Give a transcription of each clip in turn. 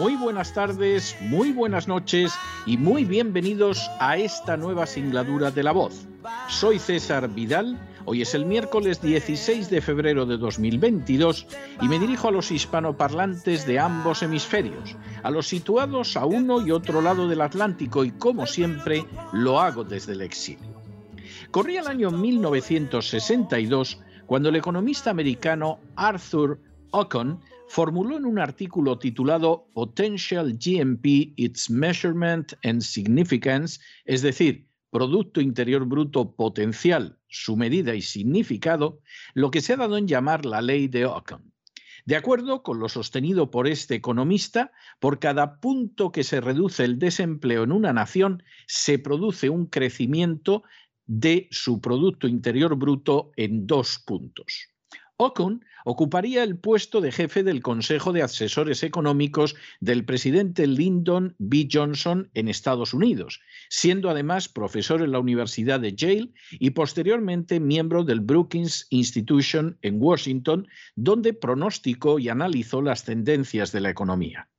muy buenas tardes, muy buenas noches y muy bienvenidos a esta nueva singladura de La Voz. Soy César Vidal, hoy es el miércoles 16 de febrero de 2022 y me dirijo a los hispanoparlantes de ambos hemisferios, a los situados a uno y otro lado del Atlántico y como siempre lo hago desde el exilio. Corría el año 1962 cuando el economista americano Arthur Ocon formuló en un artículo titulado Potential GMP, Its Measurement and Significance, es decir, Producto Interior Bruto Potencial, su medida y significado, lo que se ha dado en llamar la ley de Ockham. De acuerdo con lo sostenido por este economista, por cada punto que se reduce el desempleo en una nación, se produce un crecimiento de su Producto Interior Bruto en dos puntos. Ocon ocuparía el puesto de jefe del Consejo de Asesores Económicos del presidente Lyndon B. Johnson en Estados Unidos, siendo además profesor en la Universidad de Yale y posteriormente miembro del Brookings Institution en Washington, donde pronosticó y analizó las tendencias de la economía.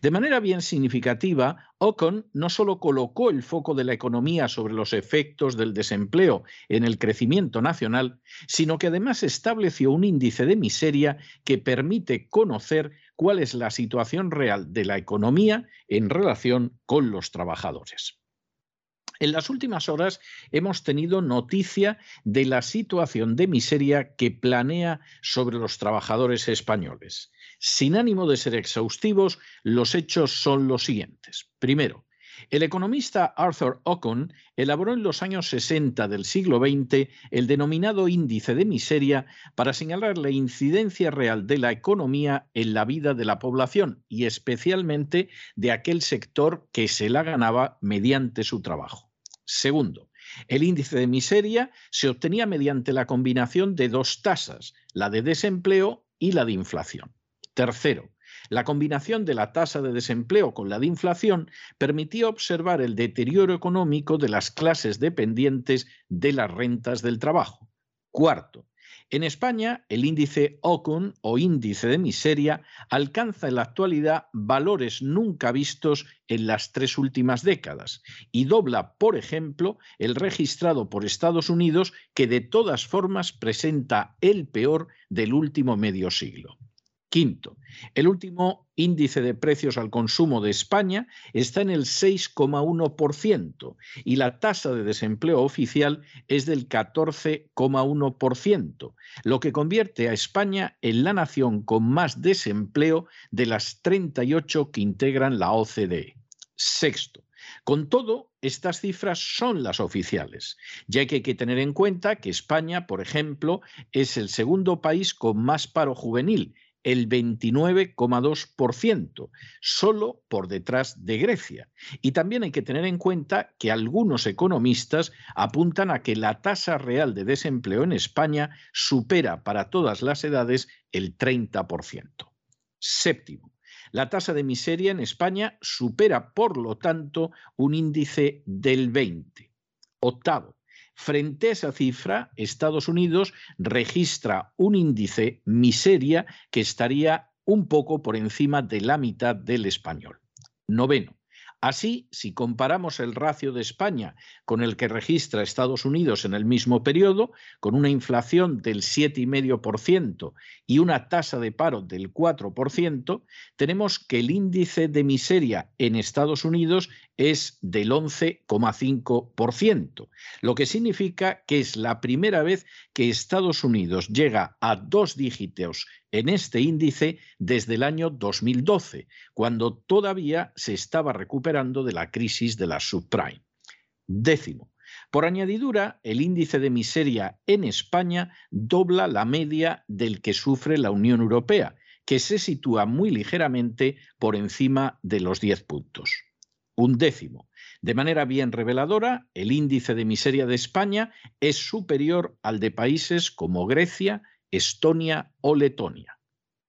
De manera bien significativa, Ocon no solo colocó el foco de la economía sobre los efectos del desempleo en el crecimiento nacional, sino que además estableció un índice de miseria que permite conocer cuál es la situación real de la economía en relación con los trabajadores. En las últimas horas hemos tenido noticia de la situación de miseria que planea sobre los trabajadores españoles. Sin ánimo de ser exhaustivos, los hechos son los siguientes. Primero, el economista Arthur Ocon elaboró en los años 60 del siglo XX el denominado índice de miseria para señalar la incidencia real de la economía en la vida de la población y especialmente de aquel sector que se la ganaba mediante su trabajo. Segundo, el índice de miseria se obtenía mediante la combinación de dos tasas, la de desempleo y la de inflación. Tercero, la combinación de la tasa de desempleo con la de inflación permitía observar el deterioro económico de las clases dependientes de las rentas del trabajo. Cuarto, en España, el índice Ocon o índice de miseria alcanza en la actualidad valores nunca vistos en las tres últimas décadas y dobla, por ejemplo, el registrado por Estados Unidos, que de todas formas presenta el peor del último medio siglo. Quinto, el último índice de precios al consumo de España está en el 6,1% y la tasa de desempleo oficial es del 14,1%, lo que convierte a España en la nación con más desempleo de las 38 que integran la OCDE. Sexto, con todo, estas cifras son las oficiales, ya que hay que tener en cuenta que España, por ejemplo, es el segundo país con más paro juvenil el 29,2%, solo por detrás de Grecia. Y también hay que tener en cuenta que algunos economistas apuntan a que la tasa real de desempleo en España supera para todas las edades el 30%. Séptimo, la tasa de miseria en España supera, por lo tanto, un índice del 20. Octavo, Frente a esa cifra, Estados Unidos registra un índice miseria que estaría un poco por encima de la mitad del español. Noveno. Así, si comparamos el ratio de España con el que registra Estados Unidos en el mismo periodo, con una inflación del 7,5% y una tasa de paro del 4%, tenemos que el índice de miseria en Estados Unidos es del 11,5%, lo que significa que es la primera vez que Estados Unidos llega a dos dígitos en este índice desde el año 2012, cuando todavía se estaba recuperando de la crisis de la subprime. Décimo. Por añadidura, el índice de miseria en España dobla la media del que sufre la Unión Europea, que se sitúa muy ligeramente por encima de los 10 puntos. Un décimo. De manera bien reveladora, el índice de miseria de España es superior al de países como Grecia, Estonia o Letonia.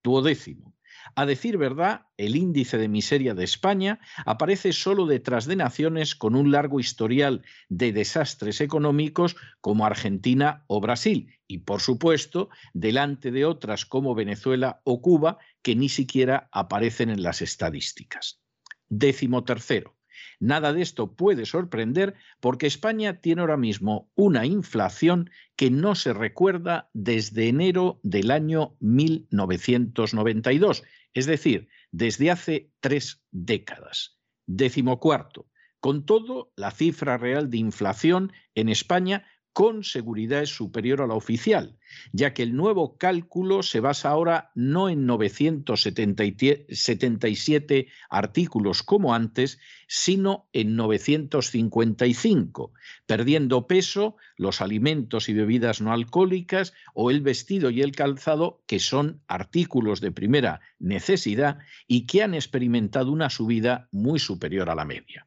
Duodécimo. A decir verdad, el índice de miseria de España aparece solo detrás de naciones con un largo historial de desastres económicos como Argentina o Brasil y, por supuesto, delante de otras como Venezuela o Cuba que ni siquiera aparecen en las estadísticas. Décimo tercero. Nada de esto puede sorprender porque España tiene ahora mismo una inflación que no se recuerda desde enero del año 1992, es decir, desde hace tres décadas. Décimo cuarto. Con todo, la cifra real de inflación en España con seguridad es superior a la oficial, ya que el nuevo cálculo se basa ahora no en 977 artículos como antes, sino en 955, perdiendo peso los alimentos y bebidas no alcohólicas o el vestido y el calzado, que son artículos de primera necesidad y que han experimentado una subida muy superior a la media.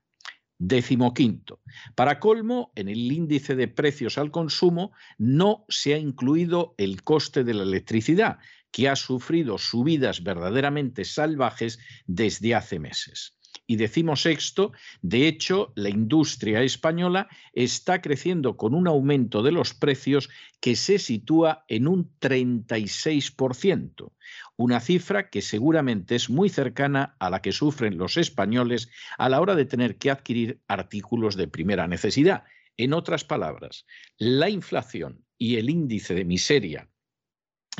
Décimo quinto. Para colmo, en el índice de precios al consumo no se ha incluido el coste de la electricidad, que ha sufrido subidas verdaderamente salvajes desde hace meses. Y decimos sexto, de hecho, la industria española está creciendo con un aumento de los precios que se sitúa en un 36%, una cifra que seguramente es muy cercana a la que sufren los españoles a la hora de tener que adquirir artículos de primera necesidad. En otras palabras, la inflación y el índice de miseria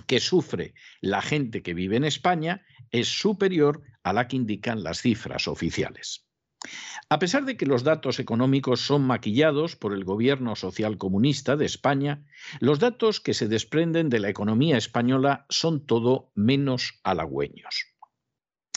que sufre la gente que vive en España es superior a la que indican las cifras oficiales. A pesar de que los datos económicos son maquillados por el gobierno socialcomunista de España, los datos que se desprenden de la economía española son todo menos halagüeños.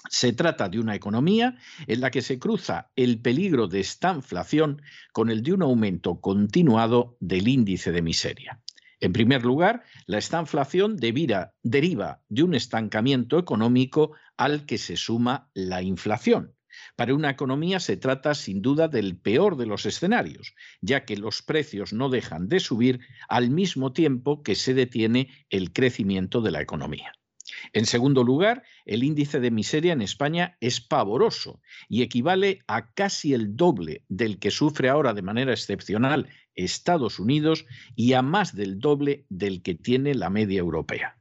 Se trata de una economía en la que se cruza el peligro de estanflación con el de un aumento continuado del índice de miseria. En primer lugar, la estanflación deriva de un estancamiento económico al que se suma la inflación. Para una economía se trata sin duda del peor de los escenarios, ya que los precios no dejan de subir al mismo tiempo que se detiene el crecimiento de la economía. En segundo lugar, el índice de miseria en España es pavoroso y equivale a casi el doble del que sufre ahora de manera excepcional Estados Unidos y a más del doble del que tiene la media europea.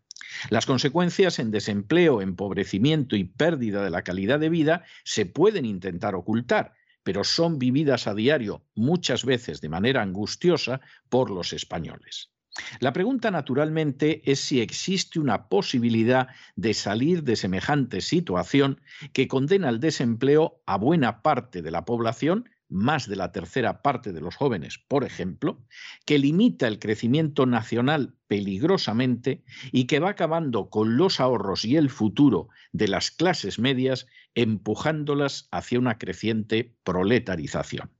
Las consecuencias en desempleo, empobrecimiento y pérdida de la calidad de vida se pueden intentar ocultar, pero son vividas a diario, muchas veces de manera angustiosa, por los españoles. La pregunta, naturalmente, es si existe una posibilidad de salir de semejante situación que condena al desempleo a buena parte de la población más de la tercera parte de los jóvenes, por ejemplo, que limita el crecimiento nacional peligrosamente y que va acabando con los ahorros y el futuro de las clases medias, empujándolas hacia una creciente proletarización.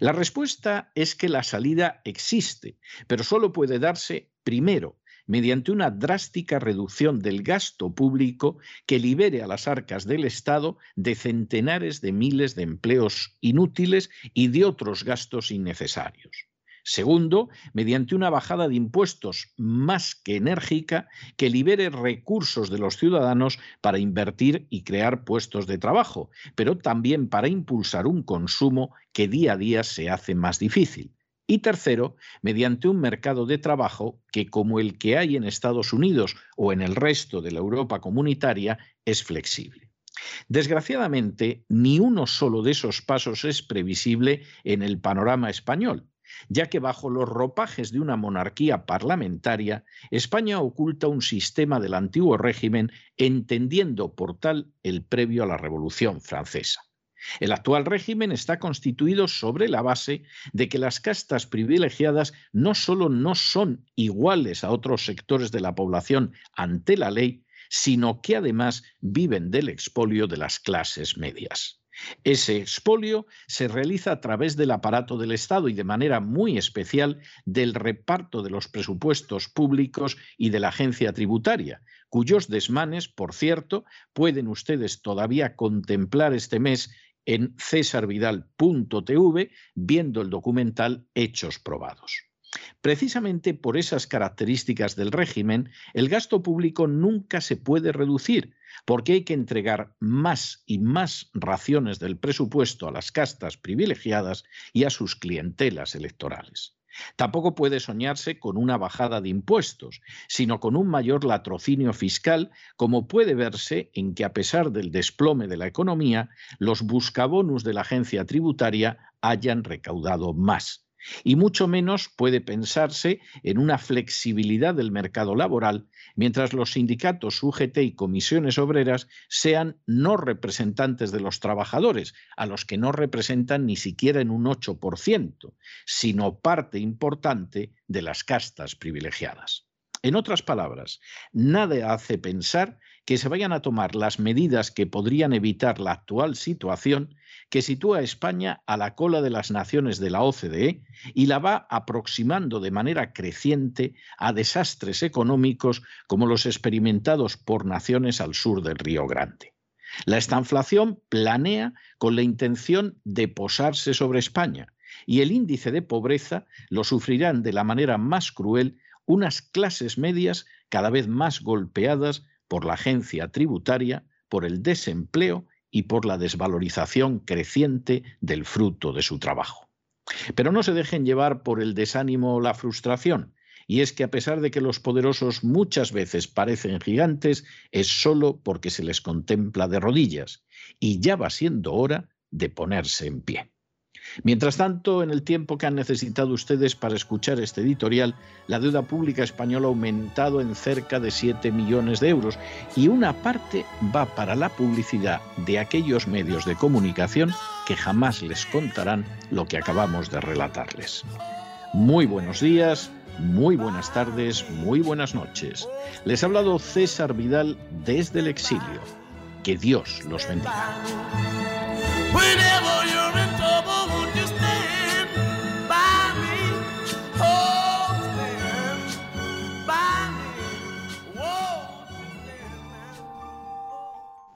La respuesta es que la salida existe, pero solo puede darse primero mediante una drástica reducción del gasto público que libere a las arcas del Estado de centenares de miles de empleos inútiles y de otros gastos innecesarios. Segundo, mediante una bajada de impuestos más que enérgica que libere recursos de los ciudadanos para invertir y crear puestos de trabajo, pero también para impulsar un consumo que día a día se hace más difícil. Y tercero, mediante un mercado de trabajo que, como el que hay en Estados Unidos o en el resto de la Europa comunitaria, es flexible. Desgraciadamente, ni uno solo de esos pasos es previsible en el panorama español, ya que bajo los ropajes de una monarquía parlamentaria, España oculta un sistema del antiguo régimen entendiendo por tal el previo a la Revolución Francesa. El actual régimen está constituido sobre la base de que las castas privilegiadas no solo no son iguales a otros sectores de la población ante la ley, sino que además viven del expolio de las clases medias. Ese expolio se realiza a través del aparato del Estado y de manera muy especial del reparto de los presupuestos públicos y de la agencia tributaria, cuyos desmanes, por cierto, pueden ustedes todavía contemplar este mes en cesarvidal.tv viendo el documental Hechos Probados. Precisamente por esas características del régimen, el gasto público nunca se puede reducir, porque hay que entregar más y más raciones del presupuesto a las castas privilegiadas y a sus clientelas electorales. Tampoco puede soñarse con una bajada de impuestos, sino con un mayor latrocinio fiscal, como puede verse en que a pesar del desplome de la economía, los buscabonus de la agencia tributaria hayan recaudado más y mucho menos puede pensarse en una flexibilidad del mercado laboral mientras los sindicatos UGT y comisiones obreras sean no representantes de los trabajadores, a los que no representan ni siquiera en un 8%, sino parte importante de las castas privilegiadas. En otras palabras, nada hace pensar que se vayan a tomar las medidas que podrían evitar la actual situación que sitúa a España a la cola de las naciones de la OCDE y la va aproximando de manera creciente a desastres económicos como los experimentados por naciones al sur del Río Grande. La estanflación planea con la intención de posarse sobre España y el índice de pobreza lo sufrirán de la manera más cruel unas clases medias cada vez más golpeadas por la agencia tributaria, por el desempleo y por la desvalorización creciente del fruto de su trabajo. Pero no se dejen llevar por el desánimo o la frustración, y es que a pesar de que los poderosos muchas veces parecen gigantes, es solo porque se les contempla de rodillas, y ya va siendo hora de ponerse en pie. Mientras tanto, en el tiempo que han necesitado ustedes para escuchar este editorial, la deuda pública española ha aumentado en cerca de 7 millones de euros y una parte va para la publicidad de aquellos medios de comunicación que jamás les contarán lo que acabamos de relatarles. Muy buenos días, muy buenas tardes, muy buenas noches. Les ha hablado César Vidal desde el exilio. Que Dios los bendiga.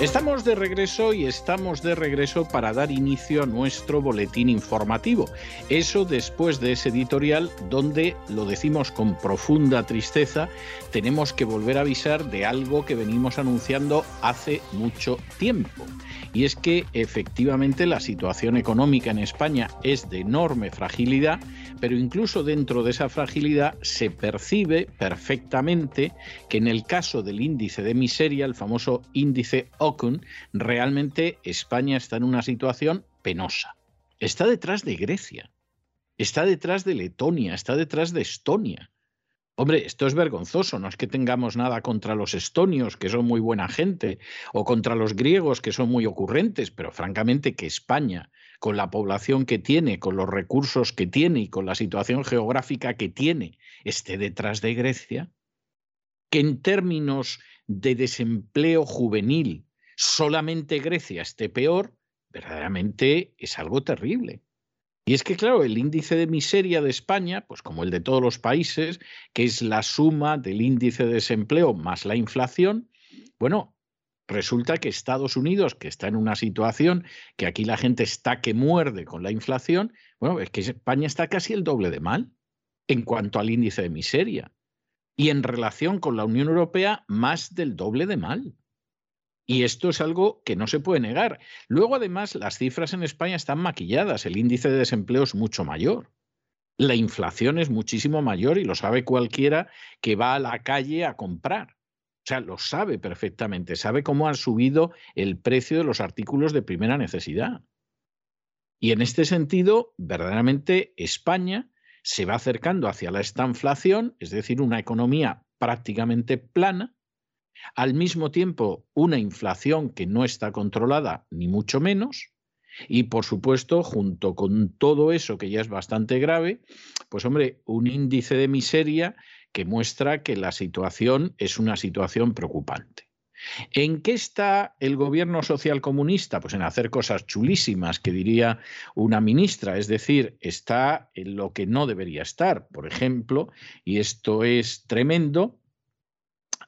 Estamos de regreso y estamos de regreso para dar inicio a nuestro boletín informativo. Eso después de ese editorial donde, lo decimos con profunda tristeza, tenemos que volver a avisar de algo que venimos anunciando hace mucho tiempo. Y es que efectivamente la situación económica en España es de enorme fragilidad, pero incluso dentro de esa fragilidad se percibe perfectamente que en el caso del índice de miseria, el famoso índice Ocun, realmente España está en una situación penosa. Está detrás de Grecia, está detrás de Letonia, está detrás de Estonia. Hombre, esto es vergonzoso, no es que tengamos nada contra los estonios, que son muy buena gente, o contra los griegos, que son muy ocurrentes, pero francamente que España, con la población que tiene, con los recursos que tiene y con la situación geográfica que tiene, esté detrás de Grecia, que en términos de desempleo juvenil solamente Grecia esté peor, verdaderamente es algo terrible. Y es que, claro, el índice de miseria de España, pues como el de todos los países, que es la suma del índice de desempleo más la inflación, bueno, Resulta que Estados Unidos, que está en una situación que aquí la gente está que muerde con la inflación, bueno, es que España está casi el doble de mal en cuanto al índice de miseria. Y en relación con la Unión Europea, más del doble de mal. Y esto es algo que no se puede negar. Luego, además, las cifras en España están maquilladas. El índice de desempleo es mucho mayor. La inflación es muchísimo mayor y lo sabe cualquiera que va a la calle a comprar. O sea, lo sabe perfectamente, sabe cómo han subido el precio de los artículos de primera necesidad. Y en este sentido, verdaderamente España se va acercando hacia la estanflación, es decir, una economía prácticamente plana, al mismo tiempo una inflación que no está controlada, ni mucho menos, y por supuesto, junto con todo eso que ya es bastante grave, pues hombre, un índice de miseria que muestra que la situación es una situación preocupante. ¿En qué está el gobierno social comunista? Pues en hacer cosas chulísimas, que diría una ministra, es decir, está en lo que no debería estar. Por ejemplo, y esto es tremendo,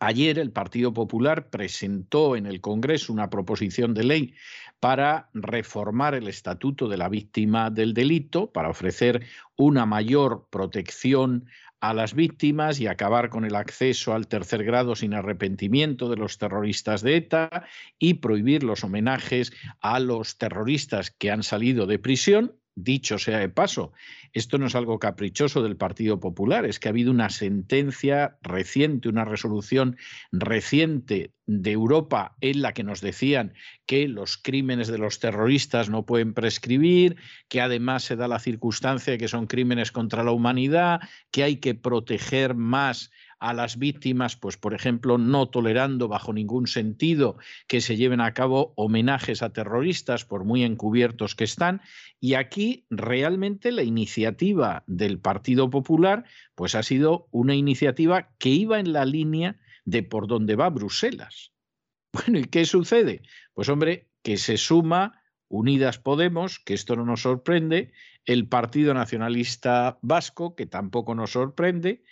Ayer el Partido Popular presentó en el Congreso una proposición de ley para reformar el estatuto de la víctima del delito, para ofrecer una mayor protección a las víctimas y acabar con el acceso al tercer grado sin arrepentimiento de los terroristas de ETA y prohibir los homenajes a los terroristas que han salido de prisión Dicho sea de paso, esto no es algo caprichoso del Partido Popular, es que ha habido una sentencia reciente, una resolución reciente de Europa en la que nos decían que los crímenes de los terroristas no pueden prescribir, que además se da la circunstancia de que son crímenes contra la humanidad, que hay que proteger más a las víctimas, pues por ejemplo, no tolerando bajo ningún sentido que se lleven a cabo homenajes a terroristas, por muy encubiertos que están. Y aquí realmente la iniciativa del Partido Popular, pues ha sido una iniciativa que iba en la línea de por donde va Bruselas. Bueno, ¿y qué sucede? Pues hombre, que se suma Unidas Podemos, que esto no nos sorprende, el Partido Nacionalista Vasco, que tampoco nos sorprende,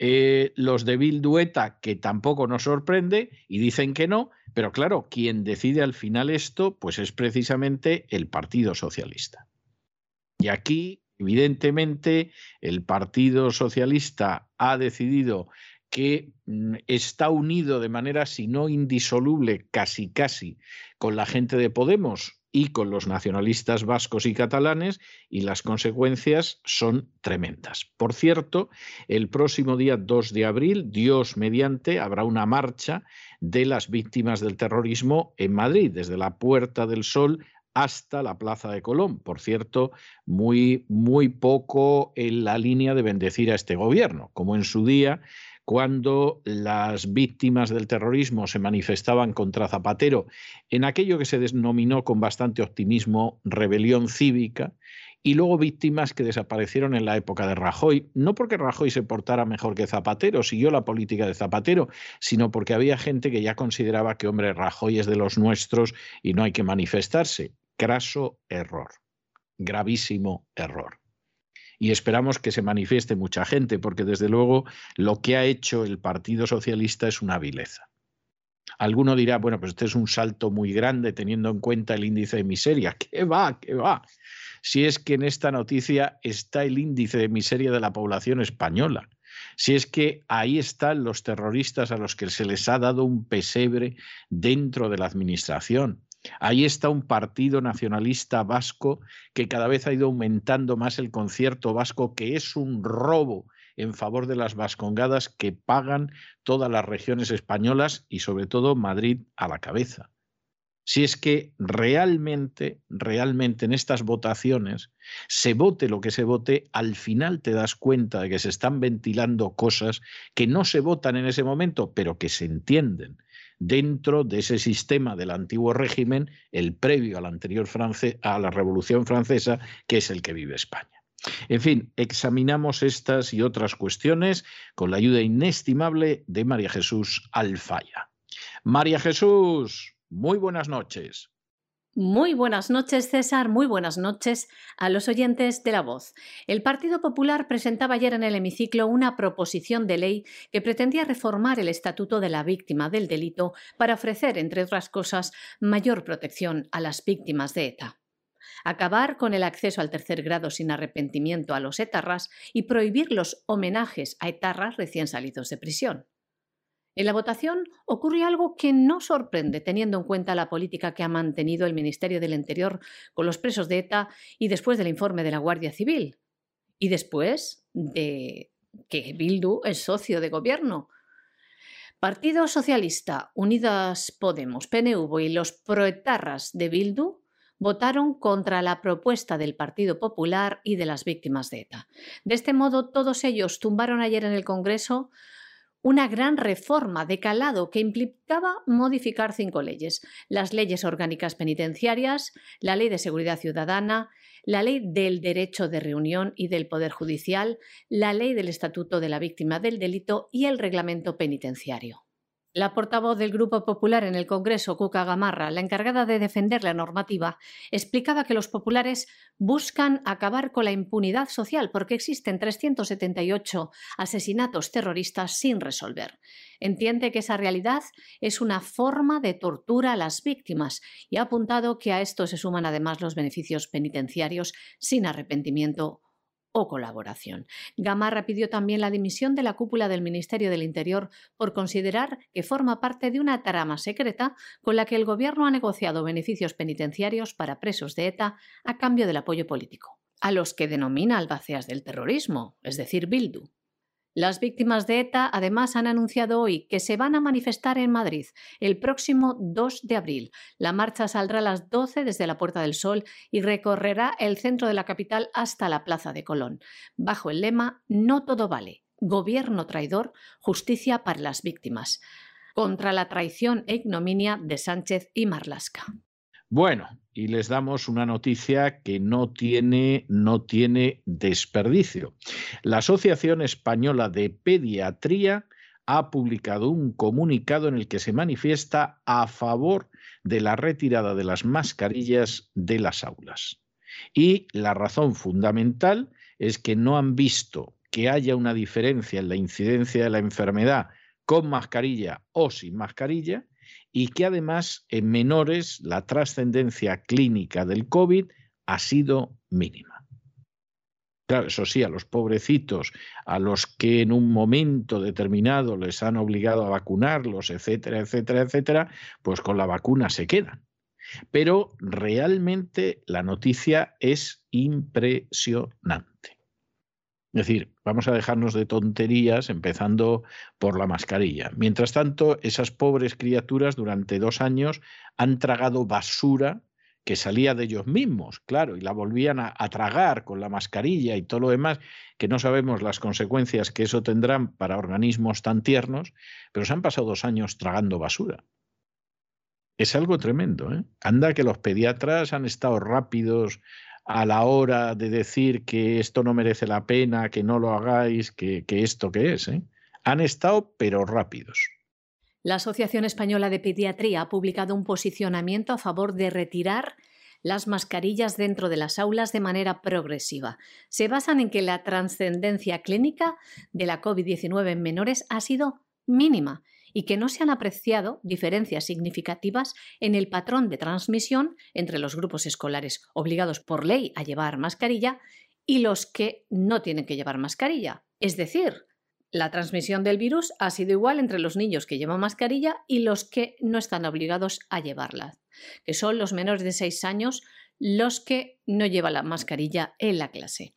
eh, los de Bildueta, que tampoco nos sorprende, y dicen que no, pero claro, quien decide al final esto, pues es precisamente el Partido Socialista. Y aquí, evidentemente, el Partido Socialista ha decidido que mm, está unido de manera, si no indisoluble, casi casi, con la gente de Podemos, y con los nacionalistas vascos y catalanes y las consecuencias son tremendas. Por cierto, el próximo día 2 de abril, Dios mediante, habrá una marcha de las víctimas del terrorismo en Madrid, desde la Puerta del Sol hasta la Plaza de Colón. Por cierto, muy, muy poco en la línea de bendecir a este gobierno, como en su día cuando las víctimas del terrorismo se manifestaban contra Zapatero en aquello que se denominó con bastante optimismo rebelión cívica, y luego víctimas que desaparecieron en la época de Rajoy, no porque Rajoy se portara mejor que Zapatero, siguió la política de Zapatero, sino porque había gente que ya consideraba que, hombre, Rajoy es de los nuestros y no hay que manifestarse. Craso error, gravísimo error y esperamos que se manifieste mucha gente, porque desde luego lo que ha hecho el Partido Socialista es una vileza. Alguno dirá, bueno, pues este es un salto muy grande teniendo en cuenta el índice de miseria. ¿Qué va? ¿Qué va? Si es que en esta noticia está el índice de miseria de la población española. Si es que ahí están los terroristas a los que se les ha dado un pesebre dentro de la administración. Ahí está un partido nacionalista vasco que cada vez ha ido aumentando más el concierto vasco, que es un robo en favor de las vascongadas que pagan todas las regiones españolas y sobre todo Madrid a la cabeza. Si es que realmente, realmente en estas votaciones, se vote lo que se vote, al final te das cuenta de que se están ventilando cosas que no se votan en ese momento, pero que se entienden dentro de ese sistema del antiguo régimen, el previo a la anterior a la Revolución Francesa, que es el que vive España. En fin, examinamos estas y otras cuestiones con la ayuda inestimable de María Jesús Alfaya. María Jesús, muy buenas noches. Muy buenas noches, César. Muy buenas noches a los oyentes de La Voz. El Partido Popular presentaba ayer en el hemiciclo una proposición de ley que pretendía reformar el Estatuto de la Víctima del Delito para ofrecer, entre otras cosas, mayor protección a las víctimas de ETA. Acabar con el acceso al tercer grado sin arrepentimiento a los etarras y prohibir los homenajes a etarras recién salidos de prisión. En la votación ocurre algo que no sorprende teniendo en cuenta la política que ha mantenido el Ministerio del Interior con los presos de ETA y después del informe de la Guardia Civil. Y después de que Bildu es socio de gobierno. Partido Socialista, Unidas Podemos, PNV y los proetarras de Bildu votaron contra la propuesta del Partido Popular y de las víctimas de ETA. De este modo, todos ellos tumbaron ayer en el Congreso una gran reforma de calado que implicaba modificar cinco leyes, las leyes orgánicas penitenciarias, la ley de seguridad ciudadana, la ley del derecho de reunión y del Poder Judicial, la ley del Estatuto de la Víctima del Delito y el reglamento penitenciario. La portavoz del Grupo Popular en el Congreso, Cuca Gamarra, la encargada de defender la normativa, explicaba que los populares buscan acabar con la impunidad social porque existen 378 asesinatos terroristas sin resolver. Entiende que esa realidad es una forma de tortura a las víctimas y ha apuntado que a esto se suman además los beneficios penitenciarios sin arrepentimiento o colaboración. Gamarra pidió también la dimisión de la cúpula del Ministerio del Interior por considerar que forma parte de una trama secreta con la que el Gobierno ha negociado beneficios penitenciarios para presos de ETA a cambio del apoyo político, a los que denomina albaceas del terrorismo, es decir, Bildu. Las víctimas de ETA además han anunciado hoy que se van a manifestar en Madrid el próximo 2 de abril. La marcha saldrá a las 12 desde la Puerta del Sol y recorrerá el centro de la capital hasta la Plaza de Colón, bajo el lema No todo vale, gobierno traidor, justicia para las víctimas, contra la traición e ignominia de Sánchez y Marlasca. Bueno, y les damos una noticia que no tiene, no tiene desperdicio. La Asociación Española de Pediatría ha publicado un comunicado en el que se manifiesta a favor de la retirada de las mascarillas de las aulas. Y la razón fundamental es que no han visto que haya una diferencia en la incidencia de la enfermedad con mascarilla o sin mascarilla y que además en menores la trascendencia clínica del COVID ha sido mínima. Claro, eso sí, a los pobrecitos, a los que en un momento determinado les han obligado a vacunarlos, etcétera, etcétera, etcétera, pues con la vacuna se quedan. Pero realmente la noticia es impresionante. Es decir, vamos a dejarnos de tonterías empezando por la mascarilla. Mientras tanto, esas pobres criaturas durante dos años han tragado basura que salía de ellos mismos, claro, y la volvían a, tragar con la mascarilla y todo lo demás, que no sabemos las consecuencias que eso tendrán para organismos tan tiernos, pero se han pasado dos años tragando basura. Es algo tremendo. ¿eh? Anda que los pediatras han estado rápidos a la hora de decir que esto no merece la pena, que no lo hagáis, que, esto que es. ¿eh? Han estado, pero rápidos. La Asociación Española de Pediatría ha publicado un posicionamiento a favor de retirar las mascarillas dentro de las aulas de manera progresiva. Se basan en que la trascendencia clínica de la COVID-19 en menores ha sido mínima y que no se han apreciado diferencias significativas en el patrón de transmisión entre los grupos escolares obligados por ley a llevar mascarilla y los que no tienen que llevar mascarilla. Es decir, la transmisión del virus ha sido igual entre los niños que llevan mascarilla y los que no están obligados a llevarla, que son los menores de 6 años los que no llevan la mascarilla en la clase.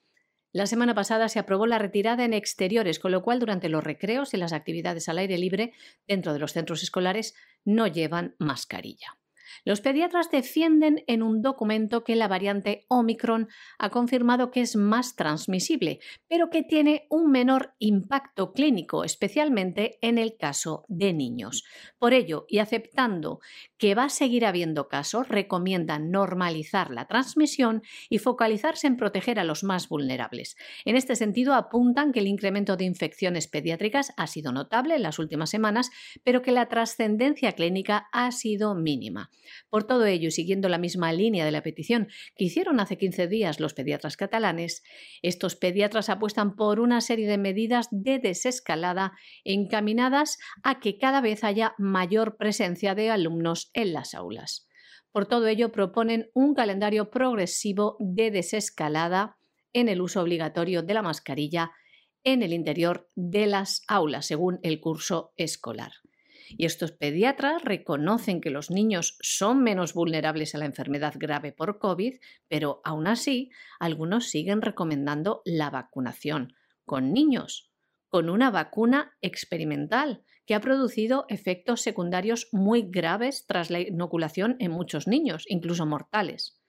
La semana pasada se aprobó la retirada en exteriores, con lo cual durante los recreos y las actividades al aire libre dentro de los centros escolares no llevan mascarilla. Los pediatras defienden en un documento que la variante Omicron ha confirmado que es más transmisible, pero que tiene un menor impacto clínico, especialmente en el caso de niños. Por ello, y aceptando que va a seguir habiendo casos, recomiendan normalizar la transmisión y focalizarse en proteger a los más vulnerables. En este sentido, apuntan que el incremento de infecciones pediátricas ha sido notable en las últimas semanas, pero que la trascendencia clínica ha sido mínima. Por todo ello, y siguiendo la misma línea de la petición que hicieron hace 15 días los pediatras catalanes, estos pediatras apuestan por una serie de medidas de desescalada encaminadas a que cada vez haya mayor presencia de alumnos en las aulas. Por todo ello, proponen un calendario progresivo de desescalada en el uso obligatorio de la mascarilla en el interior de las aulas, según el curso escolar. Y estos pediatras reconocen que los niños son menos vulnerables a la enfermedad grave por COVID, pero aún así, algunos siguen recomendando la vacunación con niños, con una vacuna experimental que ha producido efectos secundarios muy graves tras la inoculación en muchos niños, incluso mortales.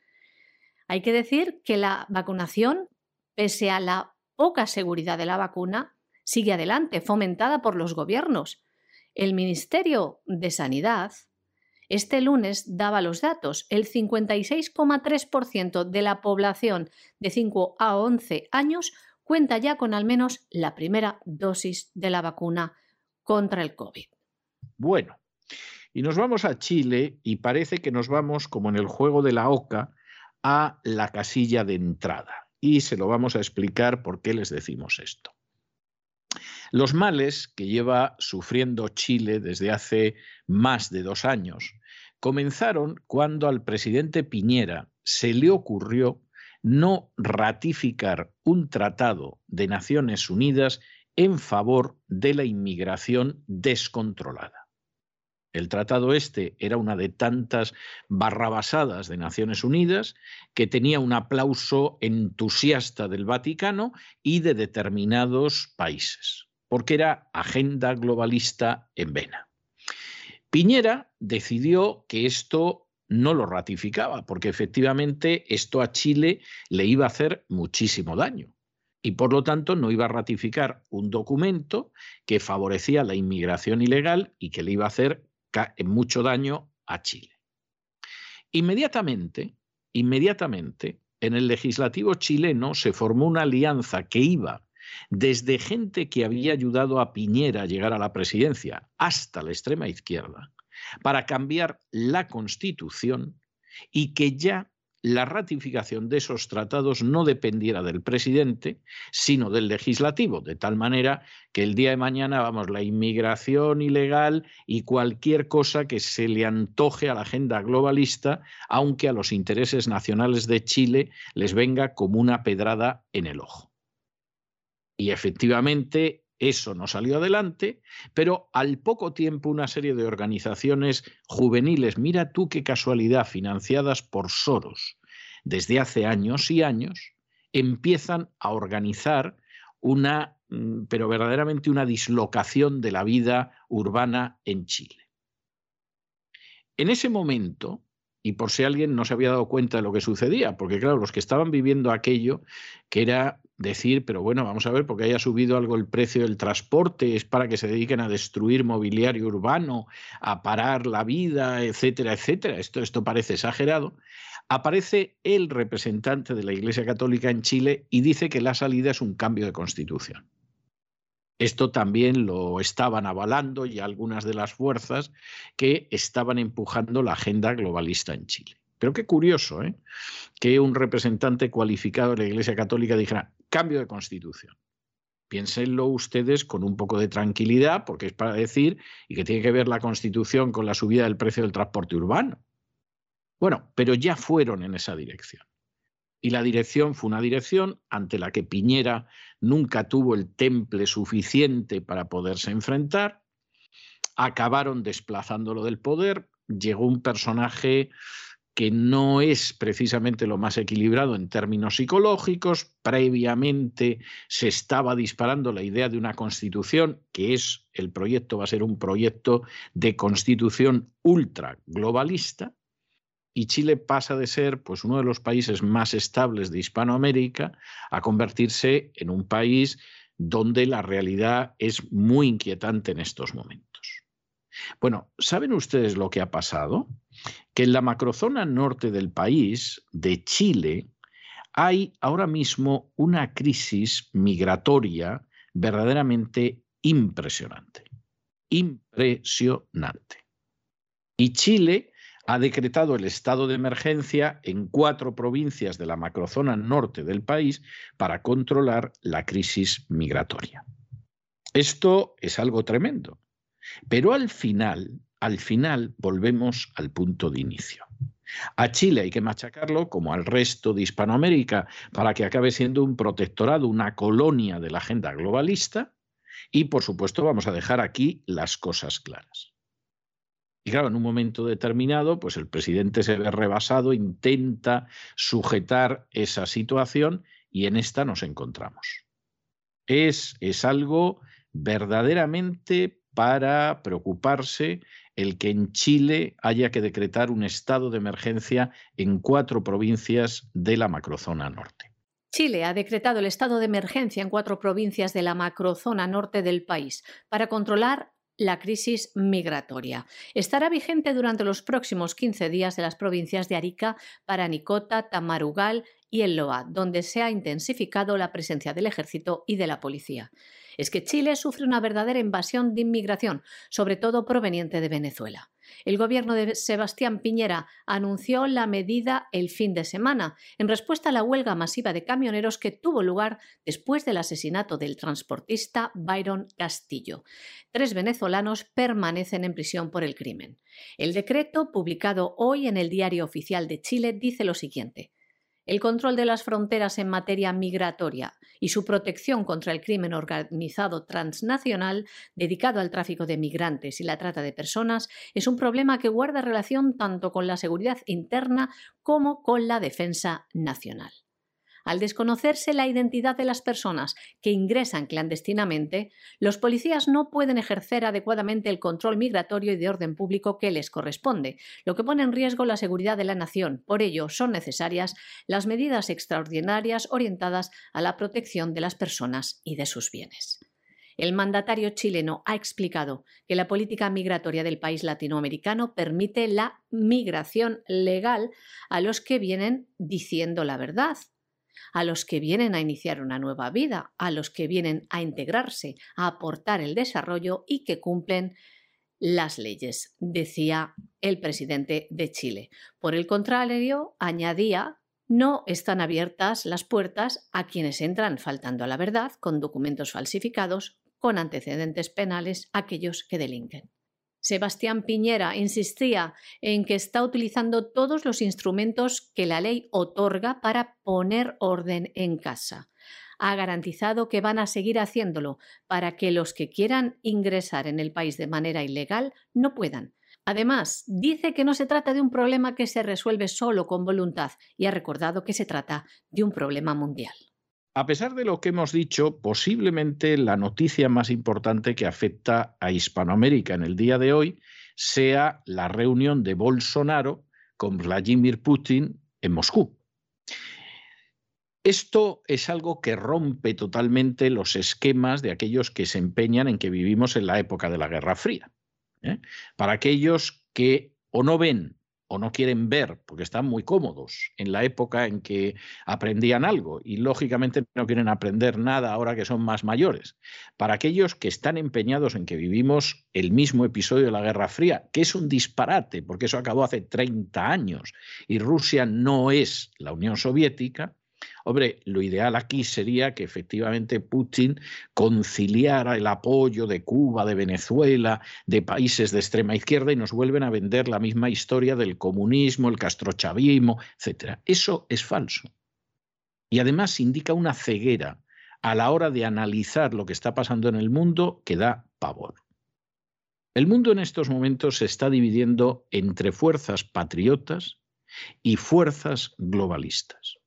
Hay que decir que la vacunación, pese a la poca seguridad de la vacuna, sigue adelante, fomentada por los gobiernos, el Ministerio de Sanidad este lunes daba los datos. El 56,3% de la población de 5 a 11 años cuenta ya con al menos la primera dosis de la vacuna contra el COVID. Bueno, y nos vamos a Chile y parece que nos vamos, como en el juego de la OCA, a la casilla de entrada. Y se lo vamos a explicar por qué les decimos esto. Los males que lleva sufriendo Chile desde hace más de dos años comenzaron cuando al presidente Piñera se le ocurrió no ratificar un tratado de Naciones Unidas en favor de la inmigración descontrolada. El tratado este era una de tantas barrabasadas de Naciones Unidas que tenía un aplauso entusiasta del Vaticano y de determinados países porque era agenda globalista en vena. Piñera decidió que esto no lo ratificaba, porque efectivamente esto a Chile le iba a hacer muchísimo daño y por lo tanto no iba a ratificar un documento que favorecía la inmigración ilegal y que le iba a hacer mucho daño a Chile. Inmediatamente, inmediatamente, en el legislativo chileno se formó una alianza que iba desde gente que había ayudado a Piñera a llegar a la presidencia hasta la extrema izquierda, para cambiar la constitución y que ya la ratificación de esos tratados no dependiera del presidente, sino del legislativo, de tal manera que el día de mañana, vamos, la inmigración ilegal y cualquier cosa que se le antoje a la agenda globalista, aunque a los intereses nacionales de Chile les venga como una pedrada en el ojo. Y efectivamente eso no salió adelante, pero al poco tiempo una serie de organizaciones juveniles, mira tú qué casualidad, financiadas por Soros desde hace años y años, empiezan a organizar una, mm, pero verdaderamente una dislocación de la vida urbana en Chile. En ese momento, y por si alguien no se había dado cuenta de lo que sucedía, porque claro, los que estaban viviendo aquello, que era decir, pero bueno, vamos a ver, porque haya subido algo el precio del transporte, es para que se dediquen a destruir mobiliario urbano, a parar la vida, etcétera, etcétera. Esto, esto parece exagerado. Aparece el representante de la Iglesia Católica en Chile y dice que la salida es un cambio de constitución. Esto también lo estaban avalando y algunas de las fuerzas que estaban empujando la agenda globalista en Chile. Pero qué curioso, ¿eh? Que un representante cualificado de la Iglesia Católica dijera cambio de constitución. Piénsenlo ustedes con un poco de tranquilidad, porque es para decir y que tiene que ver la constitución con la subida del precio del transporte urbano. Bueno, pero ya fueron en esa dirección. Y la dirección fue una dirección ante la que Piñera nunca tuvo el temple suficiente para poderse enfrentar. Acabaron desplazándolo del poder. Llegó un personaje que no es precisamente lo más equilibrado en términos psicológicos. Previamente se estaba disparando la idea de una constitución, que es el proyecto, va a ser un proyecto de constitución ultra globalista. Y Chile pasa de ser pues, uno de los países más estables de Hispanoamérica a convertirse en un país donde la realidad es muy inquietante en estos momentos. Bueno, ¿saben ustedes lo que ha pasado? Que en la macrozona norte del país, de Chile, hay ahora mismo una crisis migratoria verdaderamente impresionante. Impresionante. Y Chile ha decretado el estado de emergencia en cuatro provincias de la macrozona norte del país para controlar la crisis migratoria. Esto es algo tremendo, pero al final, al final volvemos al punto de inicio. A Chile hay que machacarlo como al resto de Hispanoamérica para que acabe siendo un protectorado, una colonia de la agenda globalista y por supuesto vamos a dejar aquí las cosas claras. Y claro, en un momento determinado, pues el presidente se ve rebasado, intenta sujetar esa situación y en esta nos encontramos. Es, es algo verdaderamente para preocuparse el que en Chile haya que decretar un estado de emergencia en cuatro provincias de la macrozona norte. Chile ha decretado el estado de emergencia en cuatro provincias de la macrozona norte del país para controlar la crisis migratoria. Estará vigente durante los próximos 15 días de las provincias de Arica, Paranicota, Tamarugal y El Loa, donde se ha intensificado la presencia del ejército y de la policía es que Chile sufre una verdadera invasión de inmigración, sobre todo proveniente de Venezuela. El gobierno de Sebastián Piñera anunció la medida el fin de semana, en respuesta a la huelga masiva de camioneros que tuvo lugar después del asesinato del transportista Byron Castillo. Tres venezolanos permanecen en prisión por el crimen. El decreto, publicado hoy en el Diario Oficial de Chile, dice lo siguiente. El control de las fronteras en materia migratoria y su protección contra el crimen organizado transnacional dedicado al tráfico de migrantes y la trata de personas es un problema que guarda relación tanto con la seguridad interna como con la defensa nacional. Al desconocerse la identidad de las personas que ingresan clandestinamente, los policías no pueden ejercer adecuadamente el control migratorio y de orden público que les corresponde, lo que pone en riesgo la seguridad de la nación. Por ello, son necesarias las medidas extraordinarias orientadas a la protección de las personas y de sus bienes. El mandatario chileno ha explicado que la política migratoria del país latinoamericano permite la migración legal a los que vienen diciendo la verdad, a los que vienen a iniciar una nueva vida, a los que vienen a integrarse, a aportar el desarrollo y que cumplen las leyes, decía el presidente de Chile. Por el contrario, añadía, no están abiertas las puertas a quienes entran faltando a la verdad, con documentos falsificados, con antecedentes penales, aquellos que delinquen. Sebastián Piñera insistía en que está utilizando todos los instrumentos que la ley otorga para poner orden en casa. Ha garantizado que van a seguir haciéndolo para que los que quieran ingresar en el país de manera ilegal no puedan. Además, dice que no se trata de un problema que se resuelve solo con voluntad y ha recordado que se trata de un problema mundial. A pesar de lo que hemos dicho, posiblemente la noticia más importante que afecta a Hispanoamérica en el día de hoy sea la reunión de Bolsonaro con Vladimir Putin en Moscú. Esto es algo que rompe totalmente los esquemas de aquellos que se empeñan en que vivimos en la época de la Guerra Fría. ¿eh? Para aquellos que o no ven o no quieren ver, porque están muy cómodos en la época en que aprendían algo y lógicamente no quieren aprender nada ahora que son más mayores. Para aquellos que están empeñados en que vivimos el mismo episodio de la Guerra Fría, que es un disparate, porque eso acabó hace 30 años y Rusia no es la Unión Soviética, Hombre, lo ideal aquí sería que efectivamente Putin conciliara el apoyo de Cuba, de Venezuela, de países de extrema izquierda y nos vuelven a vender la misma historia del comunismo, el castrochavismo, etc. Eso es falso. Y además indica una ceguera a la hora de analizar lo que está pasando en el mundo que da pavor. El mundo en estos momentos se está dividiendo entre fuerzas patriotas y fuerzas globalistas.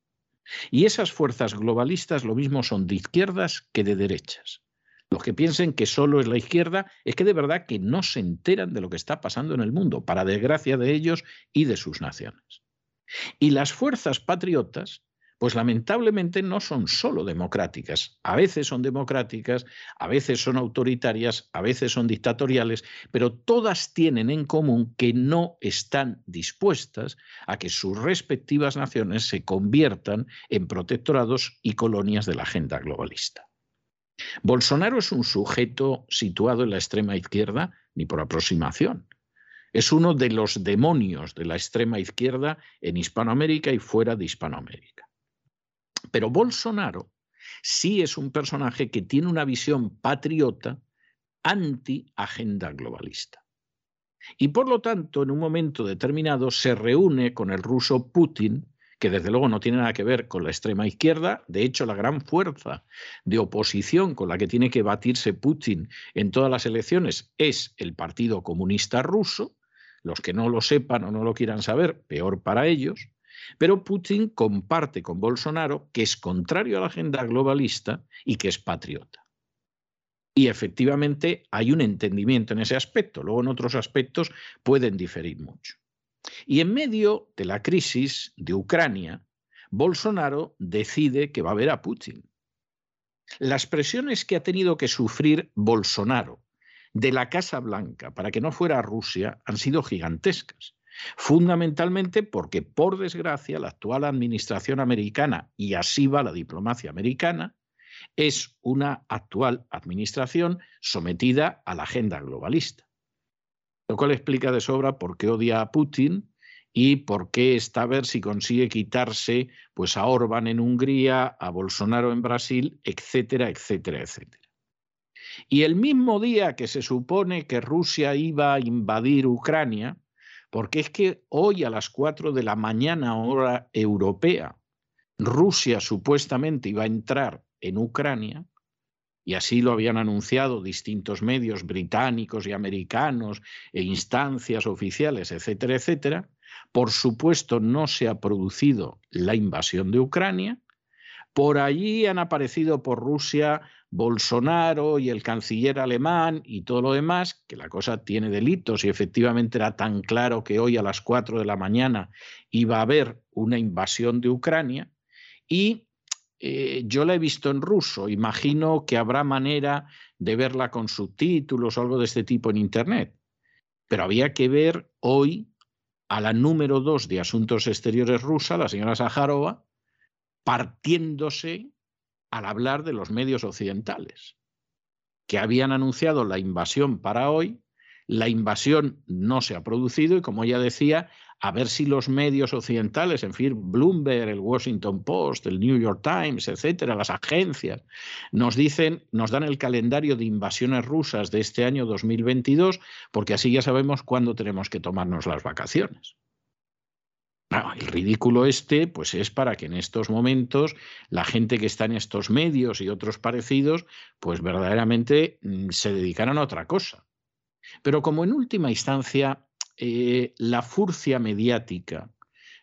Y esas fuerzas globalistas lo mismo son de izquierdas que de derechas. Los que piensen que solo es la izquierda es que de verdad que no se enteran de lo que está pasando en el mundo, para desgracia de ellos y de sus naciones. Y las fuerzas patriotas pues lamentablemente no son solo democráticas. A veces son democráticas, a veces son autoritarias, a veces son dictatoriales, pero todas tienen en común que no están dispuestas a que sus respectivas naciones se conviertan en protectorados y colonias de la agenda globalista. Bolsonaro es un sujeto situado en la extrema izquierda, ni por aproximación. Es uno de los demonios de la extrema izquierda en Hispanoamérica y fuera de Hispanoamérica. Pero Bolsonaro sí es un personaje que tiene una visión patriota anti-agenda globalista. Y por lo tanto, en un momento determinado, se reúne con el ruso Putin, que desde luego no tiene nada que ver con la extrema izquierda. De hecho, la gran fuerza de oposición con la que tiene que batirse Putin en todas las elecciones es el Partido Comunista Ruso. Los que no lo sepan o no lo quieran saber, peor para ellos. Pero Putin comparte con Bolsonaro que es contrario a la agenda globalista y que es patriota. Y efectivamente hay un entendimiento en ese aspecto. Luego en otros aspectos pueden diferir mucho. Y en medio de la crisis de Ucrania, Bolsonaro decide que va a ver a Putin. Las presiones que ha tenido que sufrir Bolsonaro de la Casa Blanca para que no fuera a Rusia han sido gigantescas. Fundamentalmente porque, por desgracia, la actual administración americana, y así va la diplomacia americana, es una actual administración sometida a la agenda globalista. Lo cual explica de sobra por qué odia a Putin y por qué está a ver si consigue quitarse pues, a Orbán en Hungría, a Bolsonaro en Brasil, etcétera, etcétera, etcétera. Y el mismo día que se supone que Rusia iba a invadir Ucrania, porque es que hoy a las 4 de la mañana hora europea, Rusia supuestamente iba a entrar en Ucrania, y así lo habían anunciado distintos medios británicos y americanos e instancias oficiales, etcétera, etcétera, por supuesto no se ha producido la invasión de Ucrania. Por allí han aparecido por Rusia Bolsonaro y el canciller alemán y todo lo demás, que la cosa tiene delitos y efectivamente era tan claro que hoy a las 4 de la mañana iba a haber una invasión de Ucrania. Y eh, yo la he visto en ruso, imagino que habrá manera de verla con subtítulos o algo de este tipo en Internet. Pero había que ver hoy a la número dos de Asuntos Exteriores rusa, la señora Sajarova, partiéndose al hablar de los medios occidentales, que habían anunciado la invasión para hoy, la invasión no se ha producido y como ya decía, a ver si los medios occidentales, en fin, Bloomberg, el Washington Post, el New York Times, etcétera, las agencias, nos dicen, nos dan el calendario de invasiones rusas de este año 2022, porque así ya sabemos cuándo tenemos que tomarnos las vacaciones. El ridículo este, pues es para que en estos momentos la gente que está en estos medios y otros parecidos, pues verdaderamente mm, se dedicaran a otra cosa. Pero como en última instancia eh, la furcia mediática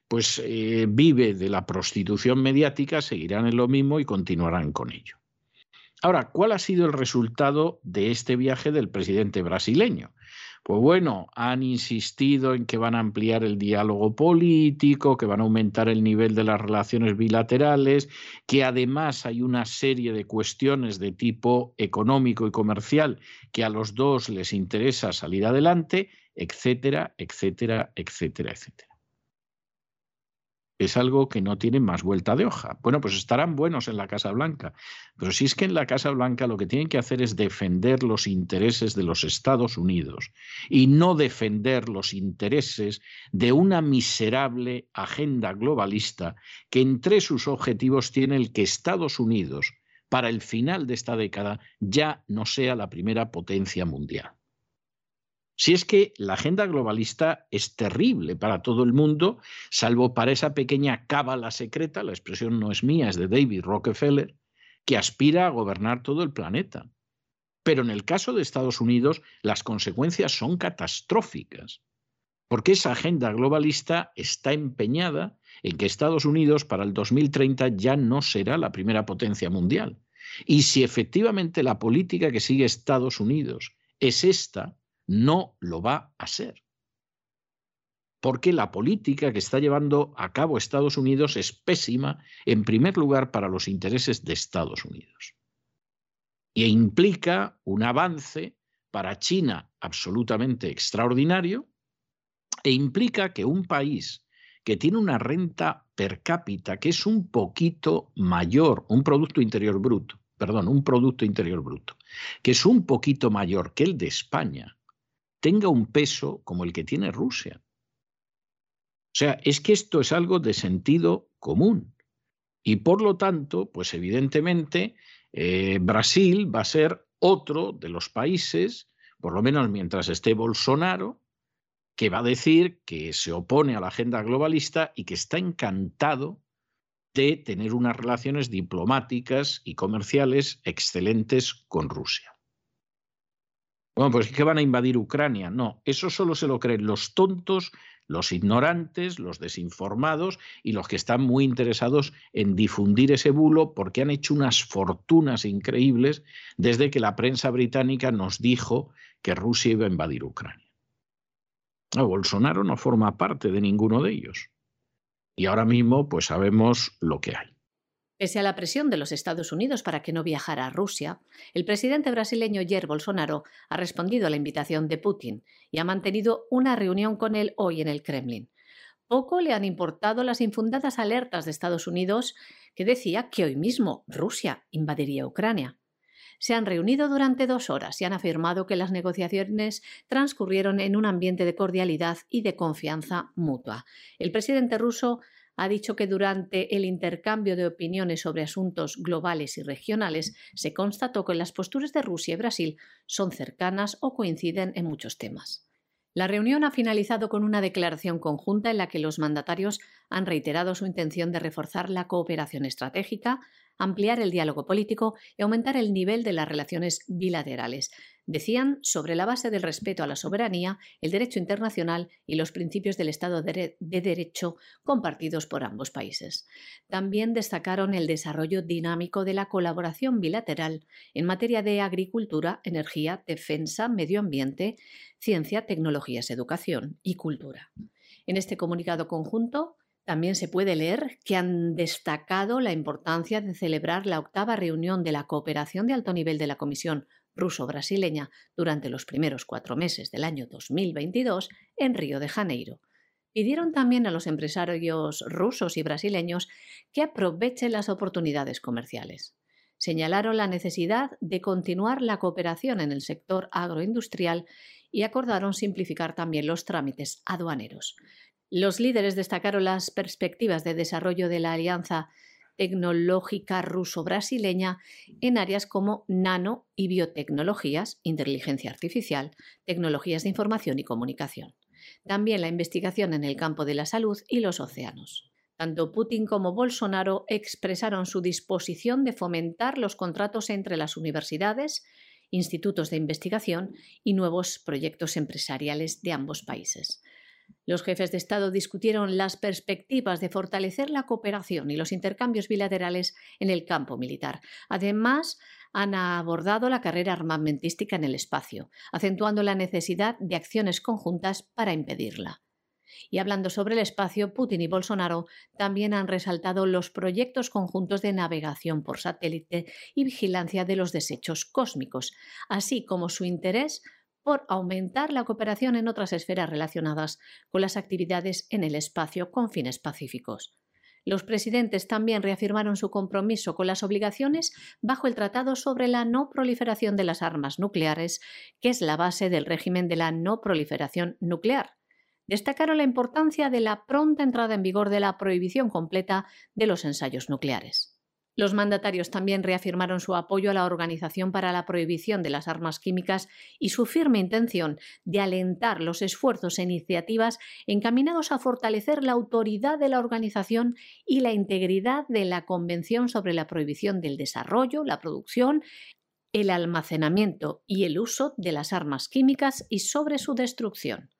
pues eh, vive de la prostitución mediática, seguirán en lo mismo y continuarán con ello. Ahora, ¿cuál ha sido el resultado de este viaje del presidente brasileño? Pues bueno, han insistido en que van a ampliar el diálogo político, que van a aumentar el nivel de las relaciones bilaterales, que además hay una serie de cuestiones de tipo económico y comercial que a los dos les interesa salir adelante etcétera, etcétera, etcétera, etcétera. Es algo que no tiene más vuelta de hoja. Bueno, pues estarán buenos en la Casa Blanca, pero si es que en la Casa Blanca lo que tienen que hacer es defender los intereses de los Estados Unidos y no defender los intereses de una miserable agenda globalista que entre sus objetivos tiene el que Estados Unidos, para el final de esta década, ya no sea la primera potencia mundial. Si es que la agenda globalista es terrible para todo el mundo, salvo para esa pequeña cábala secreta, la expresión no es mía, es de David Rockefeller, que aspira a gobernar todo el planeta. Pero en el caso de Estados Unidos, las consecuencias son catastróficas, porque esa agenda globalista está empeñada en que Estados Unidos para el 2030 ya no será la primera potencia mundial. Y si efectivamente la política que sigue Estados Unidos es esta, no lo va a ser. Porque la política que está llevando a cabo Estados Unidos es pésima, en primer lugar, para los intereses de Estados Unidos. E implica un avance para China absolutamente extraordinario e implica que un país que tiene una renta per cápita que es un poquito mayor, un Producto Interior Bruto, perdón, un Producto Interior Bruto, que es un poquito mayor que el de España, tenga un peso como el que tiene Rusia. O sea, es que esto es algo de sentido común. Y por lo tanto, pues evidentemente, eh, Brasil va a ser otro de los países, por lo menos mientras esté Bolsonaro, que va a decir que se opone a la agenda globalista y que está encantado de tener unas relaciones diplomáticas y comerciales excelentes con Rusia. Bueno, pues que van a invadir Ucrania. No, eso solo se lo creen los tontos, los ignorantes, los desinformados y los que están muy interesados en difundir ese bulo porque han hecho unas fortunas increíbles desde que la prensa británica nos dijo que Rusia iba a invadir Ucrania. Bolsonaro no forma parte de ninguno de ellos. Y ahora mismo pues sabemos lo que hay. Pese a la presión de los Estados Unidos para que no viajara a Rusia, el presidente brasileño Jair Bolsonaro ha respondido a la invitación de Putin y ha mantenido una reunión con él hoy en el Kremlin. Poco le han importado las infundadas alertas de Estados Unidos que decía que hoy mismo Rusia invadiría Ucrania. Se han reunido durante dos horas y han afirmado que las negociaciones transcurrieron en un ambiente de cordialidad y de confianza mutua. El presidente ruso ha dicho que durante el intercambio de opiniones sobre asuntos globales y regionales se constató que las posturas de Rusia y Brasil son cercanas o coinciden en muchos temas. La reunión ha finalizado con una declaración conjunta en la que los mandatarios han reiterado su intención de reforzar la cooperación estratégica, ampliar el diálogo político y aumentar el nivel de las relaciones bilaterales. Decían sobre la base del respeto a la soberanía, el derecho internacional y los principios del Estado de, Derecho compartidos por ambos países. También destacaron el desarrollo dinámico de la colaboración bilateral en materia de agricultura, energía, defensa, medio ambiente, ciencia, tecnologías, educación y cultura. En este comunicado conjunto, también se puede leer que han destacado la importancia de celebrar la octava reunión de la cooperación de alto nivel de la Comisión ruso-brasileña durante los primeros cuatro meses del año 2022 en Río de Janeiro. Pidieron también a los empresarios rusos y brasileños que aprovechen las oportunidades comerciales. Señalaron la necesidad de continuar la cooperación en el sector agroindustrial y acordaron simplificar también los trámites aduaneros. Los líderes destacaron las perspectivas de desarrollo de la alianza tecnológica ruso-brasileña en áreas como nano y biotecnologías, inteligencia artificial, tecnologías de información y comunicación. También la investigación en el campo de la salud y los océanos. Tanto Putin como Bolsonaro expresaron su disposición de fomentar los contratos entre las universidades, institutos de investigación y nuevos proyectos empresariales de ambos países. Los jefes de Estado discutieron las perspectivas de fortalecer la cooperación y los intercambios bilaterales en el campo militar. Además, han abordado la carrera armamentística en el espacio, acentuando la necesidad de acciones conjuntas para impedirla. Y hablando sobre el espacio, Putin y Bolsonaro también han resaltado los proyectos conjuntos de navegación por satélite y vigilancia de los desechos cósmicos, así como su interés por aumentar la cooperación en otras esferas relacionadas con las actividades en el espacio con fines pacíficos. Los presidentes también reafirmaron su compromiso con las obligaciones bajo el Tratado sobre la no proliferación de las armas nucleares, que es la base del régimen de la no proliferación nuclear. Destacaron la importancia de la pronta entrada en vigor de la prohibición completa de los ensayos nucleares. Los mandatarios también reafirmaron su apoyo a la Organización para la Prohibición de las Armas Químicas y su firme intención de alentar los esfuerzos e iniciativas encaminados a fortalecer la autoridad de la organización y la integridad de la Convención sobre la Prohibición del Desarrollo, la Producción, el almacenamiento y el uso de las armas químicas y sobre su destrucción.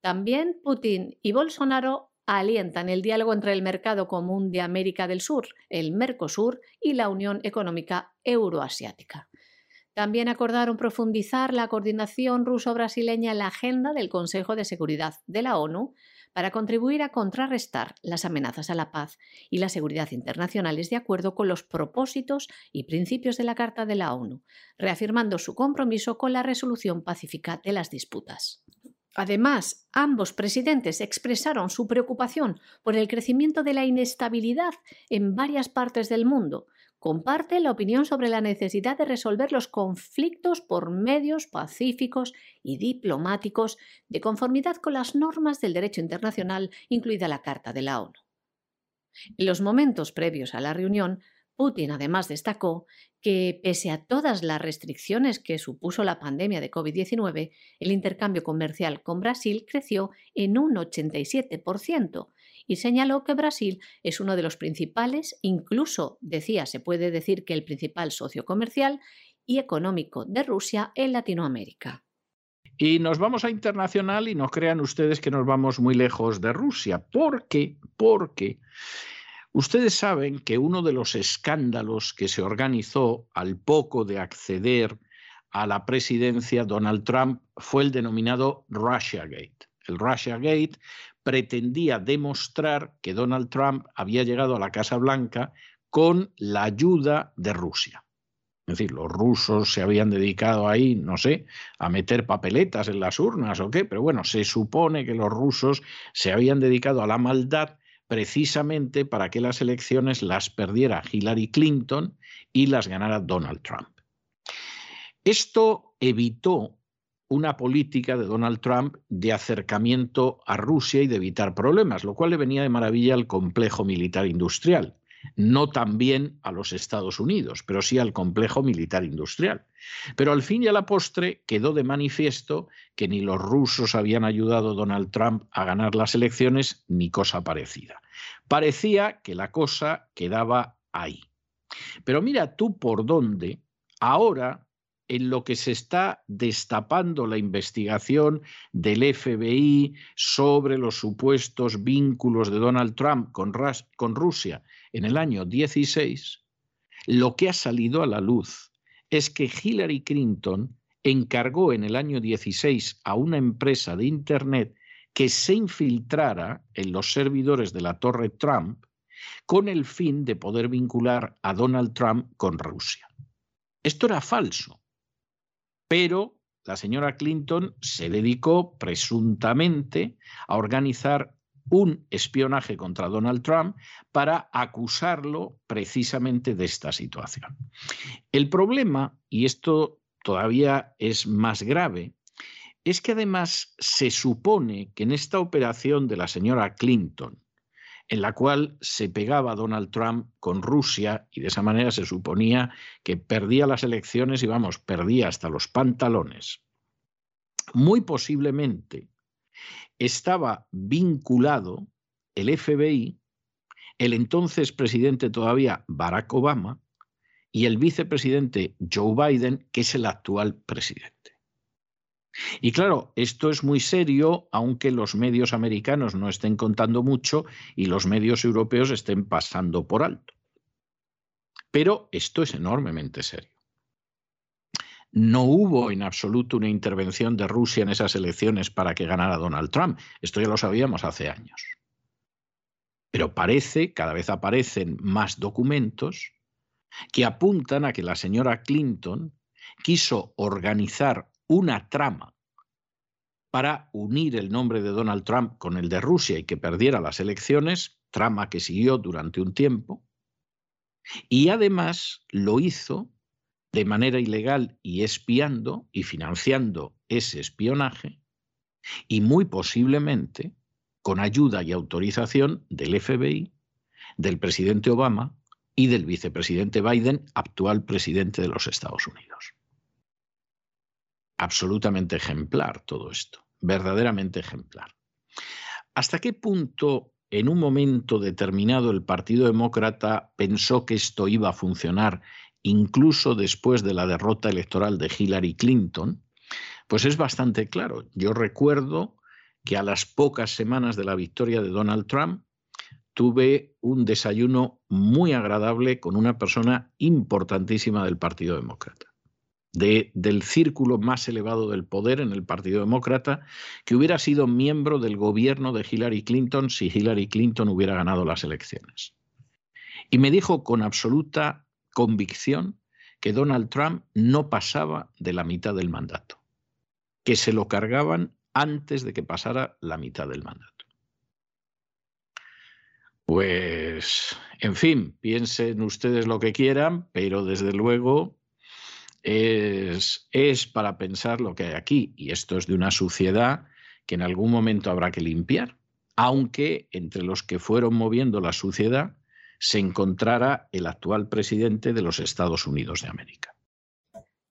También Putin y Bolsonaro alientan el diálogo entre el Mercado Común de América del Sur, el Mercosur, y la Unión Económica Euroasiática. También acordaron profundizar la coordinación ruso-brasileña en la agenda del Consejo de Seguridad de la ONU para contribuir a contrarrestar las amenazas a la paz y la seguridad internacionales de acuerdo con los propósitos y principios de la Carta de la ONU, reafirmando su compromiso con la resolución pacífica de las disputas. Además, ambos presidentes expresaron su preocupación por el crecimiento de la inestabilidad en varias partes del mundo, comparte la opinión sobre la necesidad de resolver los conflictos por medios pacíficos y diplomáticos de conformidad con las normas del derecho internacional, incluida la Carta de la ONU. En los momentos previos a la reunión, Putin además destacó que, pese a todas las restricciones que supuso la pandemia de COVID-19, el intercambio comercial con Brasil creció en un 87% y señaló que Brasil es uno de los principales, incluso decía, se puede decir que el principal socio comercial y económico de Rusia en Latinoamérica. Y nos vamos a internacional y no crean ustedes que nos vamos muy lejos de Rusia. ¿Por qué? Porque ustedes saben que uno de los escándalos que se organizó al poco de acceder a la presidencia Donald Trump fue el denominado Russiagate. El Russiagate pretendía demostrar que Donald Trump había llegado a la Casa Blanca con la ayuda de Rusia. Es decir, los rusos se habían dedicado ahí, no sé, a meter papeletas en las urnas o qué, pero bueno, se supone que los rusos se habían dedicado a la maldad precisamente para que las elecciones las perdiera Hillary Clinton y las ganara Donald Trump. Esto evitó una política de Donald Trump de acercamiento a Rusia y de evitar problemas, lo cual le venía de maravilla al complejo militar industrial no también a los Estados Unidos, pero sí al complejo militar industrial. Pero al fin y a la postre quedó de manifiesto que ni los rusos habían ayudado a Donald Trump a ganar las elecciones ni cosa parecida. Parecía que la cosa quedaba ahí. Pero mira tú por dónde ahora en lo que se está destapando la investigación del FBI sobre los supuestos vínculos de Donald Trump con, Rusia en el año 16, lo que ha salido a la luz es que Hillary Clinton encargó en el año 16 a una empresa de Internet que se infiltrara en los servidores de la Torre Trump con el fin de poder vincular a Donald Trump con Rusia. Esto era falso, pero la señora Clinton se dedicó presuntamente a organizar un espionaje contra Donald Trump para acusarlo precisamente de esta situación. El problema, y esto todavía es más grave, es que además se supone que en esta operación de la señora Clinton, en la cual se pegaba Donald Trump con Rusia y de esa manera se suponía que perdía las elecciones y vamos, perdía hasta los pantalones, muy posiblemente estaba vinculado el FBI, el entonces presidente todavía Barack Obama y el vicepresidente Joe Biden, que es el actual presidente. Y claro, esto es muy serio, aunque los medios americanos no estén contando mucho y los medios europeos estén pasando por alto. Pero esto es enormemente serio. No hubo en absoluto una intervención de Rusia en esas elecciones para que ganara Donald Trump. Esto ya lo sabíamos hace años. Pero parece, cada vez aparecen más documentos que apuntan a que la señora Clinton quiso organizar una trama para unir el nombre de Donald Trump con el de Rusia y que perdiera las elecciones, trama que siguió durante un tiempo, y además lo hizo de manera ilegal y espiando y financiando ese espionaje y muy posiblemente con ayuda y autorización del FBI, del presidente Obama y del vicepresidente Biden, actual presidente de los Estados Unidos. Absolutamente ejemplar todo esto, verdaderamente ejemplar. ¿Hasta qué punto en un momento determinado el Partido Demócrata pensó que esto iba a funcionar incluso después de la derrota electoral de Hillary Clinton, pues es bastante claro. Yo recuerdo que a las pocas semanas de la victoria de Donald Trump tuve un desayuno muy agradable con una persona importantísima del Partido Demócrata. De, del círculo más elevado del poder en el Partido Demócrata, que hubiera sido miembro del gobierno de Hillary Clinton si Hillary Clinton hubiera ganado las elecciones. Y me dijo con absoluta convicción que Donald Trump no pasaba de la mitad del mandato, que se lo cargaban antes de que pasara la mitad del mandato. Pues, en fin, piensen ustedes lo que quieran, pero desde luego es, es para pensar lo que hay aquí. Y esto es de una suciedad que en algún momento habrá que limpiar, aunque entre los que fueron moviendo la suciedad se encontrara el actual presidente de los Estados Unidos de América.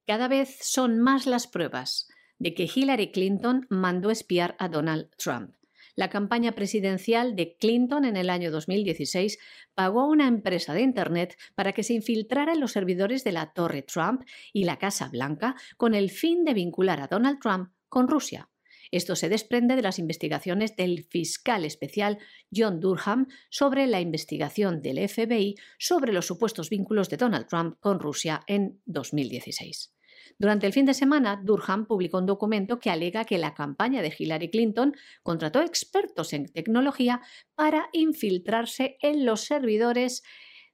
Cada vez son más las pruebas de que Hillary Clinton mandó espiar a Donald Trump. La campaña presidencial de Clinton en el año 2016 pagó a una empresa de Internet para que se infiltrara en los servidores de la Torre Trump y la Casa Blanca con el fin de vincular a Donald Trump con Rusia. Esto se desprende de las investigaciones del fiscal especial John Durham sobre la investigación del FBI sobre los supuestos vínculos de Donald Trump con Rusia en 2016. Durante el fin de semana, Durham publicó un documento que alega que la campaña de Hillary Clinton contrató expertos en tecnología para infiltrarse en los servidores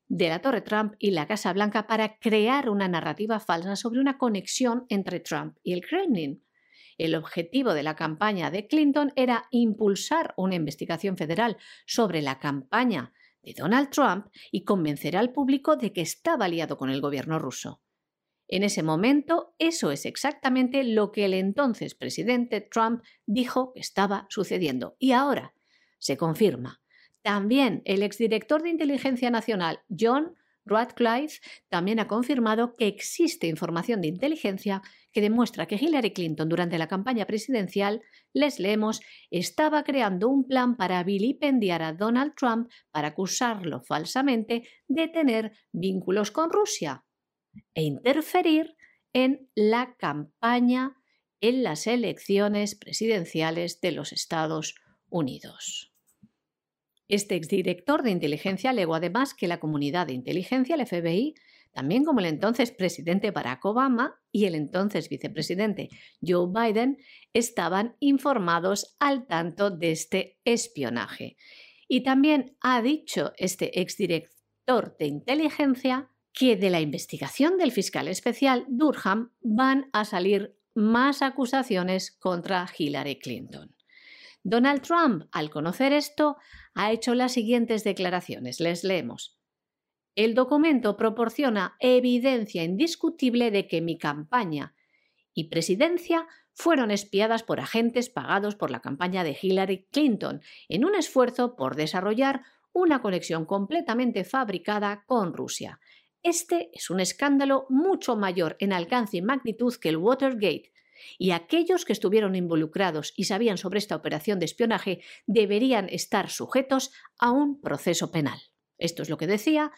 de la Torre Trump y la Casa Blanca para crear una narrativa falsa sobre una conexión entre Trump y el Kremlin. El objetivo de la campaña de Clinton era impulsar una investigación federal sobre la campaña de Donald Trump y convencer al público de que estaba aliado con el gobierno ruso. En ese momento, eso es exactamente lo que el entonces presidente Trump dijo que estaba sucediendo. Y ahora se confirma. También el exdirector de Inteligencia Nacional, John Radcliffe, también ha confirmado que existe información de inteligencia que demuestra que Hillary Clinton durante la campaña presidencial, les leemos, estaba creando un plan para vilipendiar a Donald Trump para acusarlo falsamente de tener vínculos con Rusia e interferir en la campaña en las elecciones presidenciales de los Estados Unidos. Este exdirector de inteligencia alegó además que la comunidad de inteligencia, el FBI, también como el entonces presidente Barack Obama y el entonces vicepresidente Joe Biden, estaban informados al tanto de este espionaje. Y también ha dicho este exdirector de inteligencia que de la investigación del fiscal especial Durham van a salir más acusaciones contra Hillary Clinton. Donald Trump, al conocer esto, ha hecho las siguientes declaraciones. Les leemos. El documento proporciona evidencia indiscutible de que mi campaña y presidencia fueron espiadas por agentes pagados por la campaña de Hillary Clinton en un esfuerzo por desarrollar una conexión completamente fabricada con Rusia. Este es un escándalo mucho mayor en alcance y magnitud que el Watergate, y aquellos que estuvieron involucrados y sabían sobre esta operación de espionaje deberían estar sujetos a un proceso penal. Esto es lo que decía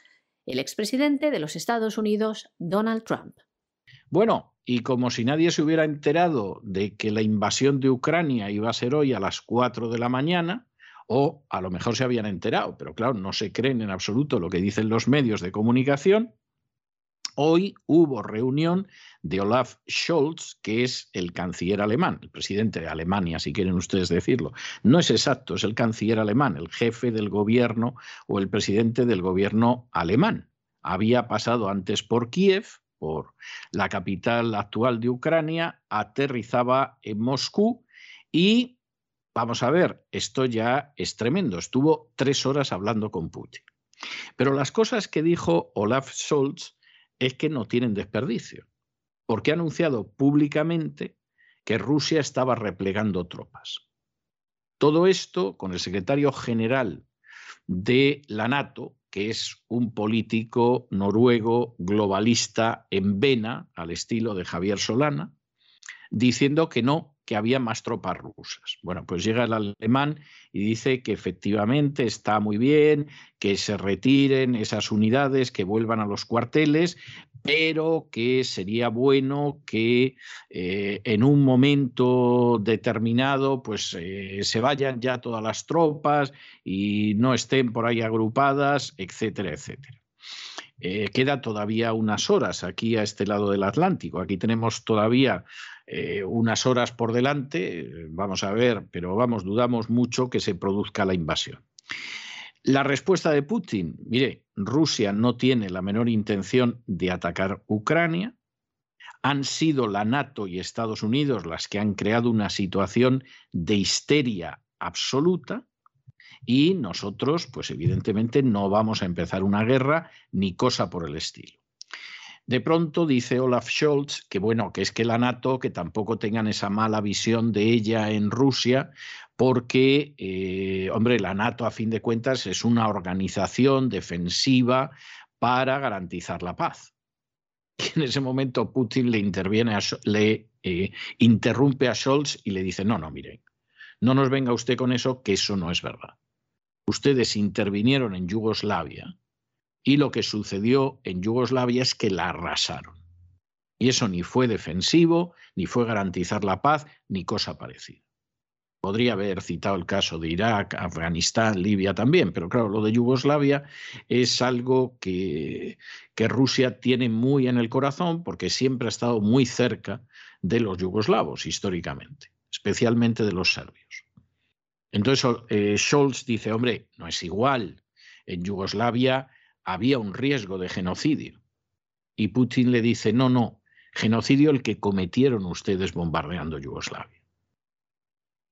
el expresidente de los Estados Unidos, Donald Trump. Bueno, y como si nadie se hubiera enterado de que la invasión de Ucrania iba a ser hoy a las 4 de la mañana, o a lo mejor se habían enterado, pero claro, no se creen en absoluto lo que dicen los medios de comunicación. Hoy hubo reunión de Olaf Scholz, que es el canciller alemán, el presidente de Alemania, si quieren ustedes decirlo. No es exacto, es el canciller alemán, el jefe del gobierno o el presidente del gobierno alemán. Había pasado antes por Kiev, por la capital actual de Ucrania, aterrizaba en Moscú y Vamos a ver, esto ya es tremendo. Estuvo tres horas hablando con Putin. Pero las cosas que dijo Olaf Scholz es que no tienen desperdicio, porque ha anunciado públicamente que Rusia estaba replegando tropas. Todo esto con el secretario general de la NATO, que es un político noruego globalista en vena, al estilo de Javier Solana, diciendo que no, que había más tropas rusas. Bueno, pues llega el alemán y dice que efectivamente está muy bien, que se retiren esas unidades, que vuelvan a los cuarteles, pero que sería bueno que eh, en un momento determinado pues eh, se vayan ya todas las tropas y no estén por ahí agrupadas, etcétera, etcétera. Eh, queda todavía unas horas aquí a este lado del Atlántico. Aquí tenemos todavía eh, unas horas por delante, vamos a ver, pero vamos, dudamos mucho que se produzca la invasión. La respuesta de Putin, mire, Rusia no tiene la menor intención de atacar Ucrania, han sido la NATO y Estados Unidos las que han creado una situación de histeria absoluta y nosotros, pues evidentemente no vamos a empezar una guerra ni cosa por el estilo. De pronto dice Olaf Scholz que bueno, que es que la NATO, que tampoco tengan esa mala visión de ella en Rusia, porque, eh, hombre, la NATO a fin de cuentas es una organización defensiva para garantizar la paz. Y en ese momento Putin le interviene, le eh, interrumpe a Scholz y le dice, no, no, mire, no nos venga usted con eso, que eso no es verdad. Ustedes intervinieron en Yugoslavia y lo que sucedió en Yugoslavia es que la arrasaron. Y eso ni fue defensivo, ni fue garantizar la paz, ni cosa parecida. Podría haber citado el caso de Irak, Afganistán, Libia también, pero claro, lo de Yugoslavia es algo que, que Rusia tiene muy en el corazón porque siempre ha estado muy cerca de los yugoslavos históricamente, especialmente de los serbios. Entonces eh, Scholz dice, hombre, no es igual. En Yugoslavia había un riesgo de genocidio. Y Putin le dice, no, no, genocidio el que cometieron ustedes bombardeando Yugoslavia.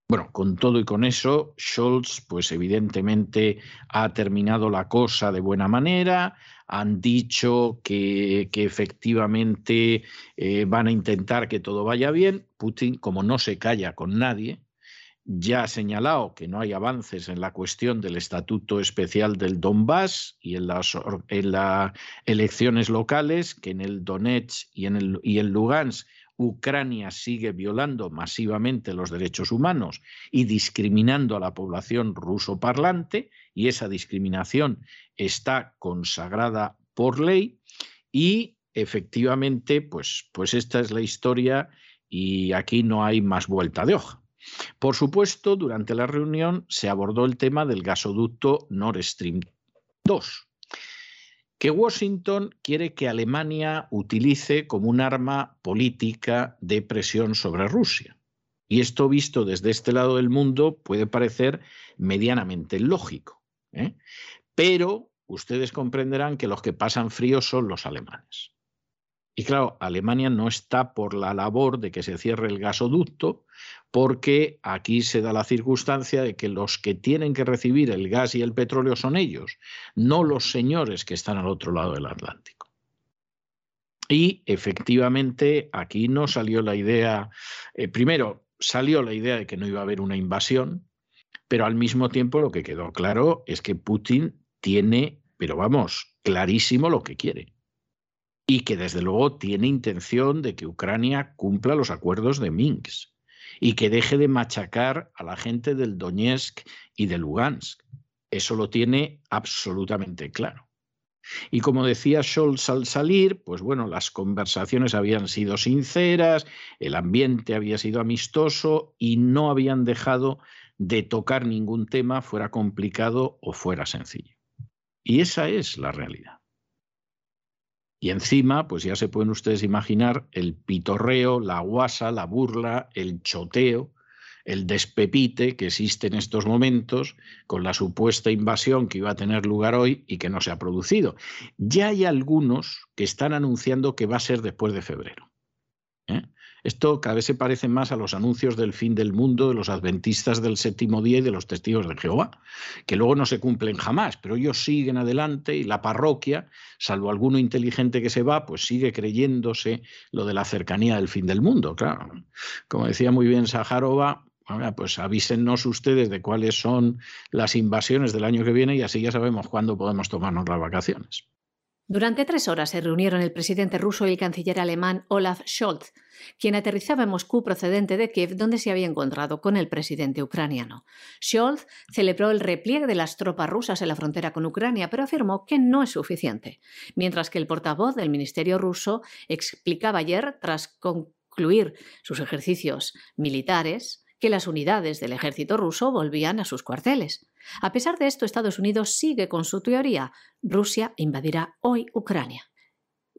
Bueno, con todo y con eso, Scholz, pues evidentemente ha terminado la cosa de buena manera, han dicho que, efectivamente eh, van a intentar que todo vaya bien. Putin, como no se calla con nadie, ya ha señalado que no hay avances en la cuestión del estatuto especial del Donbass y en las, elecciones locales, que en el Donetsk y en el, Lugansk Ucrania sigue violando masivamente los derechos humanos y discriminando a la población ruso parlante, y esa discriminación está consagrada por ley, y efectivamente, pues, pues esta es la historia y aquí no hay más vuelta de hoja. Por supuesto, durante la reunión se abordó el tema del gasoducto Nord Stream 2, que Washington quiere que Alemania utilice como un arma política de presión sobre Rusia. Y esto visto desde este lado del mundo puede parecer medianamente lógico. ¿eh? Pero ustedes comprenderán que los que pasan frío son los alemanes. Y claro, Alemania no está por la labor de que se cierre el gasoducto, porque aquí se da la circunstancia de que los que tienen que recibir el gas y el petróleo son ellos, no los señores que están al otro lado del Atlántico. Y efectivamente aquí no salió la idea, eh, primero salió la idea de que no iba a haber una invasión, pero al mismo tiempo lo que quedó claro es que Putin tiene, pero vamos, clarísimo lo que quiere y que desde luego tiene intención de que Ucrania cumpla los acuerdos de Minsk y que deje de machacar a la gente del Donetsk y de Lugansk. Eso lo tiene absolutamente claro. Y como decía Scholz al salir, pues bueno, las conversaciones habían sido sinceras, el ambiente había sido amistoso y no habían dejado de tocar ningún tema fuera complicado o fuera sencillo. Y esa es la realidad. Y encima, pues ya se pueden ustedes imaginar el pitorreo, la guasa, la burla, el choteo, el despepite que existe en estos momentos con la supuesta invasión que iba a tener lugar hoy y que no se ha producido. Ya hay algunos que están anunciando que va a ser después de febrero. ¿eh? Esto cada vez se parece más a los anuncios del fin del mundo de los adventistas del séptimo día y de los testigos de Jehová, que luego no se cumplen jamás, pero ellos siguen adelante y la parroquia, salvo alguno inteligente que se va, pues sigue creyéndose lo de la cercanía del fin del mundo. Claro, como decía muy bien Sajarova, pues avísennos ustedes de cuáles son las invasiones del año que viene y así ya sabemos cuándo podemos tomarnos las vacaciones. Durante tres horas se reunieron el presidente ruso y el canciller alemán Olaf Scholz, quien aterrizaba en Moscú procedente de Kiev, donde se había encontrado con el presidente ucraniano. Scholz celebró el repliegue de las tropas rusas en la frontera con Ucrania, pero afirmó que no es suficiente, mientras que el portavoz del ministerio ruso explicaba ayer, tras concluir sus ejercicios militares, que las unidades del ejército ruso volvían a sus cuarteles. A pesar de esto, Estados Unidos sigue con su teoría. Rusia invadirá hoy Ucrania.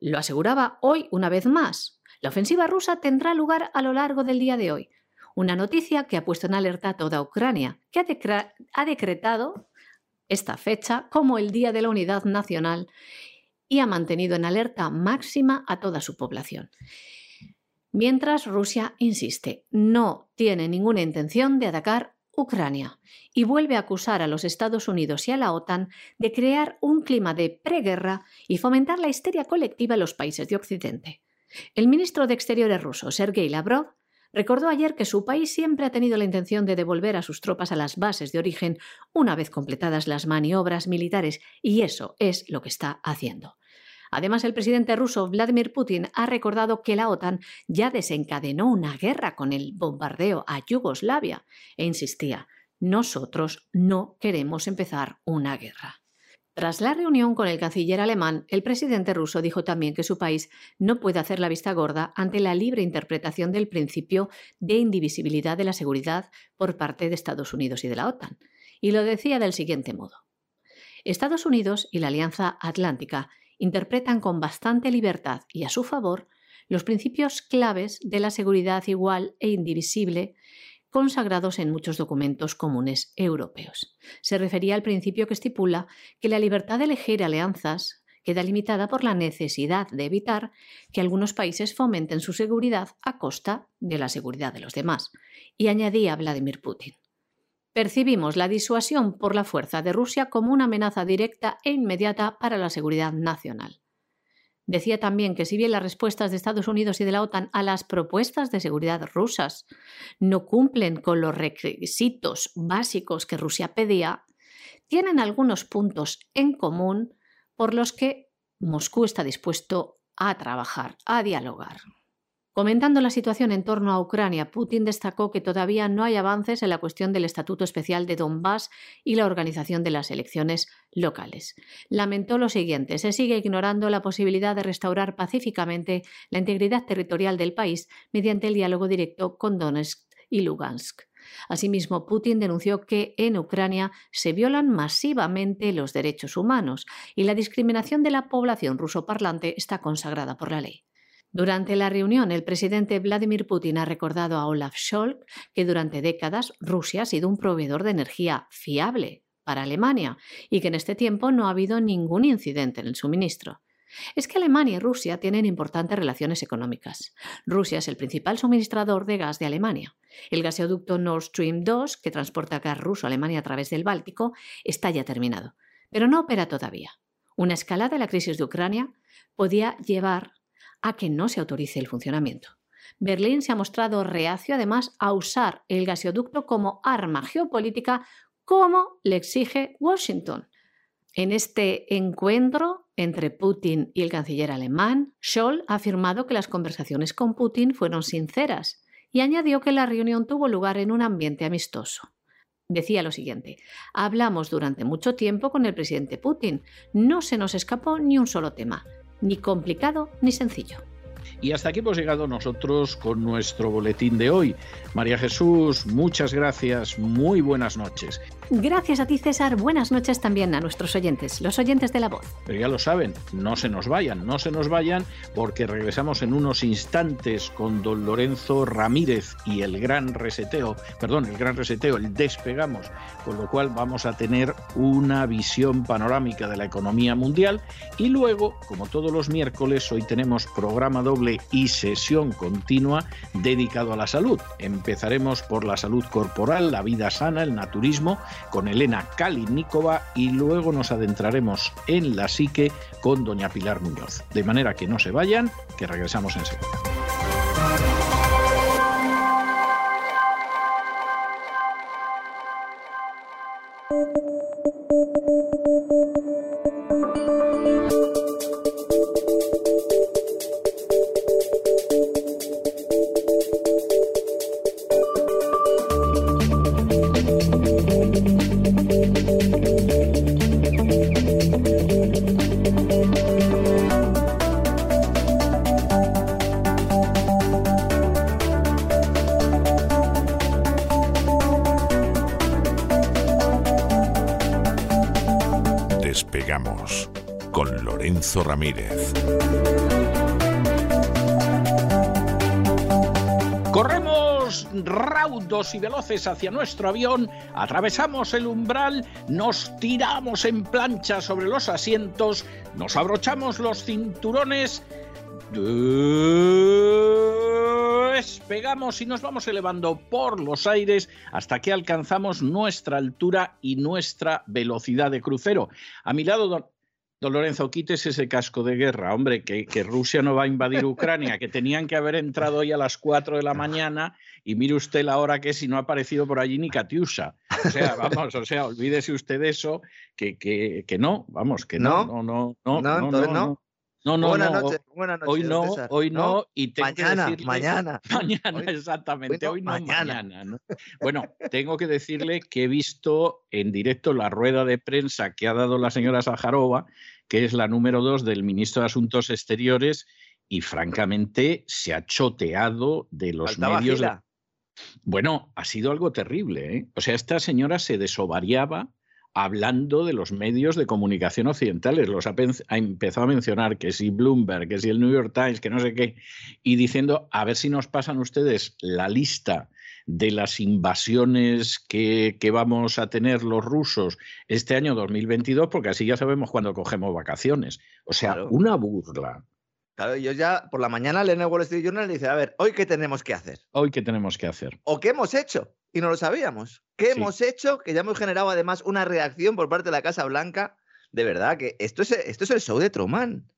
Lo aseguraba hoy una vez más. La ofensiva rusa tendrá lugar a lo largo del día de hoy. Una noticia que ha puesto en alerta a toda Ucrania, que ha, decretado esta fecha como el Día de la Unidad Nacional y ha mantenido en alerta máxima a toda su población. Mientras Rusia insiste, no tiene ninguna intención de atacar Ucrania y vuelve a acusar a los Estados Unidos y a la OTAN de crear un clima de preguerra y fomentar la histeria colectiva en los países de Occidente. El ministro de Exteriores ruso, Sergei Lavrov, recordó ayer que su país siempre ha tenido la intención de devolver a sus tropas a las bases de origen una vez completadas las maniobras militares, y eso es lo que está haciendo. Además, el presidente ruso Vladimir Putin ha recordado que la OTAN ya desencadenó una guerra con el bombardeo a Yugoslavia e insistía, nosotros no queremos empezar una guerra. Tras la reunión con el canciller alemán, el presidente ruso dijo también que su país no puede hacer la vista gorda ante la libre interpretación del principio de indivisibilidad de la seguridad por parte de Estados Unidos y de la OTAN. Y lo decía del siguiente modo. Estados Unidos y la Alianza Atlántica interpretan con bastante libertad y a su favor los principios claves de la seguridad igual e indivisible consagrados en muchos documentos comunes europeos. Se refería al principio que estipula que la libertad de elegir alianzas queda limitada por la necesidad de evitar que algunos países fomenten su seguridad a costa de la seguridad de los demás. Y añadía Vladimir Putin. Percibimos la disuasión por la fuerza de Rusia como una amenaza directa e inmediata para la seguridad nacional. Decía también que si bien las respuestas de Estados Unidos y de la OTAN a las propuestas de seguridad rusas no cumplen con los requisitos básicos que Rusia pedía, tienen algunos puntos en común por los que Moscú está dispuesto a trabajar, a dialogar. Comentando la situación en torno a Ucrania, Putin destacó que todavía no hay avances en la cuestión del Estatuto Especial de Donbass y la organización de las elecciones locales. Lamentó lo siguiente, se sigue ignorando la posibilidad de restaurar pacíficamente la integridad territorial del país mediante el diálogo directo con Donetsk y Lugansk. Asimismo, Putin denunció que en Ucrania se violan masivamente los derechos humanos y la discriminación de la población rusoparlante está consagrada por la ley. Durante la reunión, el presidente Vladimir Putin ha recordado a Olaf Scholz que durante décadas Rusia ha sido un proveedor de energía fiable para Alemania y que en este tiempo no ha habido ningún incidente en el suministro. Es que Alemania y Rusia tienen importantes relaciones económicas. Rusia es el principal suministrador de gas de Alemania. El gasoducto Nord Stream 2, que transporta gas ruso a Alemania a través del Báltico, está ya terminado, pero no opera todavía. Una escalada de la crisis de Ucrania podía llevar a que no se autorice el funcionamiento. Berlín se ha mostrado reacio además a usar el gasoducto como arma geopolítica como le exige Washington. En este encuentro entre Putin y el canciller alemán, Scholl ha afirmado que las conversaciones con Putin fueron sinceras y añadió que la reunión tuvo lugar en un ambiente amistoso. Decía lo siguiente, hablamos durante mucho tiempo con el presidente Putin, no se nos escapó ni un solo tema, ni complicado ni sencillo. Y hasta aquí hemos llegado nosotros con nuestro boletín de hoy. María Jesús, muchas gracias, muy buenas noches. Gracias a ti, César. Buenas noches también a nuestros oyentes, los oyentes de la voz. Pero ya lo saben, no se nos vayan, no se nos vayan, porque regresamos en unos instantes con don Lorenzo Ramírez y el gran reseteo, perdón, el gran reseteo, el despegamos, con lo cual vamos a tener una visión panorámica de la economía mundial y luego, como todos los miércoles, hoy tenemos programa doble y sesión continua dedicado a la salud. Empezaremos por la salud corporal, la vida sana, el naturismo, con Elena Kalinikova y luego nos adentraremos en la psique con doña Pilar Muñoz. De manera que no se vayan, que regresamos enseguida. Ramírez. Corremos raudos y veloces hacia nuestro avión, atravesamos el umbral, nos tiramos en plancha sobre los asientos, nos abrochamos los cinturones Despegamos y nos vamos elevando por los aires hasta que alcanzamos nuestra altura y nuestra velocidad de crucero. A mi lado, don, Don Lorenzo, quites ese casco de guerra, hombre, que, que, Rusia no va a invadir Ucrania, que tenían que haber entrado hoy a las 4 de la mañana y mire usted la hora que es y no ha aparecido por allí ni Katiusa. O sea, vamos, o sea, olvídese usted de eso, que, que, que no, vamos, que no, no, no, no, no, no, no. No, no, buenas no. Noches, buenas noches, hoy no, César. hoy no, y tengo mañana, que decirle, mañana. Mañana, Hoy- exactamente, hoy hoy no, no, mañana. mañana. ¿no? Bueno, tengo que decirle que he visto en directo la rueda de prensa que ha dado la señora Sajarova, que es la número dos del ministro de Asuntos Exteriores, y francamente se ha choteado de los Faltaba medios. de-. Bueno, ha sido algo terrible. ¿eh? O sea, esta señora se desovariaba hablando de los medios de comunicación occidentales. Los ha, empezado a mencionar que si Bloomberg, que si el New York Times, que no sé qué, y diciendo, a ver si nos pasan ustedes la lista de las invasiones que, que vamos a tener los rusos este año 2022, porque así ya sabemos cuándo cogemos vacaciones. O sea, Claro. una burla. Claro, yo ya por la mañana leo en el Wall Street Journal y dice, a ver, ¿hoy qué tenemos que hacer? Hoy, ¿qué tenemos que hacer? ¿O qué hemos hecho? Y no lo sabíamos. ¿Qué Sí. hemos hecho? Que ya hemos generado además una reacción por parte de la Casa Blanca. De verdad, que esto es, esto es el show de Truman.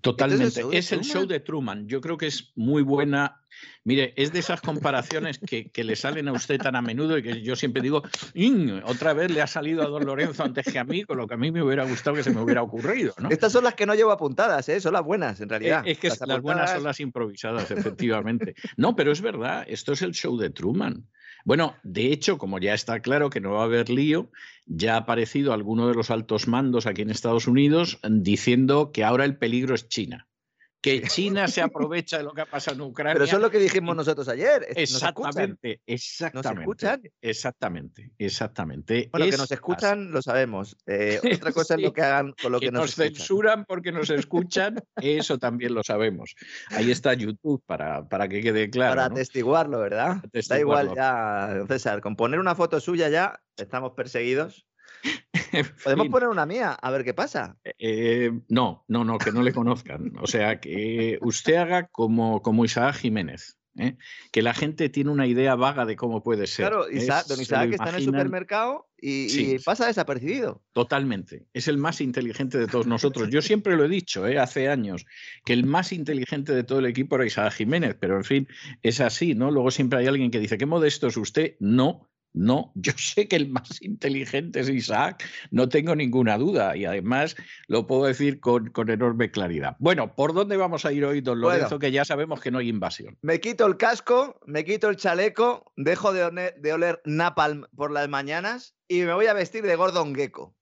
Totalmente. de es el show de Truman. Yo creo que es muy buena. Mire, es de esas comparaciones que, que le salen a usted tan a menudo y que yo siempre digo, "Mm, otra vez le ha salido a don Lorenzo antes que a mí, con lo que a mí me hubiera gustado que se me hubiera ocurrido. ¿no? Estas son las que no llevo apuntadas, ¿eh? son las buenas en Eh, realidad. Es que las, buenas son las improvisadas, efectivamente. No, pero es verdad, esto es el show de Truman. Bueno, de hecho, como ya está claro que no va a haber lío, ya ha aparecido alguno de los altos mandos aquí en Estados Unidos diciendo que ahora el peligro es China. Que China se aprovecha de lo que ha pasado en Ucrania. Pero eso es lo que dijimos nosotros ayer. es- nos. Exactamente, exactamente. escuchan? Exactamente, exactamente. Bueno, que Es nos escuchan, lo sabemos. Eh, otra cosa es lo que hagan con lo que, que, nos, escuchan. censuran porque nos escuchan, eso también lo sabemos. Ahí está YouTube para, para que quede claro. Para ¿no? atestiguarlo, ¿verdad? Da igual ya, César. Con poner una foto suya ya estamos perseguidos. Podemos poner una mía, a ver qué pasa. eh, no, no, no, que no le conozcan. O sea, que usted haga como, como Isaac Jiménez. ¿eh? Que la gente tiene una idea vaga de cómo puede ser. Claro, ¿eh? Isaac, don Isaac que está en el supermercado y, pasa desapercibido. Totalmente. Es el más inteligente de todos nosotros. Yo siempre lo he dicho, ¿eh? hace años, que el más inteligente de todo el equipo era Isaac Jiménez, pero en fin, es así, ¿no? Luego siempre hay alguien que dice, qué modesto es usted. No, no, yo sé que el más inteligente es Isaac, no tengo ninguna duda, y además lo puedo decir con, con enorme claridad. Bueno, ¿por dónde vamos a ir hoy, don Bueno. Lorenzo? Que ya sabemos que no hay invasión. Me quito el casco, me quito el chaleco, dejo de, one- de oler napalm por las mañanas y me voy a vestir de Gordon Gecko.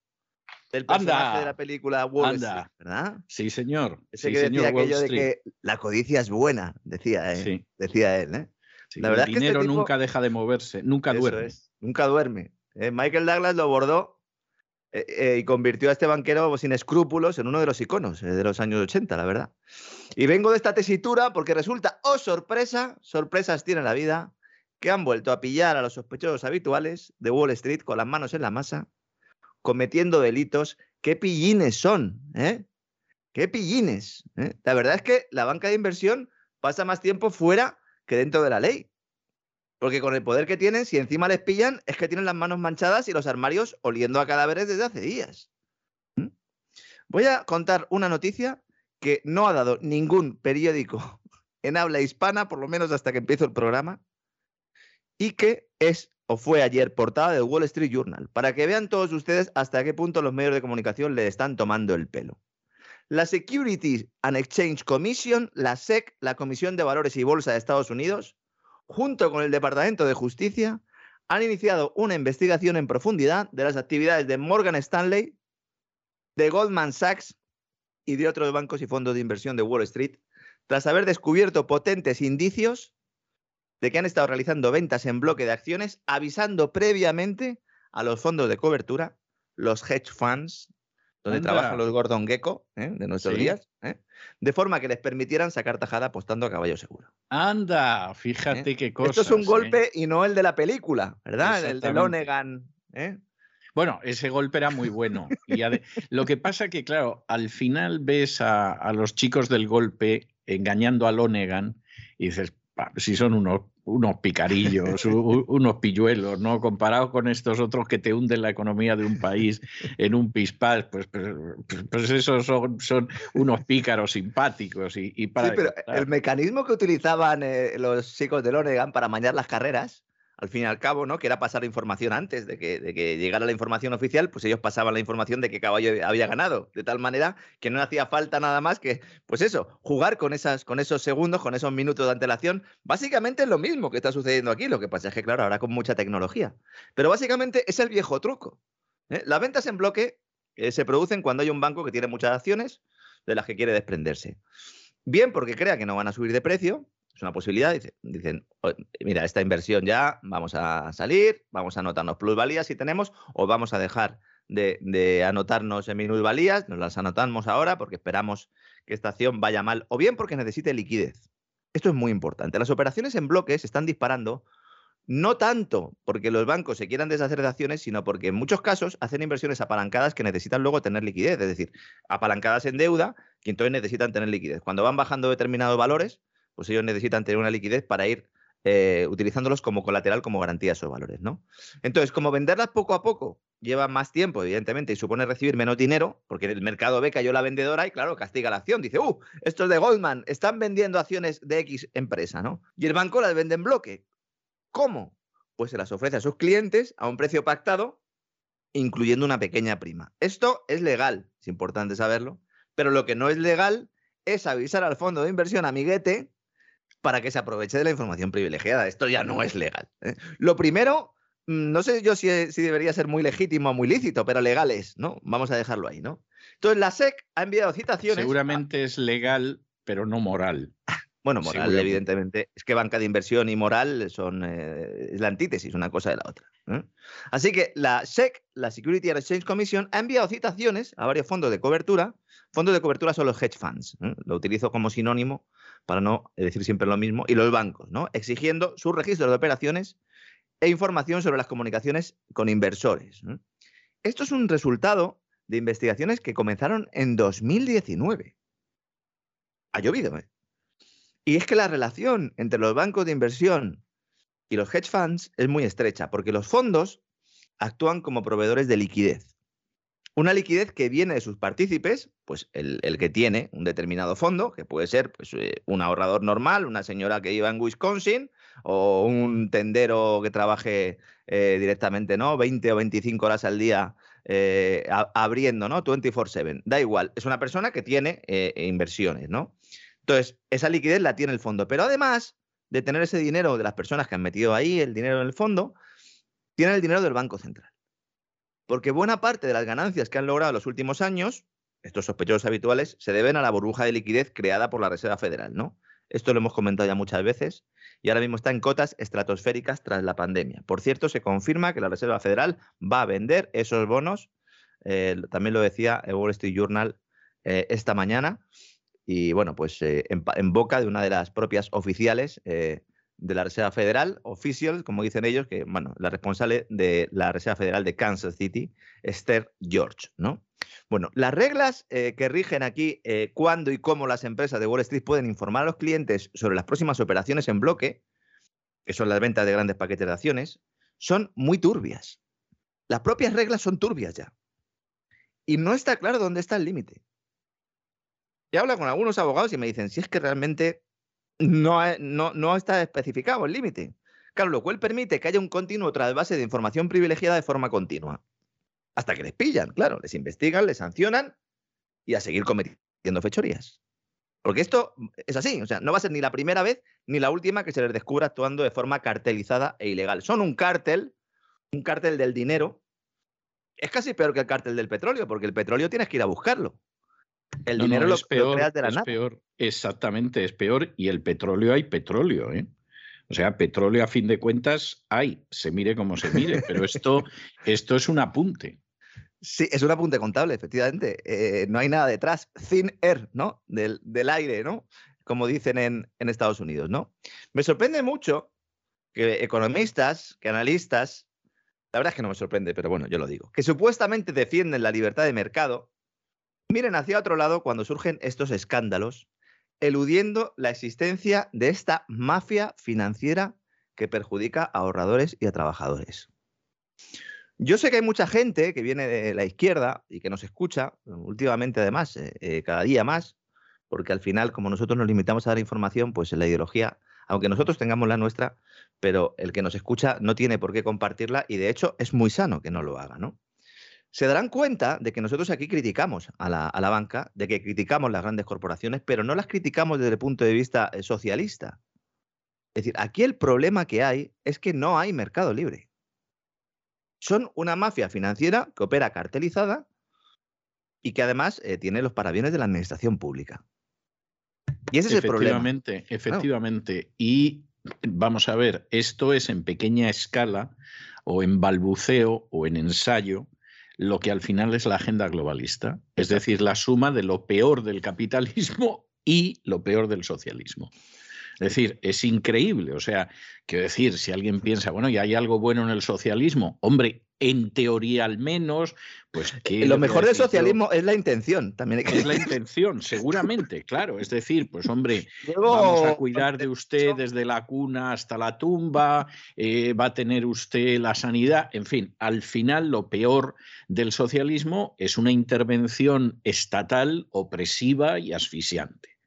El personaje Anda, de la película Wall anda. Street, ¿verdad? Sí, señor. Ese sí, que decía señor, aquello de que la codicia es buena, decía, eh, Sí, decía él, ¿eh? Sí, La el verdad es que este dinero tipo- nunca deja de moverse, nunca Eso duerme. es, nunca duerme. Eh, Michael Douglas lo bordó eh, eh, y convirtió a este banquero sin escrúpulos en uno de los iconos de los años 80, la verdad. Y vengo de esta tesitura porque resulta, oh sorpresa, sorpresas tiene la vida, que han vuelto a pillar a los sospechosos habituales de Wall Street con las manos en la masa, cometiendo delitos. ¡Qué pillines son! ¿eh? ¡Qué pillines! La verdad es que la banca de inversión pasa más tiempo fuera que dentro de la ley. Porque con el poder que tienen, si encima les pillan, es que tienen las manos manchadas y los armarios oliendo a cadáveres desde hace días. ¿Mm? Voy a contar una noticia que no ha dado ningún periódico en habla hispana, por lo menos hasta que empiezo el programa, y que es o fue ayer portada del Wall Street Journal, para que vean todos ustedes hasta qué punto los medios de comunicación le están tomando el pelo. La Securities and Exchange Commission, la SEC, la Comisión de Valores y Bolsa de Estados Unidos, junto con el Departamento de Justicia, han iniciado una investigación en profundidad de las actividades de Morgan Stanley, de Goldman Sachs y de otros bancos y fondos de inversión de Wall Street, tras haber descubierto potentes indicios de que han estado realizando ventas en bloque de acciones, avisando previamente a los fondos de cobertura, los hedge funds, donde Anda. trabajan los Gordon Gecko ¿eh? de nuestros Sí. días, ¿eh? de forma que les permitieran sacar tajada apostando a caballo seguro. Anda, fíjate qué cosa. Esto es un golpe y no el de la película, ¿verdad? El de. Lonegan. ¿eh? Bueno, ese golpe era muy bueno. Y lo que pasa que, claro, al final ves a, a los chicos del golpe engañando a Lonegan y dices, si son unos, unos picarillos, unos pilluelos, ¿no? Comparados con estos otros que te hunden la economía de un país en un pispás, pues, pues, pues, esos son, son, unos pícaros simpáticos. Y, para sí, pero el mecanismo que utilizaban eh, los chicos de Lonegan para mañar las carreras al fin y al cabo, ¿no? Que era pasar información antes de que, llegara la información oficial, pues ellos pasaban la información de que Caballo había ganado, de tal manera que no hacía falta nada más que, pues eso, jugar con, esas, con esos segundos, con esos minutos de antelación. Básicamente es lo mismo que está sucediendo aquí, lo que pasa es que, claro, ahora con mucha tecnología. Pero básicamente es el viejo truco. ¿eh? Las ventas en bloque eh, se producen cuando hay un banco que tiene muchas acciones de las que quiere desprenderse. Bien porque crea que no van a subir de precio, es una posibilidad. Dicen, mira, esta inversión ya vamos a salir, vamos a anotarnos plusvalías si tenemos, o vamos a dejar de, anotarnos en minusvalías, nos las anotamos ahora porque esperamos que esta acción vaya mal, o bien porque necesite liquidez. Esto es muy importante. Las operaciones en bloques están disparando no tanto porque los bancos se quieran deshacer de acciones, sino porque en muchos casos hacen inversiones apalancadas que necesitan luego tener liquidez, es decir, apalancadas en deuda, que entonces necesitan tener liquidez. Cuando van bajando determinados valores, pues ellos necesitan tener una liquidez para ir eh, utilizándolos como colateral, como garantía de esos valores, ¿no? Entonces, como venderlas poco a poco lleva más tiempo, evidentemente, y supone recibir menos dinero, porque el mercado ve yo la vendedora y, claro, castiga la acción. Dice, uh, estos de Goldman están vendiendo acciones de X empresa, ¿no? Y el banco las vende en bloque. ¿Cómo? Pues se las ofrece a sus clientes a un precio pactado, incluyendo una pequeña prima. Esto es legal, es importante saberlo, pero lo que no es legal es avisar al fondo de inversión amiguete para que se aproveche de la información privilegiada. Esto ya no es legal. ¿eh? Lo primero, mm, no sé yo si, debería ser muy legítimo o muy lícito, pero legal es, ¿no? Vamos a dejarlo ahí, ¿no? Entonces, la SEC ha enviado citaciones. Seguramente es legal, pero no moral. Bueno, moral, evidentemente. Es que banca de inversión y moral son eh, es la antítesis una cosa de la otra. ¿eh? Así que la SEC, la Security and Exchange Commission, ha enviado citaciones a varios fondos de cobertura. Fondos de cobertura son los hedge funds. Lo utilizo como sinónimo para no decir siempre lo mismo, y los bancos, ¿no? Exigiendo sus registros de operaciones e información sobre las comunicaciones con inversores. Esto es un resultado de investigaciones que comenzaron en 2019. Ha llovido, ¿eh? Y es que la relación entre los bancos de inversión y los hedge funds es muy estrecha, porque los fondos actúan como proveedores de liquidez. Una liquidez que viene de sus partícipes, pues el, que tiene un determinado fondo, que puede ser pues, eh, un ahorrador normal, una señora que iba en Wisconsin o un tendero que trabaje eh, directamente, ¿no? 20 o 25 horas al día eh, abriendo, ¿no? 24/7. Da igual, es una persona que tiene inversiones, ¿no? Entonces, esa liquidez la tiene el fondo. Pero además de tener ese dinero de las personas que han metido ahí el dinero en el fondo, tiene el dinero del Banco Central. Porque buena parte de las ganancias que han logrado en los últimos años, estos sospechosos habituales, se deben a la burbuja de liquidez creada por la Reserva Federal, ¿no? Esto lo hemos comentado ya muchas veces y ahora mismo está en cotas estratosféricas tras la pandemia. Por cierto, se confirma que la Reserva Federal va a vender esos bonos, eh, también lo decía el Wall Street Journal eh, esta mañana, y bueno, pues eh, en, boca de una de las propias oficiales de la Reserva Federal, official, como dicen ellos, que, bueno, la responsable de la Reserva Federal de Kansas City, Esther George, ¿no? Bueno, las reglas eh, que rigen aquí eh, cuándo y cómo las empresas de Wall Street pueden informar a los clientes sobre las próximas operaciones en bloque, que son las ventas de grandes paquetes de acciones, son muy turbias. Las propias reglas son turbias ya. Y no está claro dónde está el límite. He hablado con algunos abogados y me dicen, si es que realmente no, no, no está especificado el límite. Claro, lo cual permite que haya un continuo base de información privilegiada de forma continua. Hasta que les pillan, claro, les investigan, les sancionan y a seguir cometiendo fechorías. Porque esto es así, o sea, no va a ser ni la primera vez ni la última que se les descubra actuando de forma cartelizada e ilegal. Son un cártel, un cártel del dinero. Es casi peor que el cártel del petróleo, porque el petróleo tienes que ir a buscarlo. El dinero lo, creas de la es Peor, exactamente, es peor. Y el petróleo hay petróleo, ¿eh? O sea, petróleo a fin de cuentas hay, se mire como se mire, pero esto, esto es un apunte. Sí, es un apunte contable, efectivamente. Eh, no hay nada detrás. Thin air, ¿no? Del, aire, ¿no? Como dicen en, en, Estados Unidos, ¿no? Me sorprende mucho que economistas, que analistas, la verdad es que no me sorprende, pero bueno, yo lo digo, que supuestamente defienden la libertad de mercado, miren hacia otro lado cuando surgen estos escándalos eludiendo la existencia de esta mafia financiera que perjudica a ahorradores y a trabajadores. Yo sé que hay mucha gente que viene de la izquierda y que nos escucha, últimamente además, eh, eh, cada día más, porque al final, como nosotros nos limitamos a dar información, pues la ideología, aunque nosotros tengamos la nuestra, pero el que nos escucha no tiene por qué compartirla y de hecho es muy sano que no lo haga, ¿no? Se darán cuenta de que nosotros aquí criticamos a la, a la banca, de que criticamos las grandes corporaciones, pero no las criticamos desde el punto de vista eh, socialista. Es decir, aquí el problema que hay es que no hay mercado libre. Son una mafia financiera que opera cartelizada y que además eh, tiene los parabienes de la administración pública. Y ese es el problema. Efectivamente, efectivamente. Y vamos a ver, esto es en pequeña escala o en balbuceo o en ensayo lo que al final es la agenda globalista, es decir, la suma de lo peor del capitalismo y lo peor del socialismo. Es decir, es increíble. O sea, quiero decir, si alguien piensa, bueno, y hay algo bueno en el socialismo, hombre, en teoría al menos, pues que... Lo mejor del socialismo es la intención, también. Es la intención, seguramente, claro. Es decir, pues hombre, vamos a cuidar de usted desde la cuna hasta la tumba, eh, va a tener usted la sanidad, en fin, al final lo peor del socialismo es una intervención estatal opresiva y asfixiante.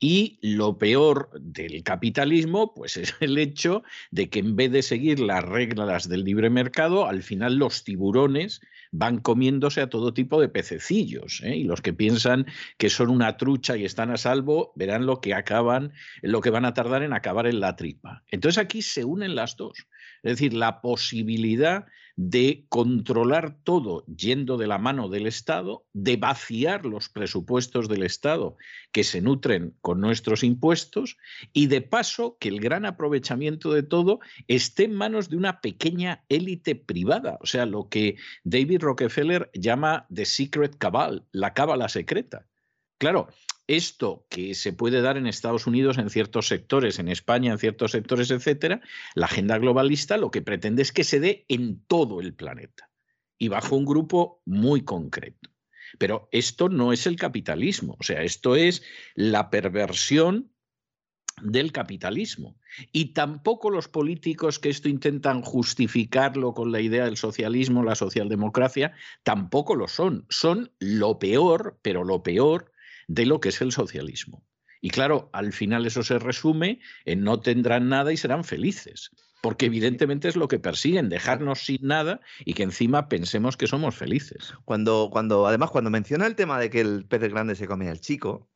Y lo peor del capitalismo, pues es el hecho de que en vez de seguir las reglas del libre mercado, al final los tiburones van comiéndose a todo tipo de pececillos. ¿eh? Y los que piensan que son una trucha y están a salvo, verán lo que acaban, lo que van a tardar en acabar en la tripa. Entonces aquí se unen las dos. Es decir, la posibilidad de controlar todo yendo de la mano del Estado, de vaciar los presupuestos del Estado que se nutren con nuestros impuestos y de paso que el gran aprovechamiento de todo esté en manos de una pequeña élite privada, o sea, lo que David Rockefeller llama the secret cabal, la cábala secreta. Claro, esto que se puede dar en Estados Unidos en ciertos sectores, en España en ciertos sectores, etcétera, la agenda globalista lo que pretende es que se dé en todo el planeta y bajo un grupo muy concreto. Pero esto no es el capitalismo, o sea, esto es la perversión del capitalismo. Y tampoco los políticos que esto intentan justificarlo con la idea del socialismo, la socialdemocracia, tampoco lo son. Son lo peor, pero lo peor de lo que es el socialismo. Y claro, al final eso se resume en no tendrán nada y serán felices, porque evidentemente es lo que persiguen, dejarnos sin nada y que encima pensemos que somos felices. Cuando, cuando, además, cuando menciona el tema de que el pez grande se come al chico,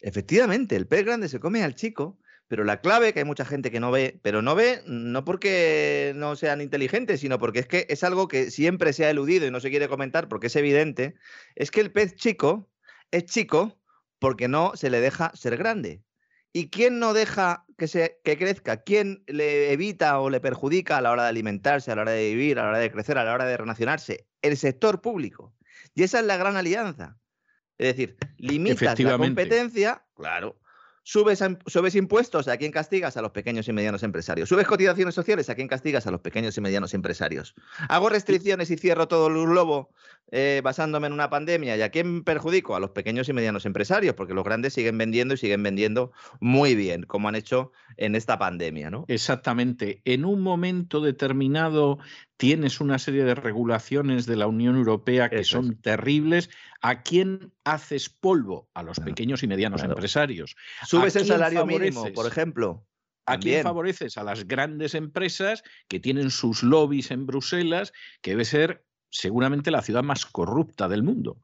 efectivamente, el pez grande se come al chico, pero la clave, que hay mucha gente que no ve, pero no ve no porque no sean inteligentes, sino porque es que es algo que siempre se ha eludido y no se quiere comentar porque es evidente, es que el pez chico es chico porque no se le deja ser grande. ¿Y quién no deja que, se, que crezca? ¿Quién le evita o le perjudica a la hora de alimentarse, a la hora de vivir, a la hora de crecer, a la hora de relacionarse? El sector público. Y esa es la gran alianza. Es decir, limitas la competencia, claro, Subes, impuestos, ¿a quién castigas? A los pequeños y medianos empresarios. Subes cotizaciones sociales, ¿a quién castigas? A los pequeños y medianos empresarios. Hago restricciones y cierro todo el globo eh, basándome en una pandemia. ¿Y a quién perjudico? A los pequeños y medianos empresarios, porque los grandes siguen vendiendo y siguen vendiendo muy bien, como han hecho en esta pandemia. ¿no? Exactamente. En un momento determinado tienes una serie de regulaciones de la Unión Europea que son terribles. ¿A quién haces polvo? A los pequeños y medianos empresarios. Subes el salario mínimo, por ejemplo. ¿A quién favoreces? A las grandes empresas que tienen sus lobbies en Bruselas, que debe ser seguramente la ciudad más corrupta del mundo.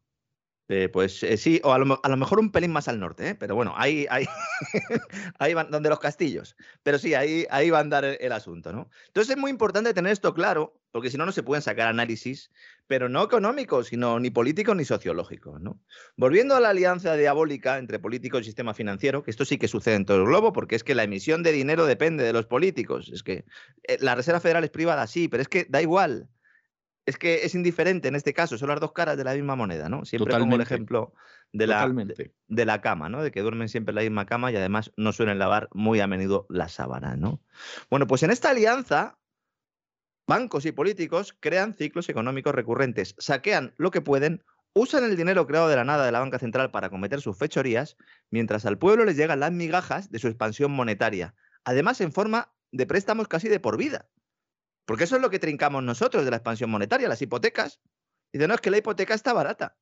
Eh, pues eh, sí, o a lo, mejor un pelín más al norte, ¿eh? pero bueno, ahí, ahí, ahí van donde los castillos. Pero sí, ahí, ahí va a andar el, asunto, ¿no? Entonces es muy importante tener esto claro, porque si no, no se pueden sacar análisis, pero no económicos, sino ni políticos ni sociológicos, ¿no? Volviendo a la alianza diabólica entre políticos y sistema financiero, que esto sí que sucede en todo el globo, porque es que la emisión de dinero depende de los políticos. Es que la Reserva Federal es privada, sí, pero es que da igual es que es indiferente en este caso, son las dos caras de la misma moneda, ¿no? Siempre como el ejemplo de la, de, la cama, ¿no? De que duermen siempre en la misma cama y además no suelen lavar muy a menudo la sábana, ¿no? Bueno, pues en esta alianza, bancos y políticos crean ciclos económicos recurrentes, saquean lo que pueden, usan el dinero creado de la nada de la banca central para cometer sus fechorías, mientras al pueblo les llegan las migajas de su expansión monetaria, además en forma de préstamos casi de por vida. Porque eso es lo que trincamos nosotros de la expansión monetaria, las hipotecas. Dice, no, es que la hipoteca está barata.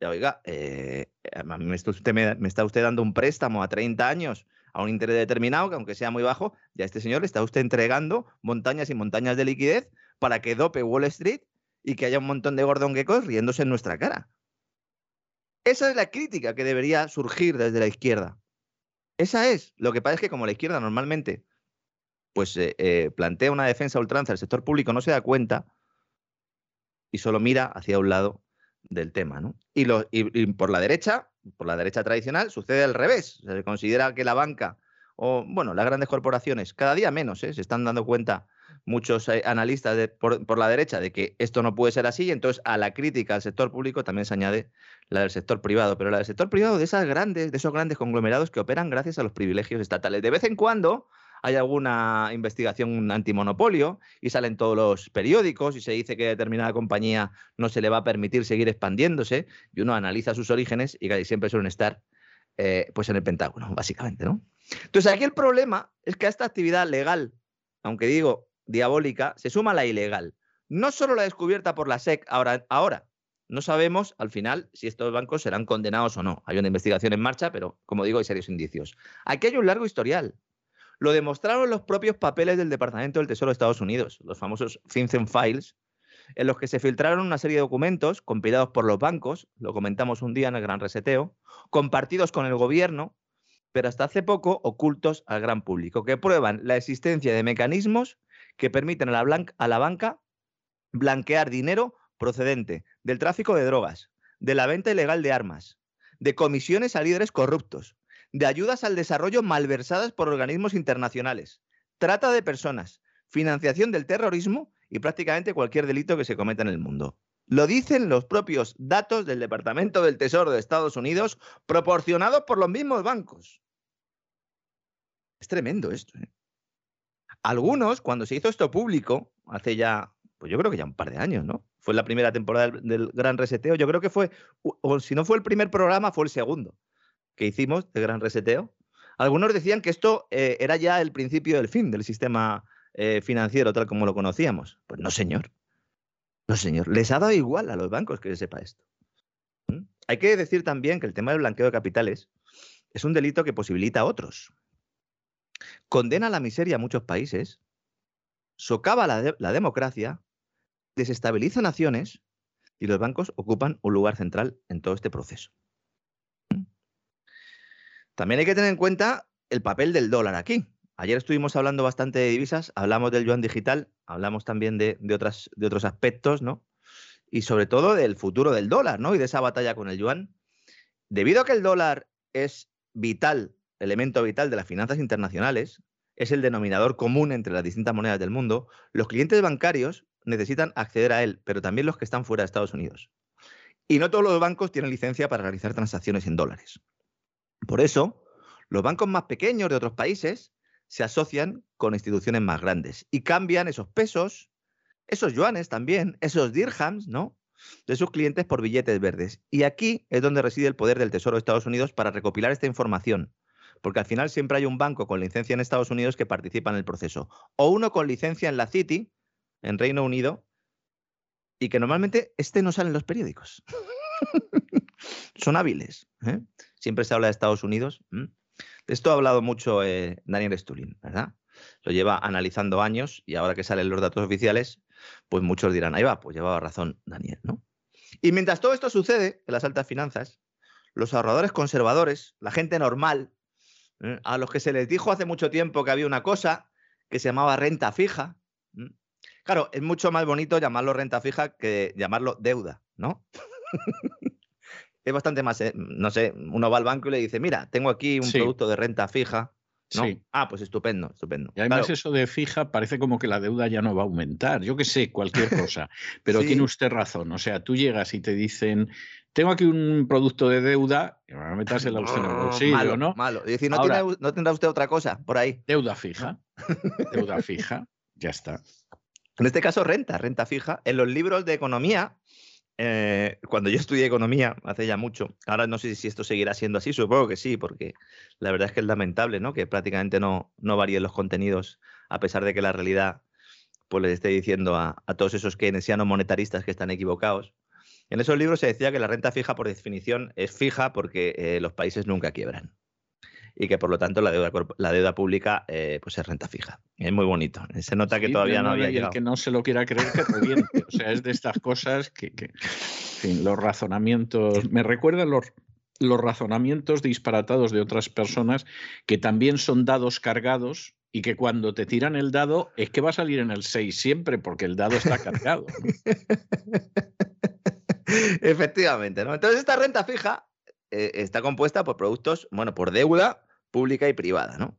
Ya, oiga, eh, me, está usted, me, está usted dando un préstamo a 30 años a un interés determinado, que aunque sea muy bajo, ya este señor le está usted entregando montañas y montañas de liquidez para que dope Wall Street y que haya un montón de gordonguecos riéndose en nuestra cara. Esa es la crítica que debería surgir desde la izquierda. Esa es. Lo que pasa es que como la izquierda normalmente pues eh, eh, plantea una defensa ultranza del sector público, no se da cuenta y solo mira hacia un lado del tema. ¿no? Y, por la derecha, por la derecha tradicional, sucede al revés. Se considera que la banca o, bueno, las grandes corporaciones, cada día menos, ¿eh? se están dando cuenta muchos analistas por, la derecha de que esto no puede ser así, y entonces a la crítica al sector público también se añade la del sector privado, pero la del sector privado de esas grandes, de esos grandes conglomerados que operan gracias a los privilegios estatales. De vez en cuando hay alguna investigación antimonopolio y salen todos los periódicos y se dice que determinada compañía no se le va a permitir seguir expandiéndose y uno analiza sus orígenes y casi siempre suelen estar eh, pues en el Pentágono, básicamente, ¿no? Entonces aquí el problema es que a esta actividad legal, aunque digo diabólica, se suma la ilegal. No solo la descubierta por la SEC ahora, ahora no sabemos al final si estos bancos serán condenados o no. Hay una investigación en marcha, pero como digo, hay serios indicios. Aquí hay un largo historial. Lo demostraron los propios papeles del Departamento del Tesoro de Estados Unidos, los famosos FinCEN Files, en los que se filtraron una serie de documentos compilados por los bancos, lo comentamos un día en el Gran Reseteo, compartidos con el gobierno, pero hasta hace poco ocultos al gran público, que prueban la existencia de mecanismos que permiten a la, a la banca blanquear dinero procedente del tráfico de drogas, de la venta ilegal de armas, de comisiones a líderes corruptos, de ayudas al desarrollo malversadas por organismos internacionales, trata de personas, financiación del terrorismo y prácticamente cualquier delito que se cometa en el mundo. Lo dicen los propios datos del Departamento del Tesoro de Estados Unidos, proporcionados por los mismos bancos. Es tremendo esto. ¿eh? Algunos, cuando se hizo esto público, hace ya, pues yo creo que ya un par de años, ¿no? Fue la primera temporada del, Gran Reseteo, yo creo que fue, o si no fue el primer programa, fue el segundo que hicimos de Gran Reseteo. Algunos decían que esto eh, era ya el principio del fin del sistema eh, financiero tal como lo conocíamos. Pues no, señor. No, señor. Les ha dado igual a los bancos que se sepa esto. ¿Mm? Hay que decir también que el tema del blanqueo de capitales es un delito que posibilita a otros. Condena la miseria a muchos países, socava la democracia, desestabiliza naciones y los bancos ocupan un lugar central en todo este proceso. También hay que tener en cuenta el papel del dólar aquí. Ayer estuvimos hablando bastante de divisas, hablamos del yuan digital, hablamos también de, otros aspectos, ¿no? Y sobre todo del futuro del dólar, ¿no? Y de esa batalla con el yuan. Debido a que el dólar es vital, elemento vital de las finanzas internacionales, es el denominador común entre las distintas monedas del mundo, los clientes bancarios necesitan acceder a él, pero también los que están fuera de Estados Unidos. Y no todos los bancos tienen licencia para realizar transacciones en dólares. Por eso, los bancos más pequeños de otros países se asocian con instituciones más grandes y cambian esos pesos, esos yuanes también, esos dirhams, ¿no? De sus clientes por billetes verdes. Y aquí es donde reside el poder del Tesoro de Estados Unidos para recopilar esta información. Porque al final siempre hay un banco con licencia en Estados Unidos que participa en el proceso. O uno con licencia en la City, en Reino Unido, y que normalmente este no sale en los periódicos. Son hábiles. ¿eh? Siempre se habla de Estados Unidos. De esto ha hablado mucho eh, Daniel Stulin, ¿verdad? Lo lleva analizando años y ahora que salen los datos oficiales, pues muchos dirán, ahí va, pues llevaba razón Daniel, ¿no? Y mientras todo esto sucede en las altas finanzas, los ahorradores conservadores, la gente normal, a los que se les dijo hace mucho tiempo que había una cosa que se llamaba renta fija, claro, es mucho más bonito llamarlo renta fija que llamarlo deuda, ¿no? es bastante más, eh, no sé, uno va al banco y le dice, mira, tengo aquí un producto de renta fija. ¿no? Ah, pues estupendo, estupendo. Y además eso de fija parece como que la deuda ya no va a aumentar. Yo qué sé, cualquier cosa. Pero tiene usted razón. O sea, tú llegas y te dicen, tengo aquí un producto de deuda, y me metas el usted en el bolsillo, malo, ¿no? Malo. Y decir, ¿no, ¿no tendrá usted otra cosa por ahí? Deuda fija. deuda fija. Ya está. En este caso, renta, renta fija. En los libros de economía eh, cuando yo estudié economía, hace ya mucho, ahora no sé si esto seguirá siendo así, supongo que sí, porque la verdad es que es lamentable, ¿no? Que prácticamente no, no varíen los contenidos, a pesar de que la realidad pues les esté diciendo a, a todos esos keynesianos monetaristas que están equivocados. En esos libros se decía que la renta fija, por definición, es fija porque eh, los países nunca quiebran y que por lo tanto la deuda, la deuda pública eh, pues es renta fija. Es muy bonito. Se nota que todavía no había llegado. El que no se lo quiera creer que reviente. o sea, es de estas cosas que, que los razonamientos me recuerdan los los razonamientos disparatados de otras personas que también son dados cargados y que cuando te tiran el dado es que va a salir en el 6 siempre porque el dado está cargado. Efectivamente, ¿no? Entonces esta renta fija eh, está compuesta por productos, bueno, por deuda pública y privada, ¿no?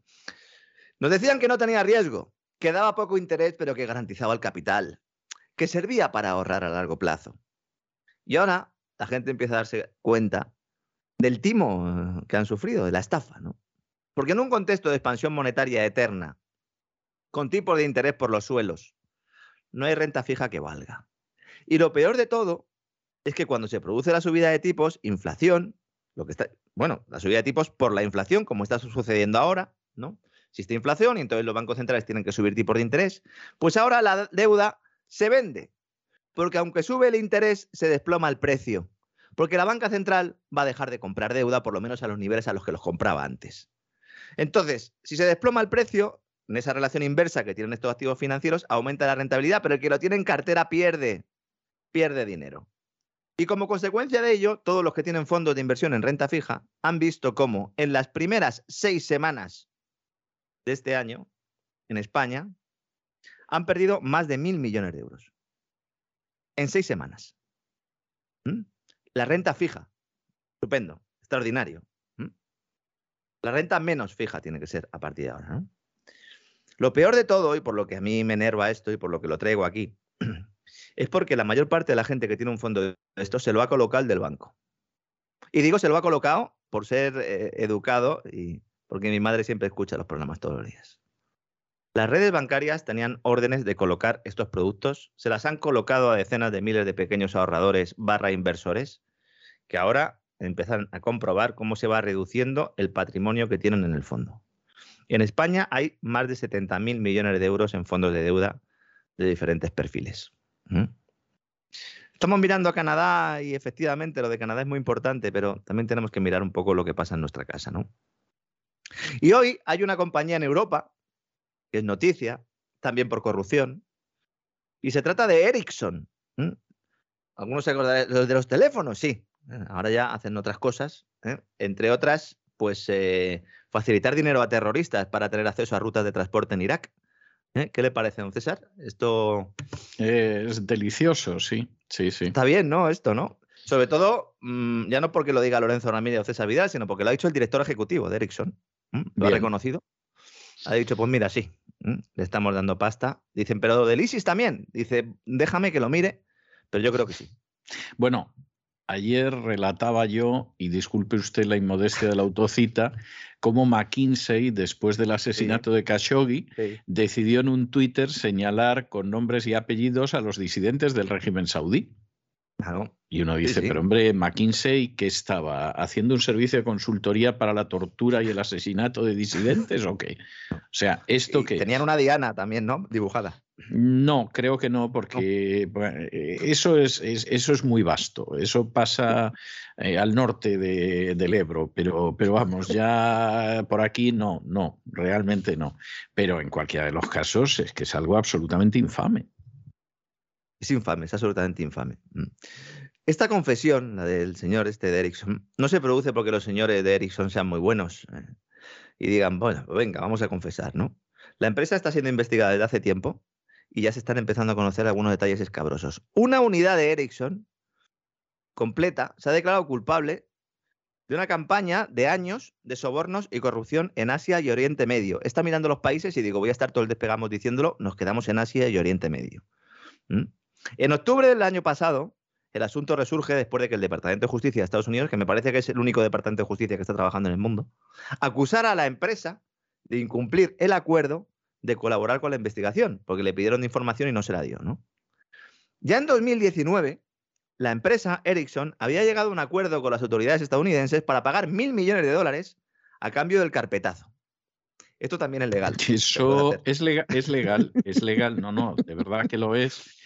Nos decían que no tenía riesgo, que daba poco interés, pero que garantizaba el capital, que servía para ahorrar a largo plazo. Y ahora la gente empieza a darse cuenta del timo que han sufrido, de la estafa, ¿no? Porque en un contexto de expansión monetaria eterna, con tipos de interés por los suelos, no hay renta fija que valga. Y lo peor de todo es que cuando se produce la subida de tipos, inflación, lo que está, bueno, la subida de tipos por la inflación, como está sucediendo ahora, ¿no? Existe inflación y entonces los bancos centrales tienen que subir tipos de interés, pues ahora la deuda se vende, porque aunque sube el interés, se desploma el precio, porque la banca central va a dejar de comprar deuda, por lo menos a los niveles a los que los compraba antes. Entonces, si se desploma el precio, en esa relación inversa que tienen estos activos financieros, aumenta la rentabilidad, pero el que lo tiene en cartera pierde, pierde dinero. Y como consecuencia de ello, todos los que tienen fondos de inversión en renta fija han visto cómo en las primeras seis semanas de este año, en España, han perdido más de mil millones de euros. En seis semanas. ¿Mm? La renta fija. Estupendo. Extraordinario. ¿Mm? La renta menos fija tiene que ser a partir de ahora. Lo peor de todo, y por lo que a mí me enerva esto y por lo que lo traigo aquí, es porque la mayor parte de la gente que tiene un fondo de esto se lo ha colocado el del banco. Y digo se lo ha colocado por ser eh, educado y porque mi madre siempre escucha los programas todos los días. Las redes bancarias tenían órdenes de colocar estos productos, se las han colocado a decenas de miles de pequeños ahorradores barra inversores, que ahora empiezan a comprobar cómo se va reduciendo el patrimonio que tienen en el fondo. En España hay más de 70.000 millones de euros en fondos de deuda de diferentes perfiles. Estamos mirando a Canadá y efectivamente lo de Canadá es muy importante, pero también tenemos que mirar un poco lo que pasa en nuestra casa, ¿no? Y hoy hay una compañía en Europa, que es noticia, también por corrupción, y se trata de Ericsson. ¿Algunos se acordarán de los teléfonos? Sí. Ahora ya hacen otras cosas, ¿eh? entre otras, pues eh, facilitar dinero a terroristas para tener acceso a rutas de transporte en Irak. ¿Eh? ¿Qué le parece, don César? Esto. Es delicioso, sí. Sí, sí. Está bien, ¿no? Esto, ¿no? Sobre todo, mm, ya no porque lo diga Lorenzo Ramírez o César Vidal, sino porque lo ha dicho el director ejecutivo de Ericsson. Lo ha reconocido. Ha dicho, pues mira, sí, le estamos dando pasta. Dicen, pero del ISIS también. Dice, déjame que lo mire, pero yo creo que sí. Bueno, ayer relataba yo, y disculpe usted la inmodestia de la autocita, cómo McKinsey, después del asesinato de Khashoggi, decidió en un Twitter señalar con nombres y apellidos a los disidentes del régimen saudí. Y uno dice, pero hombre, McKinsey, ¿qué estaba? ¿Haciendo un servicio de consultoría para la tortura y el asesinato de disidentes o qué? O sea, esto que... Tenían una diana también, ¿no? Dibujada. No, creo que no, porque eh, eso, es, eso es muy vasto. Eso pasa eh, al norte del Ebro, pero, pero vamos, ya por aquí no, no, realmente no. Pero en cualquiera de los casos es que es algo absolutamente infame. Es infame, es absolutamente infame. Mm. Esta confesión, la del señor este de Ericsson, no se produce porque los señores de Ericsson sean muy buenos eh, y digan, bueno, pues venga, vamos a confesar, ¿no? La empresa está siendo investigada desde hace tiempo y ya se están empezando a conocer algunos detalles escabrosos. Una unidad de Ericsson completa se ha declarado culpable de una campaña de años de sobornos y corrupción en Asia y Oriente Medio. Está mirando los países y digo, voy a estar todo el despegamos diciéndolo, nos quedamos en Asia y Oriente Medio. En octubre del año pasado, el asunto resurge después de que el Departamento de Justicia de Estados Unidos, que me parece que es el único departamento de justicia que está trabajando en el mundo, acusara a la empresa de incumplir el acuerdo de colaborar con la investigación, porque le pidieron información y no se la dio, ¿no? Ya en 2019, la empresa Ericsson había llegado a un acuerdo con las autoridades estadounidenses para pagar mil millones de dólares a cambio del carpetazo. Esto también es legal. Eso es legal, es legal, es legal. No, no, de verdad que lo es.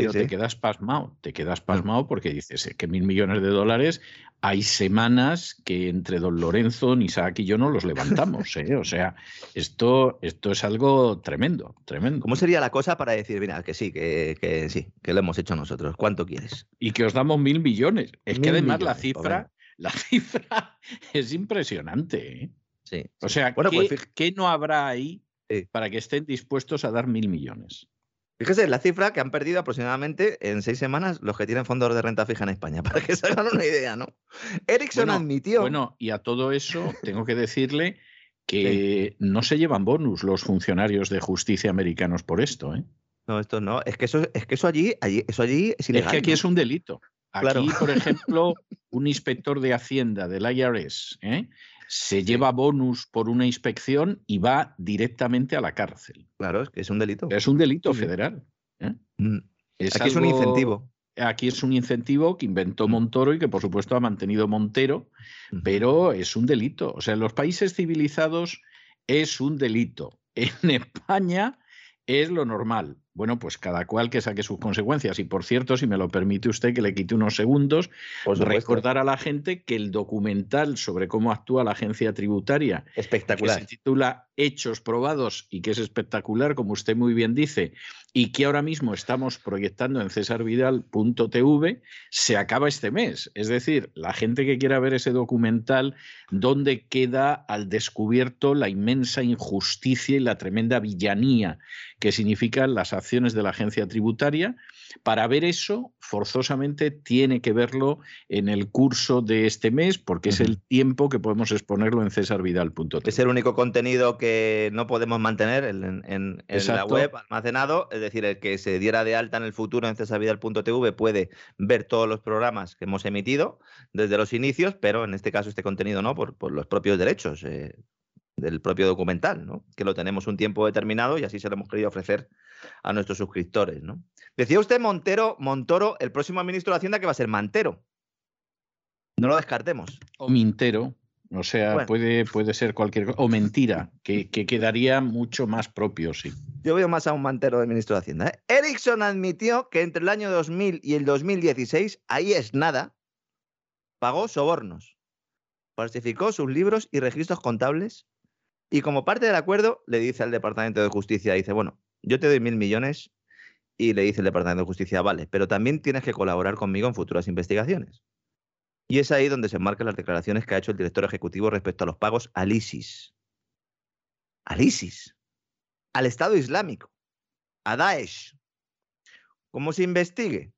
Pero te quedas pasmado, te quedas mm. pasmado porque dices que mil millones de dólares hay semanas que entre don Lorenzo, Isaac y yo no los levantamos. ¿eh? O sea, esto, esto es algo tremendo, tremendo. ¿Cómo sería la cosa para decir, mira, que sí, que, sí, que lo hemos hecho nosotros? ¿Cuánto quieres? Y que os damos mil millones. Es que además la cifra, la cifra es impresionante. ¿eh? Sí, O sea, bueno, ¿qué, pues ¿qué, no habrá ahí para que estén dispuestos a dar mil millones? Fíjese la cifra que han perdido aproximadamente en seis semanas los que tienen fondos de renta fija en España, para que se hagan una idea, ¿no? Ericsson admitió. Bueno, y a todo eso tengo que decirle que no se llevan bonus los funcionarios de justicia americanos por esto, ¿eh? No, esto no. Es que eso, es que eso allí, allí, eso allí es ilegal. Es que aquí es un delito. Aquí, por ejemplo, un inspector de Hacienda del IRS ¿eh? Se lleva bonus por una inspección y va directamente a la cárcel. Claro, es que es un delito. Es un delito federal. ¿eh? Mm. aquí es un incentivo. Aquí es un incentivo que inventó. Montoro y que por supuesto ha mantenido Montero, pero es un delito. O sea, en los países civilizados es un delito. En España es lo normal. Bueno, pues cada cual que saque sus consecuencias. Y por cierto, si me lo permite usted que le quite unos segundos, recordar a la gente que el documental sobre cómo actúa la agencia tributaria, espectacular, que se titula Hechos probados y que es espectacular, como usted muy bien dice, y que ahora mismo estamos proyectando en cesarvidal.tv, se acaba este mes. Es decir, la gente que quiera ver ese documental, donde queda al descubierto la inmensa injusticia y la tremenda villanía que significan las acciones de la agencia tributaria. Para ver eso, forzosamente tiene que verlo en el curso de este mes, porque es el tiempo que podemos exponerlo en cesarvidal.tv. Es el único contenido que no podemos mantener en, la web almacenado, es decir, el que se diera de alta en el futuro en cesarvidal.tv puede ver todos los programas que hemos emitido desde los inicios, pero en este caso este contenido no, por, los propios derechos. Eh, del propio documental, ¿no? que lo tenemos un tiempo determinado y así se lo hemos querido ofrecer a nuestros suscriptores. ¿no? Decía usted Montero, Montoro, el próximo ministro de Hacienda que va a ser Mantero. No lo descartemos. O Mintero, o sea, puede, puede ser cualquier cosa. O mentira, que, quedaría mucho más propio, sí. Yo veo más a un Mantero de ministro de Hacienda. ¿eh? Ericsson admitió que entre el año 2000 y el 2016, ahí es nada, pagó sobornos, falsificó sus libros y registros contables y como parte del acuerdo, le dice al Departamento de Justicia, dice, bueno, yo te doy mil millones y le dice el Departamento de Justicia, vale, pero también tienes que colaborar conmigo en futuras investigaciones. Y es ahí donde se enmarcan las declaraciones que ha hecho el director ejecutivo respecto a los pagos al ISIS. Al ISIS. Al Estado Islámico. A Daesh. ¿Cómo se investigue?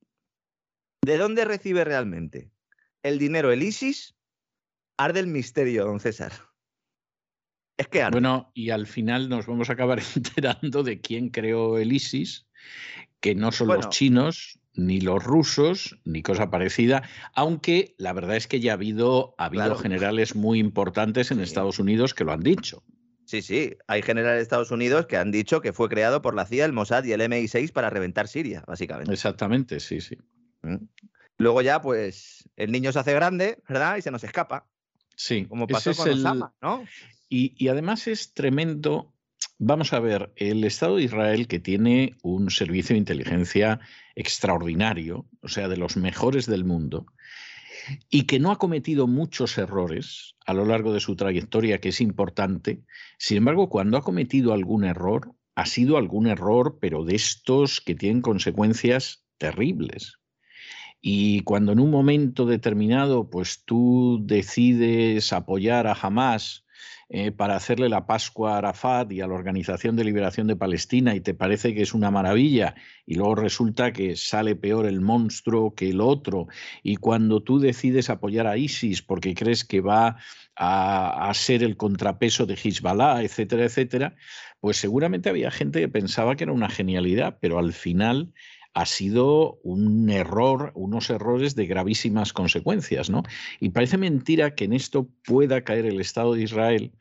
¿De dónde recibe realmente el dinero el ISIS? Arde el misterio, don César. Es que Bueno, y al final nos vamos a acabar enterando de quién creó el ISIS, que no son los chinos, ni los rusos, ni cosa parecida, aunque la verdad es que ya ha habido, ha habido generales muy importantes en Estados Unidos que lo han dicho. Sí, sí, hay generales de Estados Unidos que han dicho que fue creado por la CIA, el Mossad y el MI6 para reventar Siria, básicamente. Exactamente, sí, sí. Mm. Luego ya, pues, el niño se hace grande, ¿verdad? Y se nos escapa. Sí. Como pasó con Osama, ¿no? Y, además es tremendo. Vamos a ver, el Estado de Israel, que tiene un servicio de inteligencia extraordinario, o sea, de los mejores del mundo, y que no ha cometido muchos errores a lo largo de su trayectoria, que es importante. Sin embargo, cuando ha cometido algún error, ha sido algún error, pero de estos que tienen consecuencias terribles. Y cuando en un momento determinado, pues tú decides apoyar a Hamas eh, para hacerle la Pascua a Arafat y a la Organización de Liberación de Palestina y te parece que es una maravilla y luego resulta que sale peor el monstruo que el otro. Y cuando tú decides apoyar a ISIS porque crees que va a, a ser el contrapeso de Hezbollah, etcétera, etcétera, pues seguramente había gente que pensaba que era una genialidad, pero al final ha sido un error, unos errores de gravísimas consecuencias, ¿no? Y parece mentira que en esto pueda caer el Estado de Israel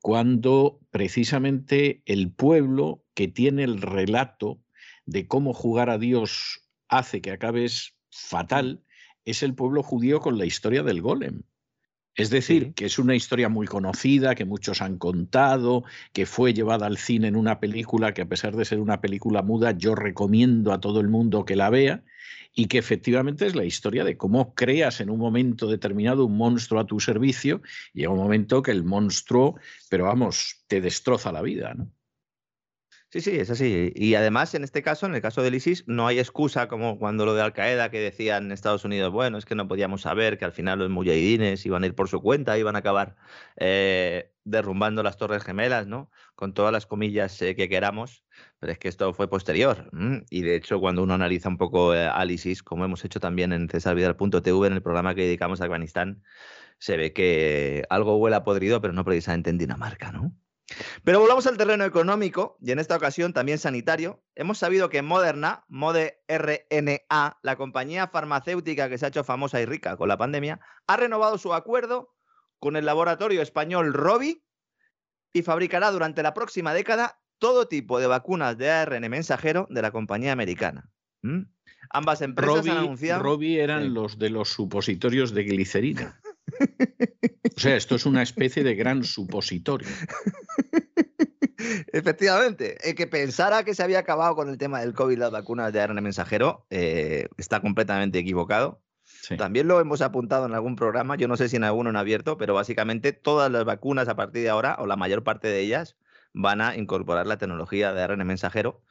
cuando precisamente el pueblo que tiene el relato de cómo jugar a Dios hace que acabes fatal es el pueblo judío con la historia del golem. Es decir, que es una historia muy conocida, que muchos han contado, que fue llevada al cine en una película que a pesar de ser una película muda, yo recomiendo a todo el mundo que la vea, y que efectivamente es la historia de cómo creas en un momento determinado un monstruo a tu servicio, y llega un momento que el monstruo, pero vamos, te destroza la vida. ¿no? Sí, sí, es así. Y además, en este caso, en el caso del ISIS, no hay excusa como cuando lo de Al Qaeda, que decían en Estados Unidos, bueno, es que no podíamos saber que al final los mujahidines iban a ir por su cuenta, iban a acabar eh, derrumbando las Torres Gemelas, ¿no? Con todas las comillas eh, que queramos, pero es que esto fue posterior. Y de hecho, cuando uno analiza un poco eh, al ISIS, como hemos hecho también en cesarvidal.tv, en el programa que dedicamos a Afganistán, se ve que algo huele a podrido, pero no precisamente en Dinamarca, ¿no? Pero volvamos al terreno económico y en esta ocasión también sanitario. Hemos sabido que Moderna, Mode RNA, la compañía farmacéutica que se ha hecho famosa y rica con la pandemia, ha renovado su acuerdo con el laboratorio español Robi y fabricará durante la próxima década todo tipo de vacunas de ARN mensajero de la compañía americana. ¿Mm? Ambas empresas han anunciado. Robi eran los de los supositorios de glicerina. O sea, esto es una especie de gran supositorio. Efectivamente, el que pensara que se había acabado con el tema del COVID las vacunas de ARN mensajero eh, está completamente equivocado. También lo hemos apuntado en algún programa, yo no sé si en alguno en abierto, pero básicamente todas las vacunas a partir de ahora, o la mayor parte de ellas, van a incorporar la tecnología de ARN mensajero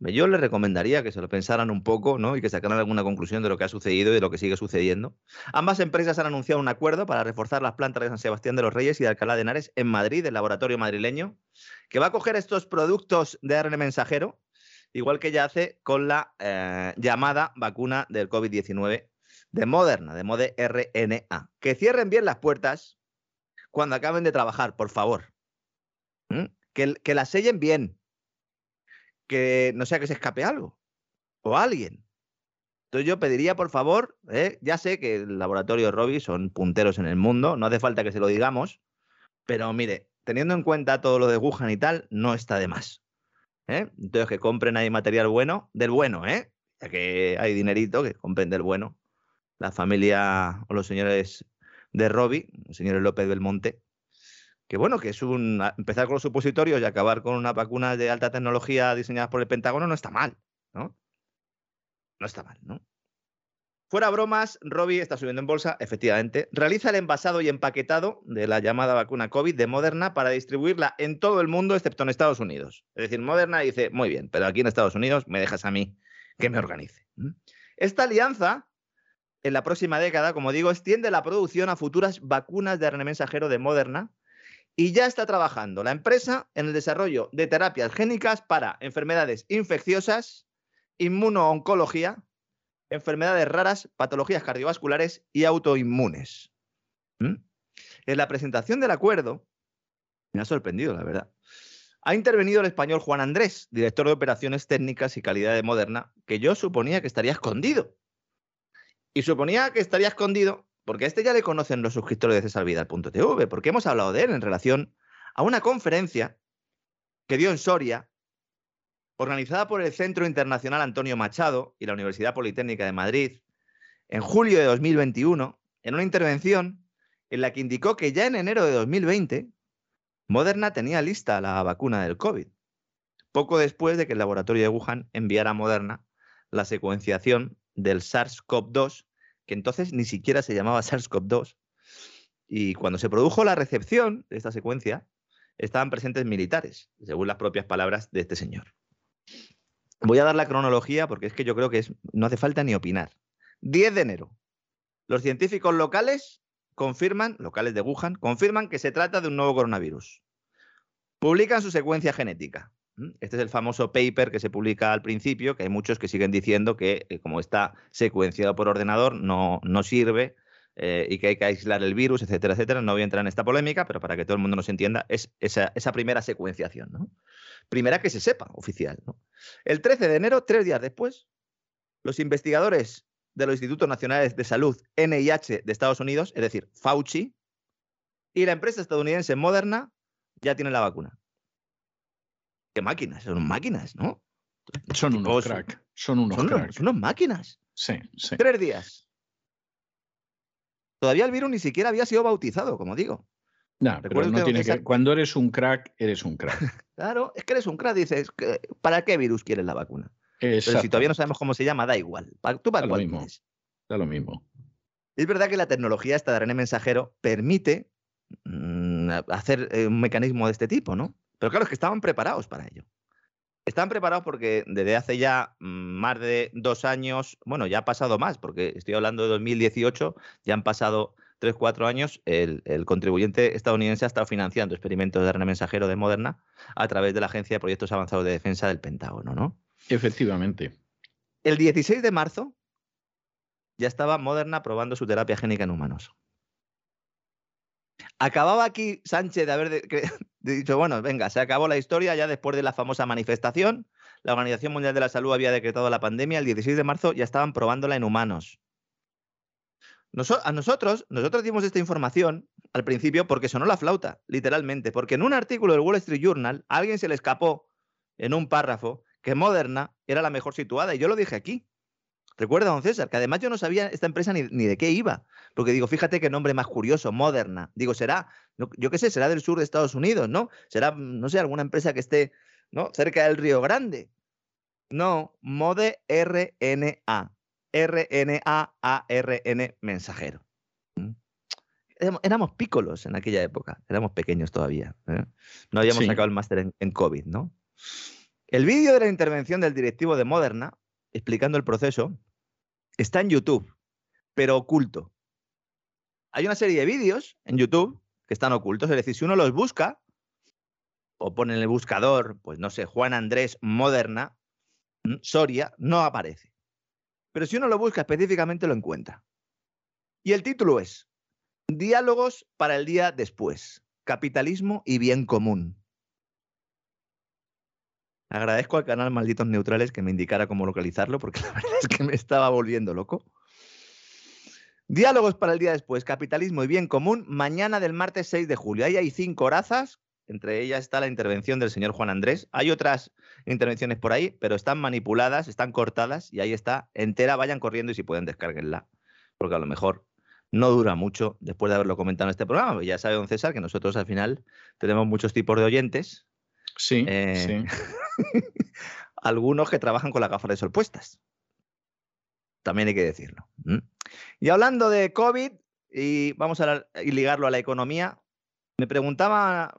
yo les recomendaría que se lo pensaran un poco ¿no? y que sacaran alguna conclusión de lo que ha sucedido y de lo que sigue sucediendo. Ambas empresas han anunciado un acuerdo para reforzar las plantas de San Sebastián de los Reyes y de Alcalá de Henares en Madrid, el laboratorio madrileño, que va a coger estos productos de ARN mensajero, igual que ya hace con la eh, llamada vacuna del COVID-19 de Moderna, de Mode RNA. Que cierren bien las puertas cuando acaben de trabajar, por favor. Que, que las sellen bien que no sea que se escape algo o alguien. Entonces yo pediría, por favor, ¿eh? ya sé que el laboratorio Robbie son punteros en el mundo, no hace falta que se lo digamos, pero mire, teniendo en cuenta todo lo de Wuhan y tal, no está de más. ¿eh? Entonces que compren ahí material bueno, del bueno, ¿eh? Ya que hay dinerito, que compren del bueno. La familia o los señores de Robbie, los señores López del Monte, que bueno, que es un empezar con los supositorios y acabar con una vacuna de alta tecnología diseñadas por el Pentágono no está mal, ¿no? No está mal, ¿no? Fuera bromas, Robbie está subiendo en bolsa, efectivamente. Realiza el envasado y empaquetado de la llamada vacuna COVID de Moderna para distribuirla en todo el mundo excepto en Estados Unidos. Es decir, Moderna dice, muy bien, pero aquí en Estados Unidos me dejas a mí que me organice. Esta alianza, en la próxima década, como digo, extiende la producción a futuras vacunas de RNA mensajero de Moderna y ya está trabajando la empresa en el desarrollo de terapias génicas para enfermedades infecciosas, inmunooncología, enfermedades raras, patologías cardiovasculares y autoinmunes. ¿Mm? En la presentación del acuerdo, me ha sorprendido, la verdad. Ha intervenido el español Juan Andrés, director de operaciones técnicas y calidad de Moderna, que yo suponía que estaría escondido. Y suponía que estaría escondido porque a este ya le conocen los suscriptores de cesarvidal.tv, porque hemos hablado de él en relación a una conferencia que dio en Soria, organizada por el Centro Internacional Antonio Machado y la Universidad Politécnica de Madrid, en julio de 2021, en una intervención en la que indicó que ya en enero de 2020 Moderna tenía lista la vacuna del COVID, poco después de que el laboratorio de Wuhan enviara a Moderna la secuenciación del SARS-CoV-2 que entonces ni siquiera se llamaba SARS-CoV-2. Y cuando se produjo la recepción de esta secuencia, estaban presentes militares, según las propias palabras de este señor. Voy a dar la cronología porque es que yo creo que no hace falta ni opinar. 10 de enero. Los científicos locales confirman, locales de Wuhan, confirman que se trata de un nuevo coronavirus. Publican su secuencia genética. Este es el famoso paper que se publica al principio, que hay muchos que siguen diciendo que eh, como está secuenciado por ordenador no, no sirve eh, y que hay que aislar el virus, etcétera, etcétera. No voy a entrar en esta polémica, pero para que todo el mundo nos entienda, es esa, primera secuenciación. ¿no? Primera que se sepa, oficial. El 13 de enero, tres días después, los investigadores de los Institutos Nacionales de Salud, NIH de Estados Unidos, es decir, Fauci, y la empresa estadounidense Moderna ya tienen la vacuna máquinas, son máquinas, ¿no? Son unos crack. Son unos son, crack. Son unas máquinas. Sí, sí. Tres días. Todavía el virus ni siquiera había sido bautizado, como digo. No, pero no tiene que... Cuando eres un crack, eres un crack. claro, es que eres un crack. Dices, ¿para qué virus quieres la vacuna? Pero si todavía no sabemos cómo se llama, da igual. ¿Tú para da lo mismo. Da lo mismo. Es verdad que la tecnología esta de ARN mensajero permite mm, hacer eh, un mecanismo de este tipo, ¿no? Pero claro, es que estaban preparados para ello. Estaban preparados porque desde hace ya mm, más de dos años, bueno, ya ha pasado más, porque estoy hablando de 2018, ya han pasado tres, cuatro años, el, contribuyente estadounidense ha estado financiando experimentos de ARN mensajero de Moderna a través de la Agencia de Proyectos Avanzados de Defensa del Pentágono, ¿no? Efectivamente. El 16 de marzo ya estaba Moderna probando su terapia génica en humanos. Acababa aquí Sánchez de haber dicho, bueno, venga, se acabó la historia ya después de la famosa manifestación. La Organización Mundial de la Salud había decretado la pandemia. El 16 de marzo ya estaban probándola en humanos a nosotros, nosotros dimos esta información al principio porque sonó la flauta, literalmente, porque en un artículo del Wall Street Journal a alguien se le escapó en un párrafo que Moderna era la mejor situada y yo lo dije aquí. Recuerda, don César, que además yo no sabía esta empresa ni, de qué iba, porque digo, fíjate qué nombre más curioso, Moderna. Digo, será, yo qué sé, será del sur de Estados Unidos, ¿no? Será, no sé, alguna empresa que esté ¿no? cerca del Río Grande. No, Mode RNA. RNA-ARN mensajero. ¿Mm? Éramos pícolos en aquella época, éramos pequeños todavía. ¿eh? No habíamos sacado el máster en, COVID, ¿no? El vídeo de la intervención del directivo de Moderna, explicando el proceso, está en YouTube, pero oculto. Hay una serie de vídeos en YouTube que están ocultos, es decir, si uno los busca o pone en el buscador, pues no sé, Juan Andrés Moderna, Soria, no aparece. Pero si uno lo busca específicamente lo encuentra. Y el título es Diálogos para el día después. Capitalismo y bien común. Agradezco al canal Malditos Neutrales que me indicara cómo localizarlo, porque la verdad es que me estaba volviendo loco. Diálogos para el día después, capitalismo y bien común, mañana del martes 6 de julio. Ahí hay cinco horazas entre ellas está la intervención del señor Juan Andrés. Hay otras intervenciones por ahí, pero están manipuladas, están cortadas y ahí está entera. Vayan corriendo y si pueden descarguenla, porque a lo mejor no dura mucho después de haberlo comentado en este programa. Ya sabe don César que nosotros al final tenemos muchos tipos de oyentes. Sí, eh, sí. algunos que trabajan con las gafas de sol puestas. También hay que decirlo. Y hablando de COVID, y vamos a ligarlo a la economía, me preguntaba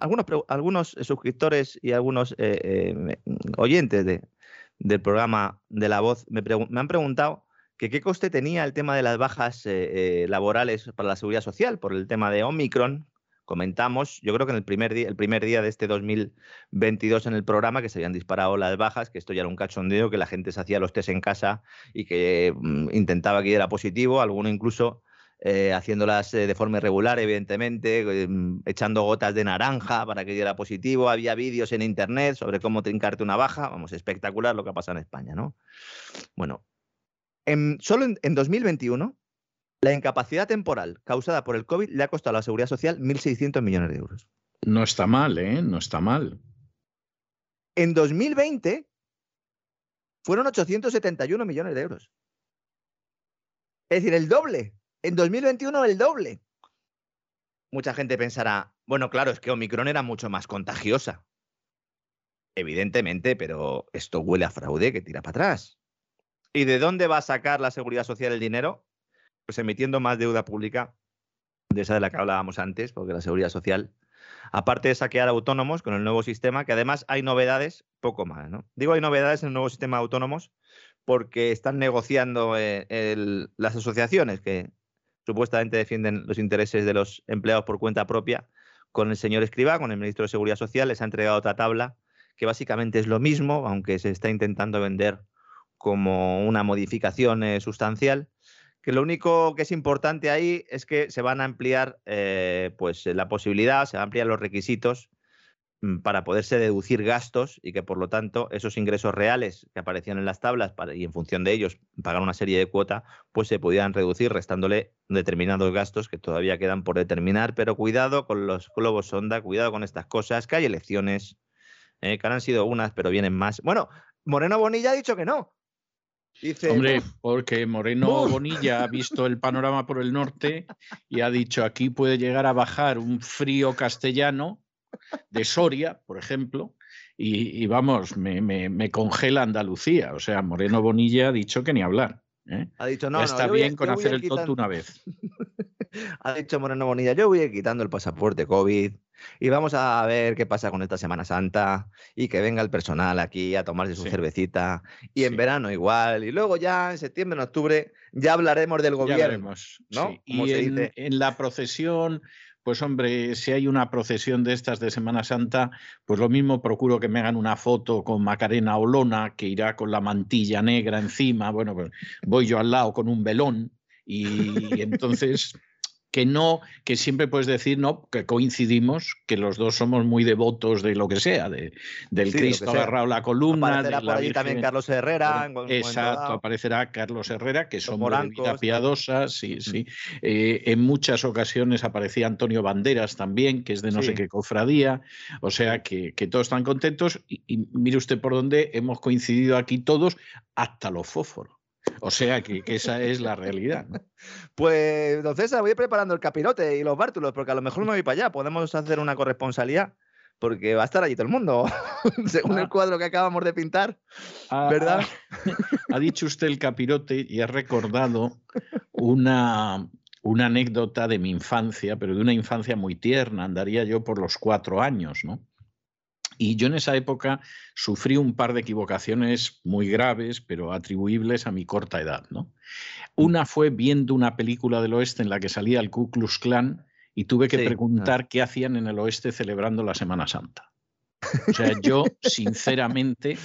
algunos, algunos suscriptores y algunos eh, eh, oyentes de, del programa de La Voz me, han preguntado que qué coste tenía el tema de las bajas eh, laborales para la seguridad social por el tema de Omicron. Comentamos, yo creo que en el primer, día, el primer día de este 2022 en el programa que se habían disparado las bajas, que esto ya era un cachondeo, que la gente se hacía los test en casa y que mm, intentaba que era positivo, alguno incluso eh, haciéndolas eh, de forma irregular, evidentemente, em, echando gotas de naranja para que diera positivo. Había vídeos en internet sobre cómo trincarte una baja. Vamos, espectacular lo que ha pasado en España, ¿no? Bueno, en, solo en, 2021, la incapacidad temporal causada por el COVID le ha costado a la Seguridad Social 1.600 millones de euros. No está mal, ¿eh? No está mal. En 2020 fueron 871 millones de euros. Es decir, el doble. En 2021 el doble. Mucha gente pensará, bueno, claro, es que Omicron era mucho más contagiosa. Evidentemente, pero esto huele a fraude que tira para atrás. ¿Y de dónde va a sacar la seguridad social el dinero? Pues emitiendo más deuda pública, de esa de la que hablábamos antes, porque la seguridad social, aparte de saquear autónomos con el nuevo sistema, que además hay novedades, poco más, ¿no? Digo hay novedades en el nuevo sistema de autónomos porque están negociando eh, las asociaciones que supuestamente defienden los intereses de los empleados por cuenta propia, con el señor Escribá, con el ministro de Seguridad Social, les ha entregado otra tabla que básicamente es lo mismo, aunque se está intentando vender como una modificación eh, sustancial, que lo único que es importante ahí es que se van a ampliar eh, pues, la posibilidad, se van a ampliar los requisitos Mm, para poderse deducir gastos y que por lo tanto esos ingresos reales que aparecían en las tablas y en función de ellos pagar una serie de cuota, pues se pudieran reducir restándole determinados gastos que todavía quedan por determinar. Pero cuidado con los globos sonda, cuidado con estas cosas, que hay elecciones, eh, que han sido unas, pero vienen más. Bueno, Moreno Bonilla ha dicho que no. Dice, Hombre, "Uf, porque Moreno. Bonilla ha visto el panorama por el norte y ha dicho aquí puede llegar a bajar un frío castellano de Soria, por ejemplo, y, y vamos, me, me- me congela Andalucía. O sea, Moreno Bonilla ha dicho que ni hablar. ¿eh? ha dicho, no, ya está bien con voy hacer el tonto una vez. Ha dicho Moreno Bonilla, yo voy quitando el pasaporte COVID y vamos a ver qué pasa con esta Semana Santa y que venga el personal aquí a tomarse su Sí. cervecita y en Sí. verano igual y luego ya en septiembre, en octubre ya hablaremos del Ya gobierno. veremos, ¿no? sí. Y se en, dice. en la procesión, pues hombre, si hay una procesión de estas de Semana Santa, pues lo mismo procuro que me hagan una foto con Macarena Olona, que irá con la mantilla negra encima. Bueno, pues voy yo al lado con un velón y entonces que no, que siempre puedes decir, no, que coincidimos, que los dos somos muy devotos de lo que sea, de, del Sí, Cristo agarrado la columna. Aparecerá de por la allí también Carlos Herrera. Exacto, aparecerá Carlos Herrera, que hombre de vida piadosa, sí, sí. Eh, en muchas ocasiones aparecía Antonio Banderas también, que es de no sé qué cofradía, o sea que, que todos están contentos y, y mire usted por dónde hemos coincidido aquí todos, hasta los fósforos. O sea que, que esa es la realidad. ¿no? Pues, don César, voy preparando el capirote y los bártulos, porque a lo mejor me voy para allá. Podemos hacer una corresponsalía, porque va a estar allí todo el mundo, según Ah. el cuadro que acabamos de pintar. Ha- ¿Verdad? Ha, ha dicho usted el capirote y ha recordado una, una anécdota de mi infancia, pero de una infancia muy tierna, andaría yo por los cuatro años, ¿no? Y yo en esa época sufrí un par de equivocaciones muy graves, pero atribuibles a mi corta edad, ¿no? Una fue viendo una película del oeste en la que salía el Ku Klux Klan y tuve que Sí, preguntar qué hacían en el oeste celebrando la Semana Santa. O sea, yo sinceramente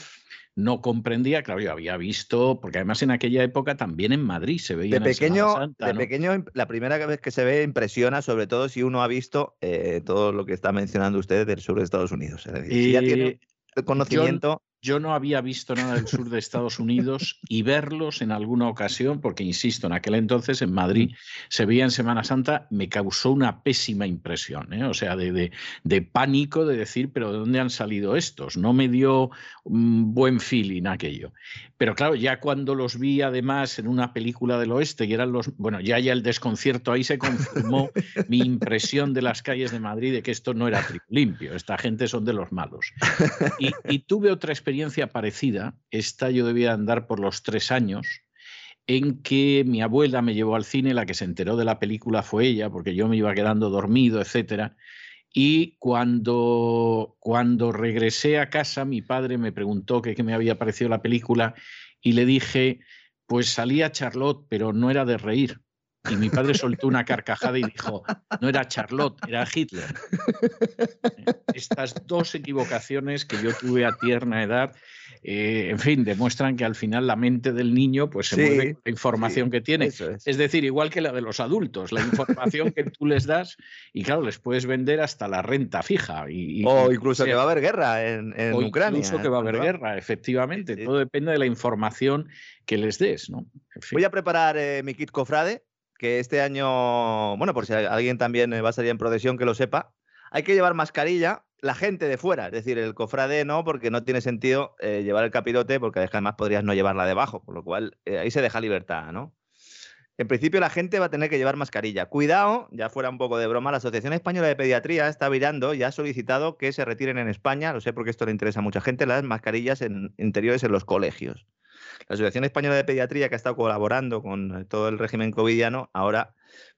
no comprendía, claro, yo había visto, porque además en aquella época también en Madrid se veía De pequeño, de pequeño, la primera vez que se ve impresiona, sobre todo si uno ha visto eh, todo lo que está mencionando usted del sur de Estados Unidos. Es decir, si ya tiene el conocimiento, Yo no había visto nada del sur de Estados Unidos y verlos en alguna ocasión, porque insisto, en aquel entonces en Madrid se veía en Semana Santa, me causó una pésima impresión, ¿eh? o sea, de, de- de pánico de decir, pero ¿de dónde han salido estos? No me dio un buen feeling aquello. Pero claro, ya cuando los vi además en una película del oeste y eran los, bueno, ya ya el desconcierto ahí se confirmó mi impresión de las calles de Madrid de que esto no era limpio, esta gente son de los malos. Y, y tuve otra experiencia parecida, esta yo debía andar por los tres años, en que mi abuela me llevó al cine, la que se enteró de la película fue ella, porque yo me iba quedando dormido, etcétera. Y cuando, cuando regresé a casa, mi padre me preguntó qué me había parecido la película y le dije, pues salía Charlotte, pero no era de reír. Y mi padre soltó una carcajada y dijo, no era Charlotte, era Hitler. Estas dos equivocaciones que yo tuve a tierna edad, eh, en fin, demuestran que al final la mente del niño pues se Sí, mueve con la información sí, que tiene. es. Es decir, igual que la de los adultos, la información que tú les das y claro, les puedes vender hasta la renta fija. Y, y- o incluso que sea- va a haber guerra en, en o Ucrania. incluso que va a haber guerra, efectivamente. Sí. Todo depende de la información que les des, ¿no? En fin. Voy a preparar eh, mi kit cofrade, que este año, bueno, por si alguien también eh, va a salir en procesión, que lo sepa, hay que llevar mascarilla la gente de fuera, es decir, el cofrade no, porque no tiene sentido eh, llevar el capirote, porque además podrías no llevarla debajo, por lo cual eh, ahí se deja libertad, ¿no? En principio la gente va a tener que llevar mascarilla. Cuidado, ya fuera un poco de broma, la Asociación Española de Pediatría está virando y ha solicitado que se retiren en España, lo sé porque esto le interesa a mucha gente, las mascarillas en, interiores en los colegios. La Asociación Española de Pediatría, que ha estado colaborando con eh, todo el régimen covidiano, ahora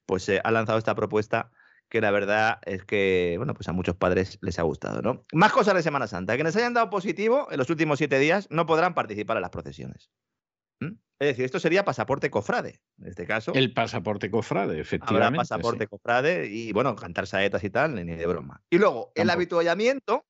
pues eh, ha lanzado esta propuesta que la verdad es que, bueno, pues a muchos padres les ha gustado, ¿no? Más cosas de Semana Santa. Quienes hayan dado positivo en los últimos siete días no podrán participar en las procesiones. ¿Mm? Es decir, esto sería pasaporte cofrade, en este caso. El pasaporte cofrade, efectivamente. Habrá pasaporte sí. cofrade y, bueno, cantar saetas y tal, ni de broma. Y luego, el habituallamiento,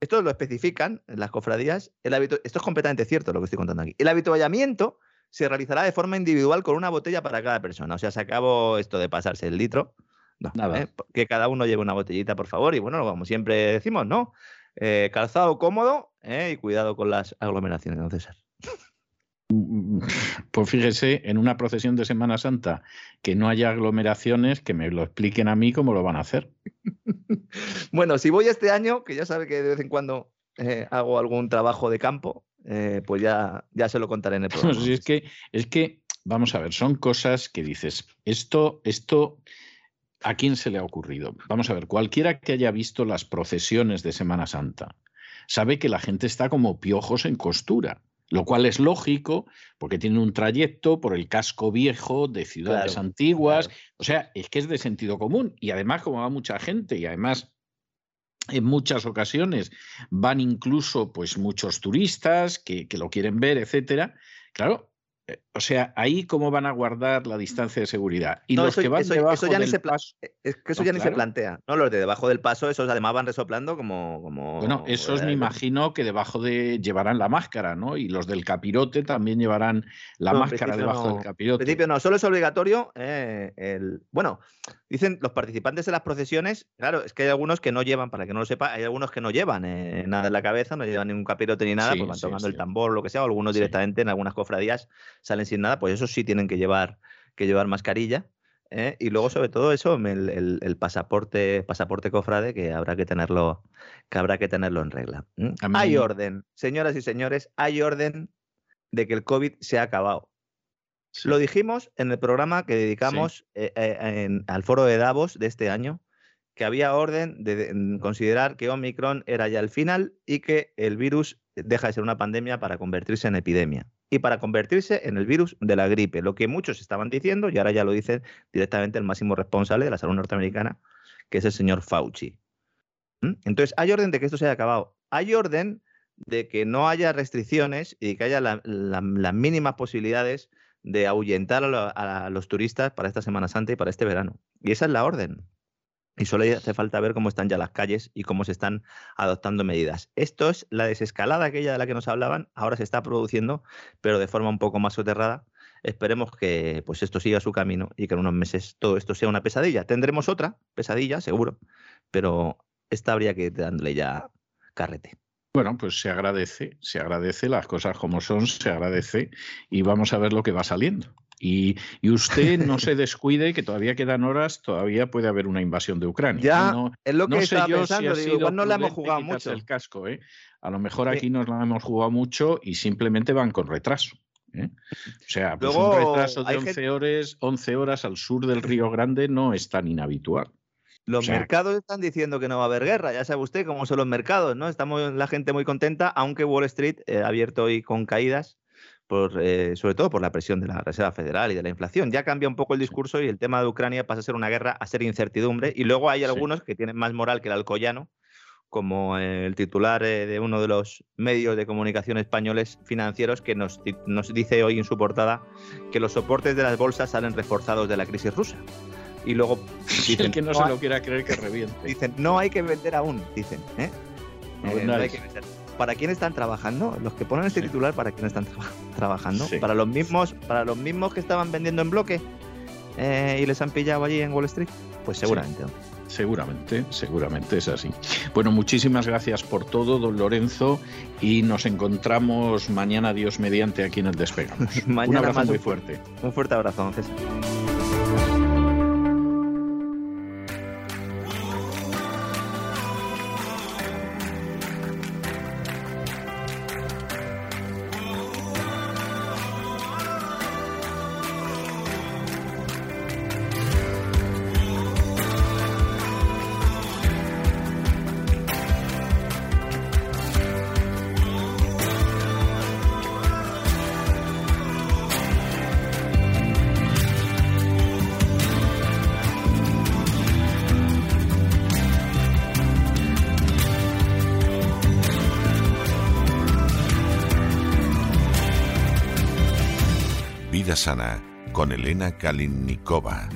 esto lo especifican en las cofradías, el esto es completamente cierto lo que estoy contando aquí. El habituallamiento se realizará de forma individual con una botella para cada persona. O sea, se acabó esto de pasarse el litro. No, Nada. ¿eh? que cada uno lleve una botellita, por favor. Y bueno, como siempre decimos, ¿no? Eh, calzado cómodo ¿eh? y cuidado con las aglomeraciones, don César. Pues fíjese, en una procesión de Semana Santa que no haya aglomeraciones, que me lo expliquen a mí cómo lo van a hacer. Bueno, si voy este año, que ya sabe que de vez en cuando eh, hago algún trabajo de campo, eh, pues ya, ya se lo contaré en el programa. es, que, es que, vamos a ver, son cosas que dices, esto, esto, ¿a quién se le ha ocurrido? Vamos a ver, cualquiera que haya visto las procesiones de Semana Santa sabe que la gente está como piojos en costura lo cual es lógico porque tiene un trayecto por el casco viejo de ciudades antiguas. O sea, es que es de sentido común. Y además, como va mucha gente y además en muchas ocasiones van incluso pues muchos turistas que, que lo quieren ver, etcétera. Claro, eh, o sea, ahí cómo van a guardar la distancia de seguridad. Y los que van debajo ya del se paso, es que eso ya ni se plantea. No, los de debajo del paso, esos además van resoplando como. como bueno, esos me eh, imagino que debajo de llevarán la máscara, ¿no? Y los del capirote también llevarán la No, en máscara debajo del En capirote. principio no, solo es obligatorio eh, el. Bueno, dicen los participantes de las procesiones, claro, es que hay algunos que no llevan, para que no lo sepa, hay algunos que no llevan eh, nada en la cabeza, no llevan ningún capirote ni nada, Sí, pues van sí, tocando el tambor, lo que sea, o algunos directamente en algunas cofradías salen sin nada, pues esos sí tienen que llevar, que llevar mascarilla. ¿eh? Y luego, sobre todo, eso, el, el- el pasaporte, pasaporte cofrade, que habrá que tenerlo, que habrá que tenerlo en regla. Hay orden, señoras y señores, hay orden de que el COVID se ha acabado. Sí. Lo dijimos en el programa que dedicamos eh, eh, en- al foro de Davos de este año, que había orden de, considerar que Omicron era ya el final y que el virus deja de ser una pandemia para convertirse en epidemia y para convertirse en el virus de la gripe, lo que muchos estaban diciendo y ahora ya lo dice directamente el máximo responsable de la salud norteamericana, que es el señor Fauci. ¿Mm? Entonces, hay orden de que esto se haya acabado. Hay orden de que no haya restricciones y que haya la- la- las mínimas posibilidades de ahuyentar a, a los turistas para esta Semana Santa y para este verano. Y esa es la orden. Y solo hace falta ver cómo están ya las calles y cómo se están adoptando medidas. Esto es la desescalada aquella de la que nos hablaban, ahora se está produciendo, pero de forma un poco más soterrada. Esperemos que pues esto siga su camino y que en unos meses todo esto sea una pesadilla. Tendremos otra pesadilla, seguro, pero esta habría que dándole ya carrete. Bueno, pues se agradece, se agradece las cosas como son, se agradece y vamos a ver lo que va saliendo. Y, y usted no se descuide que todavía quedan horas, todavía puede haber una invasión de Ucrania. Ya, No- es lo que no sé estaba yo pensando, si digo, igual no la hemos jugado mucho. el casco, ¿eh? A lo mejor Sí. aquí nos la hemos jugado mucho y simplemente van con retraso. ¿eh? O sea, pues un retraso de hay 11 gente- horas, 11 horas al sur del Río Grande no es tan inhabitual. Los O sea- mercados están diciendo que no va a haber guerra, ya sabe usted cómo son los mercados, ¿no? Estamos la gente muy contenta, aunque Wall Street eh, ha abierto hoy con caídas, por, eh, sobre todo por la presión de la Reserva Federal y de la inflación. Ya cambia un poco el discurso y el tema de Ucrania pasa a ser una guerra, a ser incertidumbre. Y luego hay Sí. algunos que tienen más moral que el alcoyano, como el titular eh, de uno de los medios de comunicación españoles financieros, que nos, nos dice hoy en su portada que los soportes de las bolsas salen reforzados de la crisis rusa. Y luego dicen, el que no "No se lo quiera creer que reviente. Dicen, no hay que vender aún, dicen. ¿eh? No Eh, no vendáis. hay que vender. ¿Para quién están trabajando? Los que ponen este Sí. titular, ¿para quién están traba- trabajando? Sí. ¿Para los mismos para los mismos que estaban vendiendo en bloque eh, y les han pillado allí en Wall Street? Pues seguramente. no. Seguramente, seguramente es así. Bueno, muchísimas gracias por todo, don Lorenzo, y nos encontramos mañana, Dios mediante, aquí en el Despegamos. Un Mañana abrazo más muy un fuerte. Un fuerte abrazo, César. Con Elena Kalinnikova.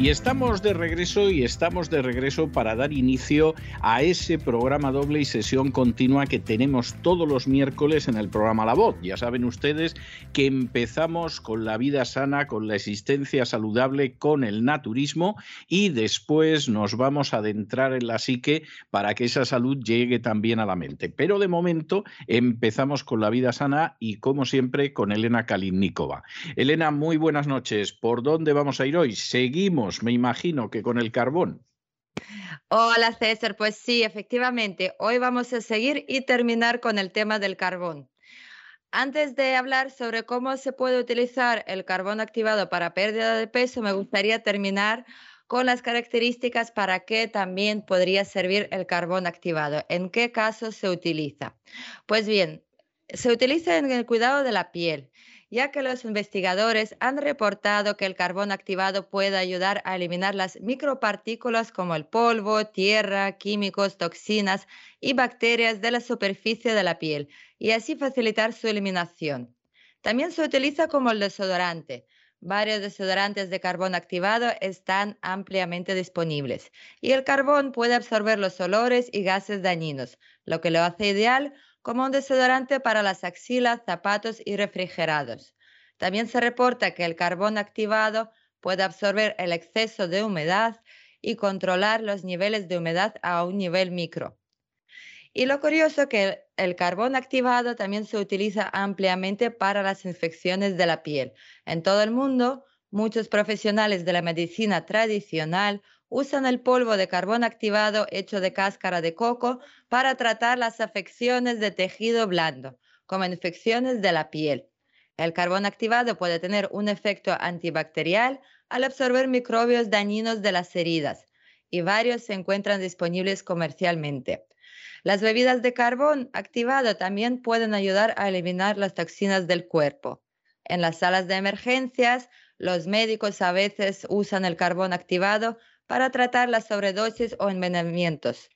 Y estamos de regreso y estamos de regreso para dar inicio a ese programa doble y sesión continua que tenemos todos los miércoles en el programa La Voz. Ya saben ustedes que empezamos con la vida sana, con la existencia saludable, con el naturismo y después nos vamos a adentrar en la psique para que esa salud llegue también a la mente. Pero de momento empezamos con la vida sana y como siempre con Elena Kalinnikova. Elena, muy buenas noches. ¿Por dónde vamos a ir hoy? Seguimos, me imagino que con el carbón. Hola César, pues sí, efectivamente, hoy vamos a seguir y terminar con el tema del carbón. Antes de hablar sobre cómo se puede utilizar el carbón activado para pérdida de peso, me gustaría terminar con las características para qué también podría servir el carbón activado. ¿En qué casos se utiliza? Pues bien, se utiliza en el cuidado de la piel ya que los investigadores han reportado que el carbón activado puede ayudar a eliminar las micropartículas como el polvo, tierra, químicos, toxinas y bacterias de la superficie de la piel y así facilitar su eliminación. También se utiliza como el desodorante. Varios desodorantes de carbón activado están ampliamente disponibles y el carbón puede absorber los olores y gases dañinos, lo que lo hace ideal como un desodorante para las axilas, zapatos y refrigerados. También se reporta que el carbón activado puede absorber el exceso de humedad y controlar los niveles de humedad a un nivel micro. Y lo curioso que el carbón activado también se utiliza ampliamente para las infecciones de la piel. En todo el mundo, muchos profesionales de la medicina tradicional usan el polvo de carbón activado hecho de cáscara de coco para tratar las afecciones de tejido blando, como infecciones de la piel. El carbón activado puede tener un efecto antibacterial al absorber microbios dañinos de las heridas y varios se encuentran disponibles comercialmente. Las bebidas de carbón activado también pueden ayudar a eliminar las toxinas del cuerpo. En las salas de emergencias, los médicos a veces usan el carbón activado para tratar las sobredosis o envenenamientos.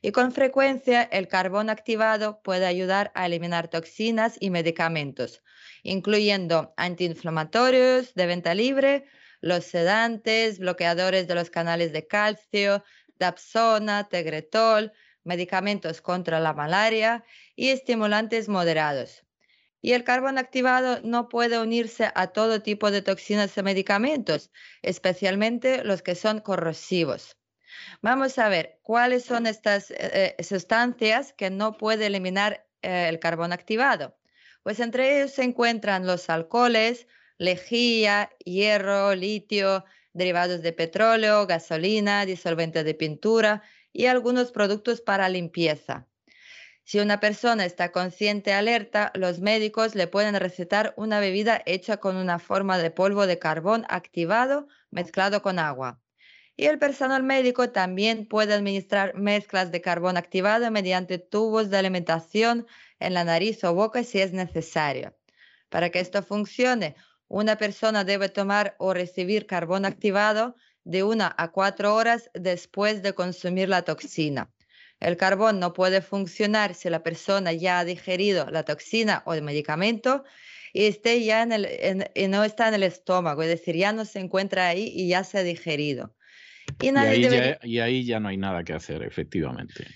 Y con frecuencia el carbón activado puede ayudar a eliminar toxinas y medicamentos, incluyendo antiinflamatorios de venta libre, los sedantes, bloqueadores de los canales de calcio, dapsona, tegretol, medicamentos contra la malaria y estimulantes moderados. Y el carbón activado no puede unirse a todo tipo de toxinas y medicamentos, especialmente los que son corrosivos. Vamos a ver cuáles son estas eh, eh, sustancias que no puede eliminar eh, el carbón activado. Pues entre ellos se encuentran los alcoholes, lejía, hierro, litio, derivados de petróleo, gasolina, disolvente de pintura y algunos productos para limpieza. Si una persona está consciente alerta, los médicos le pueden recetar una bebida hecha con una forma de polvo de carbón activado mezclado con agua. Y el personal médico también puede administrar mezclas de carbón activado mediante tubos de alimentación en la nariz o boca si es necesario. Para que esto funcione, una persona debe tomar o recibir carbón activado de una a cuatro horas después de consumir la toxina. El carbón no puede funcionar si la persona ya ha digerido la toxina o el medicamento y, esté ya en el, no está en el estómago, es decir, ya no se encuentra ahí y ya se ha digerido. Y, ahí, ya, y ahí ya no hay nada que hacer, efectivamente.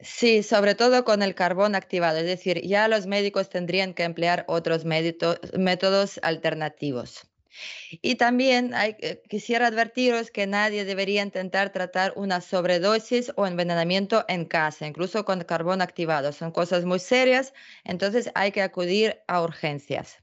Sí, sobre todo con el carbón activado, es decir, ya los médicos tendrían que emplear otros métodos alternativos. Y también eh, quisiera advertiros que nadie debería intentar tratar una sobredosis o envenenamiento en casa, incluso con carbón activado. Son cosas muy serias, entonces hay que acudir a urgencias.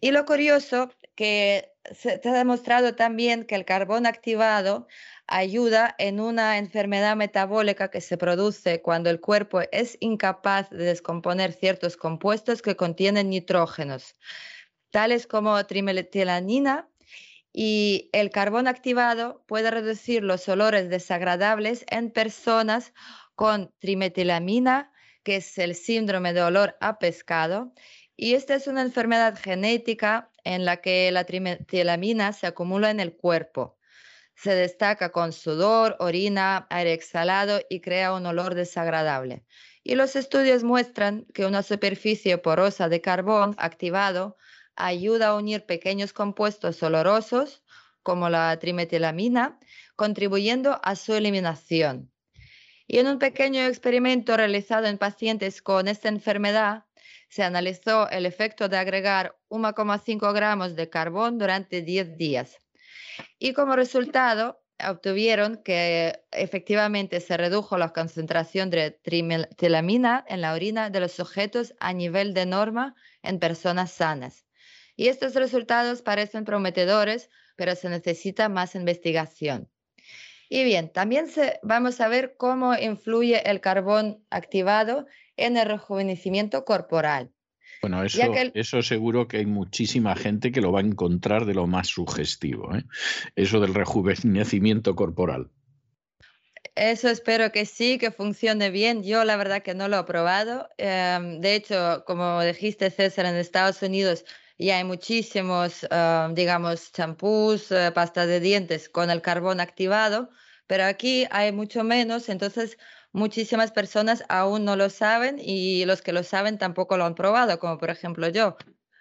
Y lo curioso que se, se ha demostrado también que el carbón activado ayuda en una enfermedad metabólica que se produce cuando el cuerpo es incapaz de descomponer ciertos compuestos que contienen nitrógenos tales como trimetilanina, y el carbón activado puede reducir los olores desagradables en personas con trimetilamina, que es el síndrome de olor a pescado. Y esta es una enfermedad genética en la que la trimetilamina se acumula en el cuerpo. Se destaca con sudor, orina, aire exhalado y crea un olor desagradable. Y los estudios muestran que una superficie porosa de carbón activado ayuda a unir pequeños compuestos olorosos como la trimetilamina, contribuyendo a su eliminación. Y en un pequeño experimento realizado en pacientes con esta enfermedad, se analizó el efecto de agregar 1,5 gramos de carbón durante 10 días. Y como resultado, obtuvieron que efectivamente se redujo la concentración de trimetilamina en la orina de los sujetos a nivel de norma en personas sanas. Y estos resultados parecen prometedores, pero se necesita más investigación. Y bien, también vamos a ver cómo influye el carbón activado en el rejuvenecimiento corporal. Bueno, eso, eso seguro que hay muchísima gente que lo va a encontrar de lo más sugestivo, ¿eh? eso del rejuvenecimiento corporal. Eso espero que sí, que funcione bien. Yo la verdad que no lo he probado. Em, de hecho, como dijiste César, en Estados Unidos ya hay muchísimos, em, digamos, champús, eh, pasta de dientes con el carbón activado, pero aquí hay mucho menos, entonces muchísimas personas aún no lo saben y los que lo saben tampoco lo han probado, como por ejemplo yo.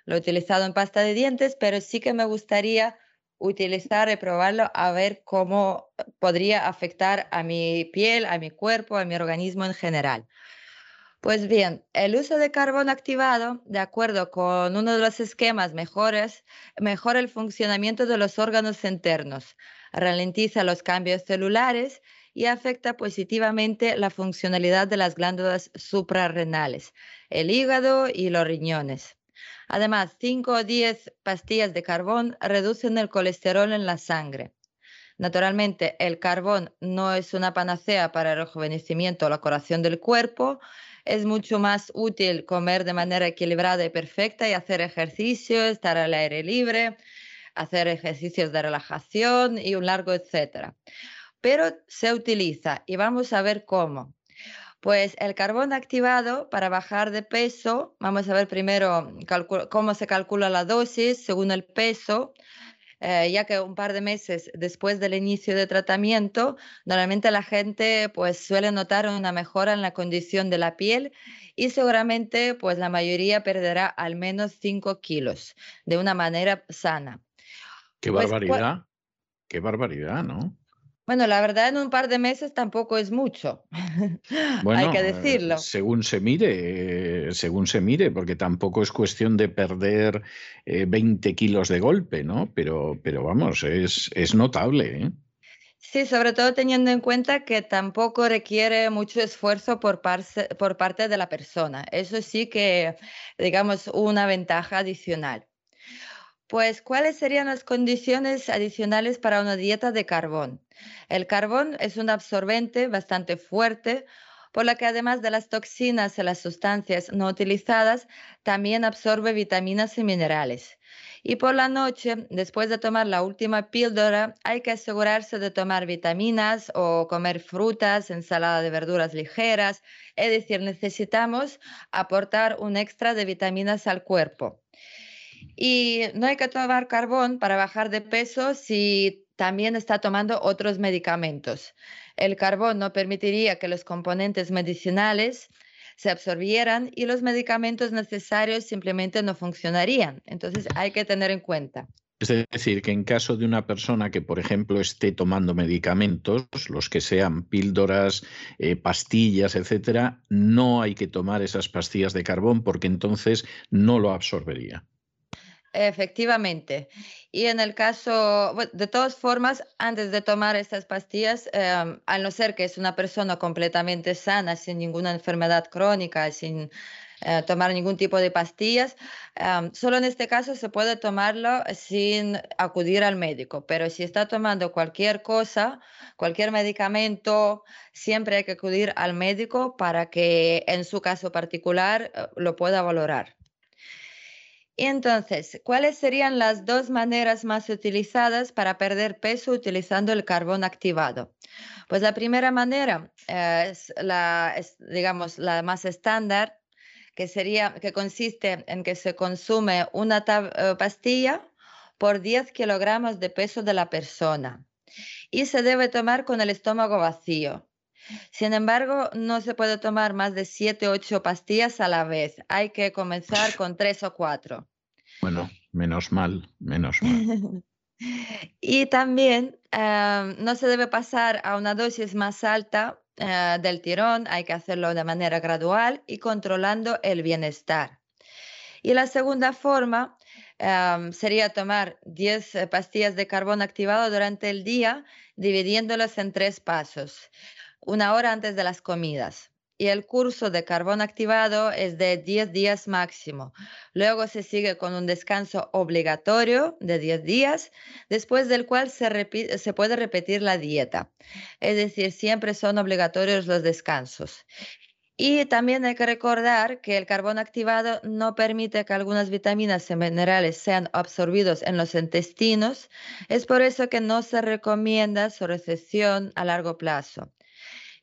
Lo he utilizado en pasta de dientes, pero sí que me gustaría utilizar y probarlo a ver cómo podría afectar a mi piel, a mi cuerpo, a mi organismo en general. Pues bien, el uso de carbón activado, de acuerdo con uno de los esquemas mejores, mejora el funcionamiento de los órganos internos, ralentiza los cambios celulares y afecta positivamente la funcionalidad de las glándulas suprarrenales, el hígado y los riñones. Además, 5 o 10 pastillas de carbón reducen el colesterol en la sangre. Naturalmente, el carbón no es una panacea para el rejuvenecimiento o la curación del cuerpo. Es mucho más útil comer de manera equilibrada y perfecta y hacer ejercicio, estar al aire libre, hacer ejercicios de relajación y un largo etcétera. Pero se utiliza y vamos a ver cómo. Pues el carbón activado para bajar de peso, vamos a ver primero cómo se calcula la dosis según el peso. Eh, ya que un par de meses después del inicio de tratamiento, normalmente la gente pues suele notar una mejora en la condición de la piel y seguramente pues la mayoría perderá al menos 5 kilos de una manera sana. Qué pues, barbaridad, qué barbaridad, ¿no? Bueno, la verdad en un par de meses tampoco es mucho, hay que decirlo. según se mire, según se mire, porque tampoco es cuestión de perder 20 eh, kilos de golpe, ¿no? Pero, pero vamos, es, es notable. ¿eh? Sí, sobre todo teniendo en cuenta que tampoco requiere mucho esfuerzo por, por parte de la persona. Eso sí que, digamos, una ventaja adicional. Pues, ¿cuáles serían las condiciones adicionales para una dieta de carbón? El carbón es un absorbente bastante fuerte, por lo que además de las toxinas y las sustancias no utilizadas, también absorbe vitaminas y minerales. Y por la noche, después de tomar la última píldora, hay que asegurarse de tomar vitaminas o comer frutas, ensalada de verduras ligeras, es decir, necesitamos aportar un extra de vitaminas al cuerpo. Y no hay que tomar carbón para bajar de peso si también está tomando otros medicamentos. El carbón no permitiría que los componentes medicinales se absorbieran y los medicamentos necesarios simplemente no funcionarían. Entonces hay que tener en cuenta. Es decir, que en caso de una persona que, por ejemplo, esté tomando medicamentos, los que sean píldoras, eh, pastillas, etcétera, no hay que tomar esas pastillas de carbón porque entonces no lo absorbería. Efectivamente. Y en el caso, de todas formas, antes de tomar estas pastillas, em, al no ser que es una persona completamente sana, sin ninguna enfermedad crónica, sin eh, tomar ningún tipo de pastillas, em, solo en este caso se puede tomarlo sin acudir al médico. Pero si está tomando cualquier cosa, cualquier medicamento, siempre hay que acudir al médico para que en su caso particular eh, lo pueda valorar. Entonces, ¿cuáles serían las dos maneras más utilizadas para perder peso utilizando el carbón activado? Pues la primera manera eh, es la, digamos, la más estándar, que sería, que consiste en que se consume una eh, pastilla por 10 kilogramos de peso de la persona y se debe tomar con el estómago vacío. Sin embargo, no se puede tomar más de 7 o 8 pastillas a la vez. Hay que comenzar con 3 o 4. Bueno, menos mal, menos mal. y también em, no se debe pasar a una dosis más alta eh, del tirón, hay que hacerlo de manera gradual y controlando el bienestar. Y la segunda forma em, sería tomar 10 eh, pastillas de carbón activado durante el día, dividiéndolas en tres pasos una hora antes de las comidas. y el curso de carbón activado es de 10 días máximo. Luego se sigue con un descanso obligatorio de 10 días, después del cual se, puede repetir la dieta. Es decir, siempre son obligatorios los descansos. Y también hay que recordar que el carbón activado no permite que algunas vitaminas y minerales sean absorbidos en los intestinos. Es por eso que no se recomienda su recepción a largo plazo.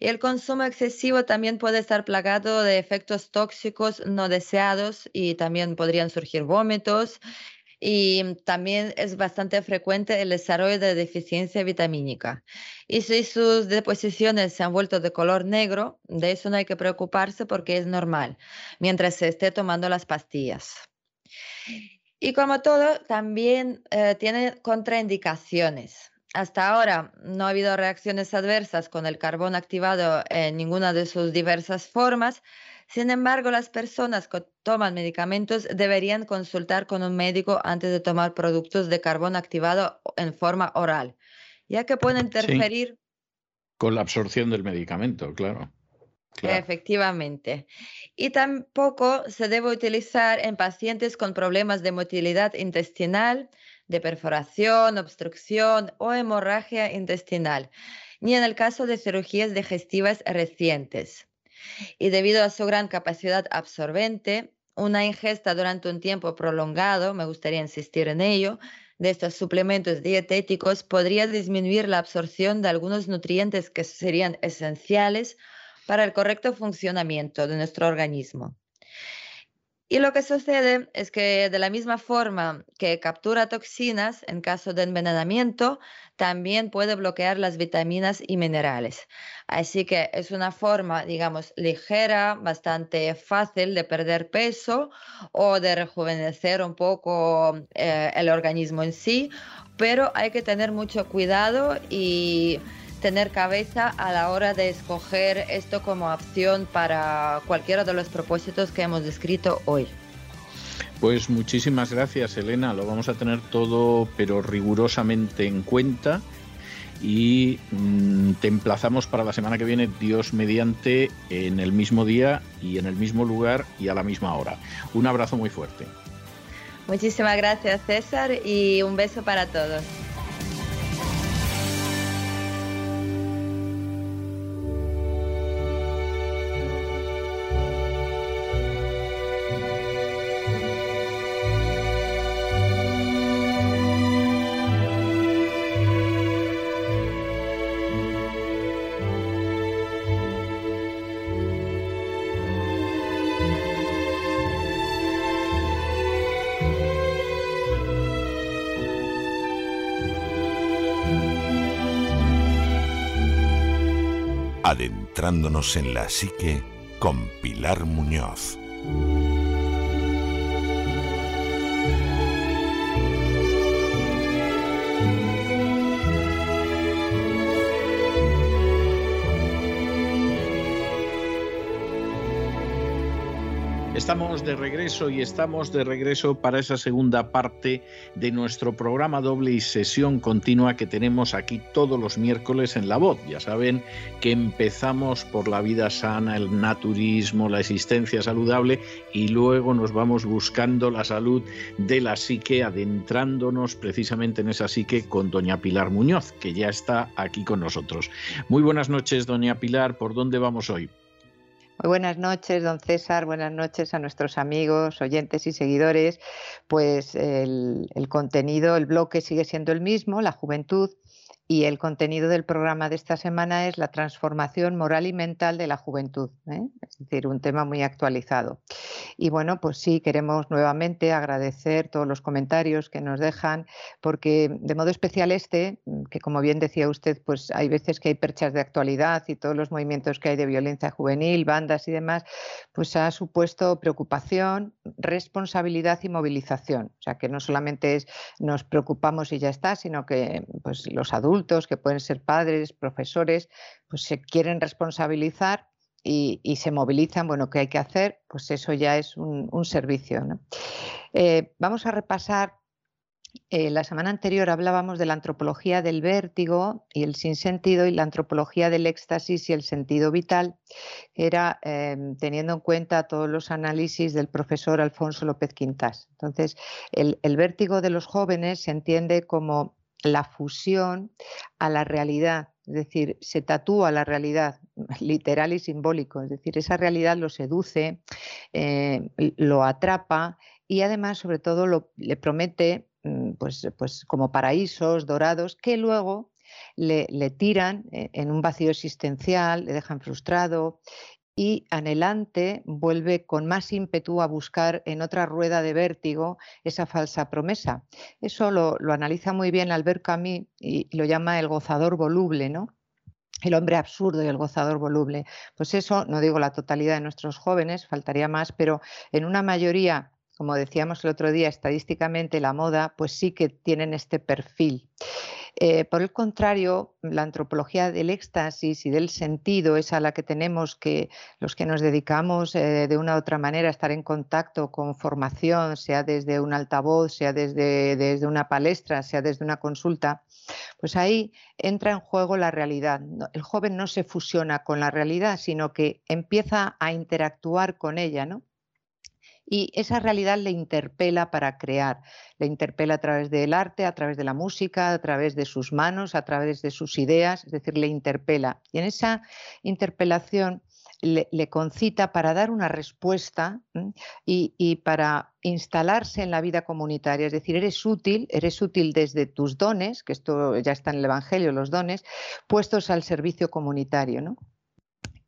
Y el consumo excesivo también puede estar plagado de efectos tóxicos no deseados y también podrían surgir vómitos y también es bastante frecuente el desarrollo de deficiencia vitamínica. Y si sus deposiciones se han vuelto de color negro, de eso no hay que preocuparse porque es normal, mientras se esté tomando las pastillas. Y como todo, también eh, tiene contraindicaciones. Hasta ahora no ha habido reacciones adversas con el carbón activado en ninguna de sus diversas formas, sin embargo, las personas que toman medicamentos deberían consultar con un médico antes de tomar productos de carbón activado en forma oral, ya que pueden interferir. Con la absorción del medicamento, claro. Efectivamente. Y tampoco se debe utilizar en pacientes con problemas de motilidad intestinal, de perforación, obstrucción o hemorragia intestinal, ni en el caso de cirugías digestivas recientes y debido a su gran capacidad absorbente, una ingesta durante un tiempo prolongado, me gustaría insistir en ello, de estos suplementos dietéticos podría disminuir la absorción de algunos nutrientes que serían esenciales para el correcto funcionamiento de nuestro organismo. Y lo que sucede es que de la misma forma que captura toxinas en caso de envenenamiento, también puede bloquear las vitaminas y minerales. Así que es una forma, digamos, ligera, bastante fácil de perder peso o de rejuvenecer un poco eh, el organismo en sí, pero hay que tener mucho cuidado y tener cabeza a la hora de escoger esto como opción para cualquiera de los propósitos que hemos descrito hoy. Pues muchísimas gracias, Elena. Lo vamos a tener todo, pero rigurosamente en cuenta. Y mm, te emplazamos para la semana que viene, Dios mediante, en el mismo día y en el mismo lugar y a la misma hora. Un abrazo muy fuerte. Muchísimas gracias, César, y un beso para todos. En la psique con Pilar Muñoz. Estamos de regreso y estamos de regreso para esa segunda parte de nuestro programa doble y sesión continua que tenemos aquí todos los miércoles en La Voz. Ya saben que empezamos por la vida sana, el naturismo, la existencia saludable y luego nos vamos buscando la salud de la psique, adentrándonos precisamente en esa psique con doña Pilar Muñoz, que ya está aquí con nosotros. Muy buenas noches, doña Pilar. ¿Por dónde vamos hoy? Muy buenas noches, don César. Buenas noches a nuestros amigos, oyentes y seguidores. Pues el, el, contenido, el bloque sigue siendo el mismo, la juventud, y el contenido del programa de esta semana es la transformación moral y mental de la juventud, ¿eh? es decir, un tema muy actualizado. Y bueno, pues sí, queremos nuevamente agradecer todos los comentarios que nos dejan, porque de modo especial este, que como bien decía usted, pues hay veces que hay perchas de actualidad y todos los movimientos que hay de violencia juvenil, bandas y demás, pues ha supuesto preocupación, responsabilidad y movilización. O sea, que no solamente es nos preocupamos y ya está, sino que pues los adultos que pueden ser padres, profesores, pues se quieren responsabilizar y, se movilizan, bueno, ¿qué hay que hacer? Pues eso ya es un, servicio. Eh, vamos a repasar Eh, la semana anterior hablábamos de la antropología del vértigo y el sinsentido y la antropología del éxtasis y el sentido vital, era em, teniendo en cuenta todos los análisis del profesor Alfonso López Quintas. Entonces, el vértigo de los jóvenes se entiende como la fusión a la realidad, es decir, se tatúa la realidad literal y simbólico, es decir, esa realidad lo seduce, eh, lo atrapa y además, sobre todo, le promete mm, pues, pues como paraísos dorados que luego le, le, tiran eh, en un vacío existencial, le dejan frustrado y anhelante vuelve con más ímpetu a buscar en otra rueda de vértigo esa falsa promesa. Eso lo, lo analiza muy bien Albert Camus y lo llama el gozador voluble, ¿no? el hombre absurdo y el gozador voluble. Pues eso, no digo la totalidad de nuestros jóvenes, faltaría más, pero en una mayoría, como decíamos el otro día, estadísticamente la moda, pues sí que tienen este perfil. Eh, por el contrario, la antropología del éxtasis y del sentido es a la que tenemos que los que nos dedicamos eh, de una u otra manera a estar en contacto con formación, sea desde un altavoz, sea desde, desde una palestra, sea desde una consulta, pues ahí entra en juego la realidad. El joven no se fusiona con la realidad, sino que empieza a interactuar con ella, ¿no? Y esa realidad le interpela para crear, le interpela a través del arte, a través de la música, a través de sus manos, a través de sus ideas, es decir, le interpela. Y en esa interpelación le, concita para dar una respuesta y, y, para instalarse en la vida comunitaria. Es decir, eres útil, eres útil desde tus dones, que esto ya está en el Evangelio, los dones, puestos al servicio comunitario. ¿no?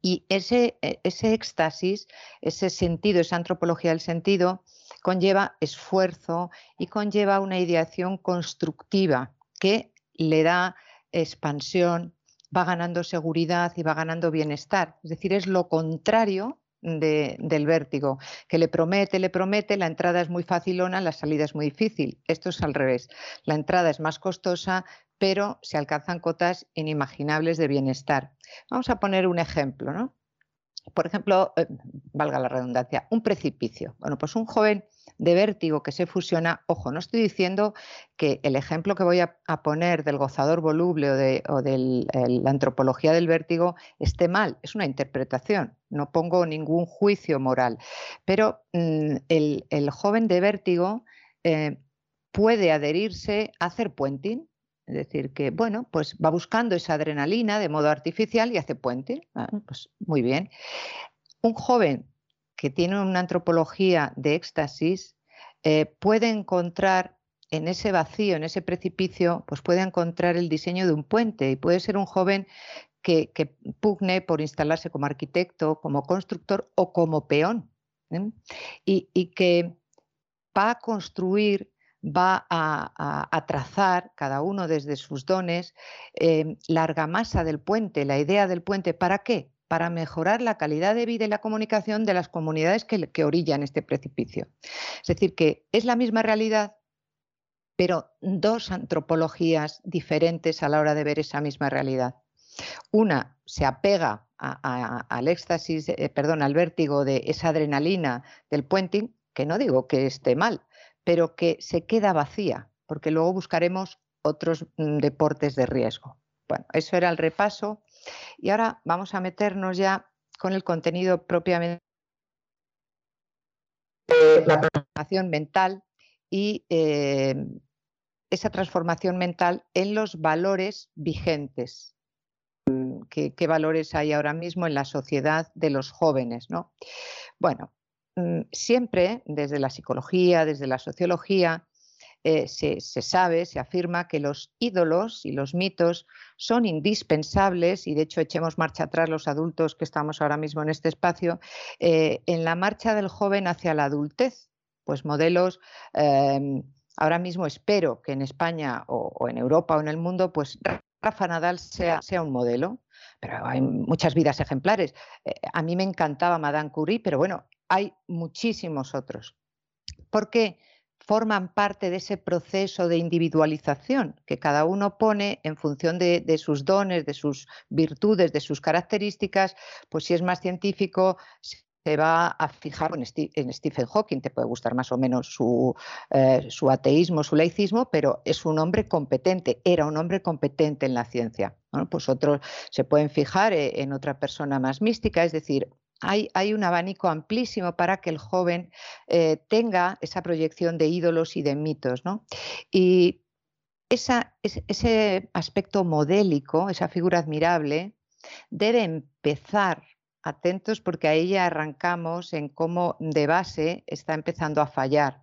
Y ese, e, ese éxtasis, ese sentido, esa antropología del sentido, conlleva esfuerzo y conlleva una ideación constructiva que le da expansión, va ganando seguridad y va ganando bienestar. Es decir, es lo contrario del vértigo, que le promete, le promete, la entrada es muy facilona, la salida es muy difícil. Esto es al revés. La entrada es más costosa, pero se alcanzan cotas inimaginables de bienestar. Vamos a poner un ejemplo, ¿no? Por ejemplo, eh, valga la redundancia, un precipicio. Bueno, pues un joven de vértigo que se fusiona, ojo, no estoy diciendo que el ejemplo que voy a, poner del gozador voluble o de, la antropología del vértigo esté mal, es una interpretación, no pongo ningún juicio moral, pero mm, el, joven de vértigo eh, puede adherirse a hacer puenting, es decir, que bueno, pues va buscando esa adrenalina de modo artificial y hace puente. Ah, pues muy bien. Un joven que tiene una antropología de éxtasis eh, puede encontrar en ese vacío, en ese precipicio, pues puede encontrar el diseño de un puente y puede ser un joven que, pugne por instalarse como arquitecto, como constructor o como peón. ¿eh? Y, y que va a construir va a, trazar, cada uno desde sus dones, eh, la argamasa del puente, la idea del puente. ¿Para qué? Para mejorar la calidad de vida y la comunicación de las comunidades que, orillan este precipicio. Es decir, que es la misma realidad, pero dos antropologías diferentes a la hora de ver esa misma realidad. Una se apega al éxtasis, eh, perdón, al vértigo de esa adrenalina del puenting, que no digo que esté mal, pero que se queda vacía, porque luego buscaremos otros mm, deportes de riesgo. Bueno, eso era el repaso y ahora vamos a meternos ya con el contenido propiamente de la transformación mental y eh, esa transformación mental en los valores vigentes. Mm, ¿Qué, ¿Qué, valores hay ahora mismo en la sociedad de los jóvenes? ¿no? Bueno, Mm, siempre desde la psicología, desde la sociología, eh, se, sabe, se afirma que los ídolos y los mitos son indispensables, y de hecho echemos marcha atrás los adultos que estamos ahora mismo en este espacio, eh, en la marcha del joven hacia la adultez. Pues modelos, em, ahora mismo espero que en España o, en Europa o en el mundo, pues Rafa Nadal sea, sea un modelo, pero hay muchas vidas ejemplares. Eh, a mí me encantaba Madame Curie, pero bueno, hay muchísimos otros, porque forman parte de ese proceso de individualización que cada uno pone en función de, sus dones, de sus virtudes, de sus características, pues si es más científico, se va a fijar en, Stephen Hawking, te puede gustar más o menos su, eh, su, ateísmo, su laicismo, pero es un hombre competente, era un hombre competente en la ciencia. Pues otros se pueden fijar eh, en otra persona más mística, es decir, hay, un abanico amplísimo para que el joven eh, tenga esa proyección de ídolos y de mitos. ¿no? Y ese aspecto modélico, esa figura admirable, debe empezar atentos porque ahí ya arrancamos en cómo de base está empezando a fallar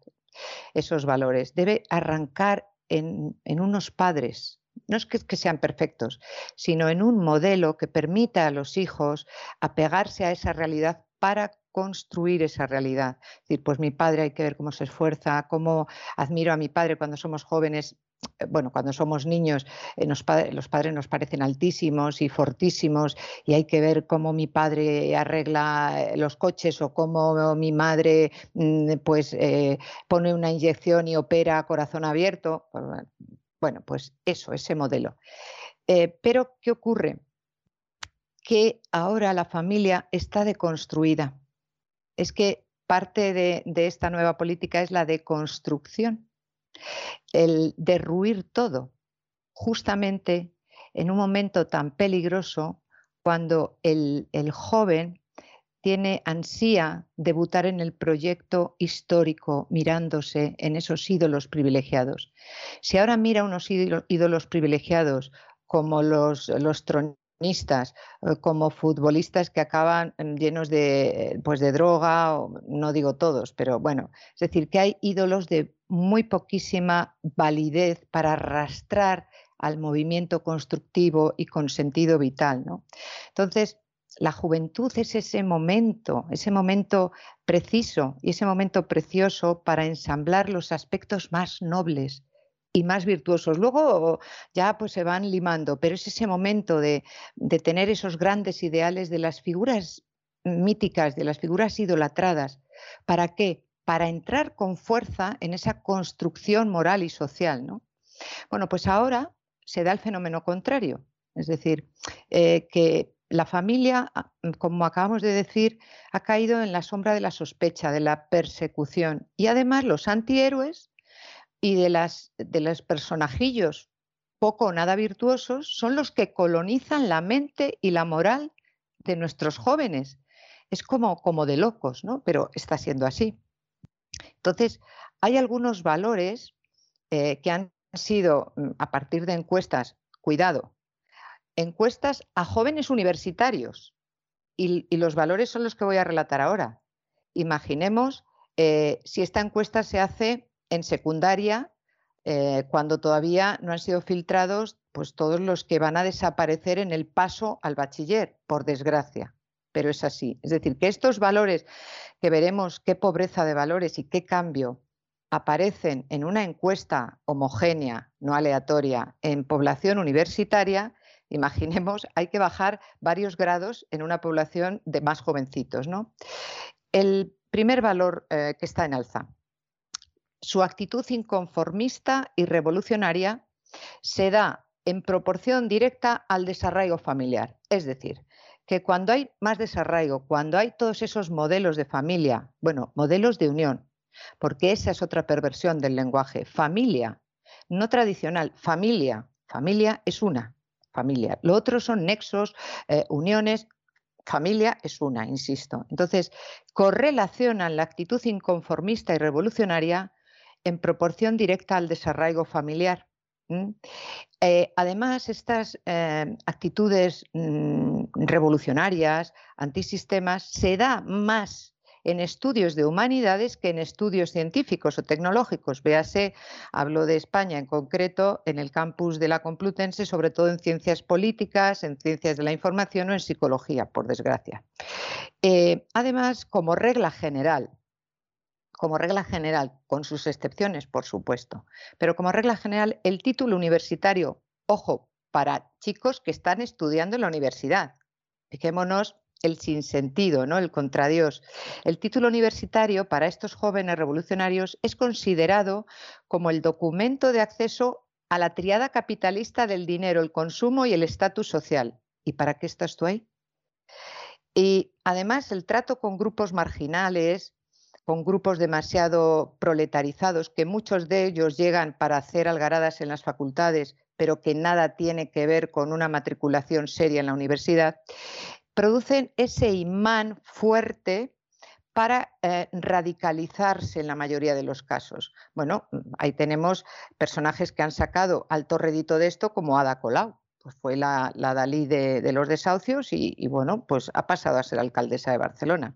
esos valores. Debe arrancar en, unos padres, no es que, sean perfectos, sino en un modelo que permita a los hijos apegarse a esa realidad para construir esa realidad. Es decir, pues mi padre hay que ver cómo se esfuerza, cómo admiro a mi padre cuando somos jóvenes, eh, bueno, cuando somos niños, eh, los padres nos parecen altísimos y fortísimos y hay que ver cómo mi padre arregla eh, los coches o cómo mi madre mm, pues pone una inyección y opera corazón abierto. Pues, bueno, pues eso, ese modelo. pero, ¿qué ocurre? Que ahora la familia está deconstruida. Es que parte de esta nueva política es la deconstrucción el derruir todo, justamente en un momento tan peligroso cuando el, joven tiene ansía debutar en el proyecto histórico mirándose en esos ídolos privilegiados. Si ahora mira unos ídolos privilegiados como los, tronistas, eh, como futbolistas que acaban mm, llenos de, pues de droga, no digo todos, pero bueno, es decir, que hay ídolos de muy poquísima validez para arrastrar al movimiento constructivo y con sentido vital. ¿no? Entonces, la juventud es ese momento, ese momento preciso y ese momento precioso para ensamblar los aspectos más nobles y más virtuosos. Luego ya pues se van limando, pero es ese momento de, de tener esos grandes ideales de las figuras míticas, de las figuras idolatradas. ¿Para qué? para entrar con fuerza en esa construcción moral y social. ¿no? Bueno, pues ahora se da el fenómeno contrario, es decir, eh, que la familia, ah, como acabamos de decir, ha caído en la sombra de la sospecha, de la persecución y además los antihéroes y de, las, de los personajillos poco o nada virtuosos son los que colonizan la mente y la moral de nuestros jóvenes. Es como, como de locos, ¿no? Pero está siendo así. Entonces, hay algunos valores eh, que han sido mm, a partir de encuestas, cuidado, encuestas a jóvenes universitarios y, los valores son los que voy a relatar ahora. Imaginemos eh, si esta encuesta se hace en secundaria, eh, cuando todavía no han sido filtrados pues, todos los que van a desaparecer en el paso al bachiller, por desgracia pero es así. Es decir, que estos valores que veremos qué pobreza de valores y qué cambio aparecen en una encuesta homogénea, no aleatoria, en población universitaria, imaginemos, hay que bajar varios grados en una población de más jovencitos. ¿no? El primer valor eh, que está en alza, su actitud inconformista y revolucionaria se da en proporción directa al desarraigo familiar. Es decir, que cuando hay más desarraigo, cuando hay todos esos modelos de familia, bueno, modelos de unión, porque esa es otra perversión del lenguaje, familia, no tradicional, familia, familia es una, familia. Lo otro son nexos, eh, uniones, familia es una, insisto. Entonces, correlacionan la actitud inconformista y revolucionaria en proporción directa al desarraigo familiar. Eh, además, estas eh, actitudes mm, revolucionarias, antisistemas, se da más en estudios de humanidades que en estudios científicos o tecnológicos. Véase, hablo de España en concreto, en el campus de la Complutense, sobre todo en ciencias políticas, en ciencias de la información o en psicología, por desgracia. Eh, además, como regla general, como regla general, con sus excepciones, por supuesto, pero como regla general, el título universitario, ojo, para chicos que están estudiando en la universidad. Fijémonos el sinsentido, ¿no? el contradios. El título universitario para estos jóvenes revolucionarios es considerado como el documento de acceso a la triada capitalista del dinero, el consumo y el estatus social. ¿Y para qué estás tú ahí? Y además el trato con grupos marginales, con grupos demasiado proletarizados, que muchos de ellos llegan para hacer algaradas en las facultades, pero que nada tiene que ver con una matriculación seria en la universidad, producen ese imán fuerte para eh, radicalizarse en la mayoría de los casos. Bueno, ahí tenemos personajes que han sacado alto rédito de esto, como Ada Colau. Pues fue la, Dalí de, los desahucios y, bueno, pues ha pasado a ser alcaldesa de Barcelona.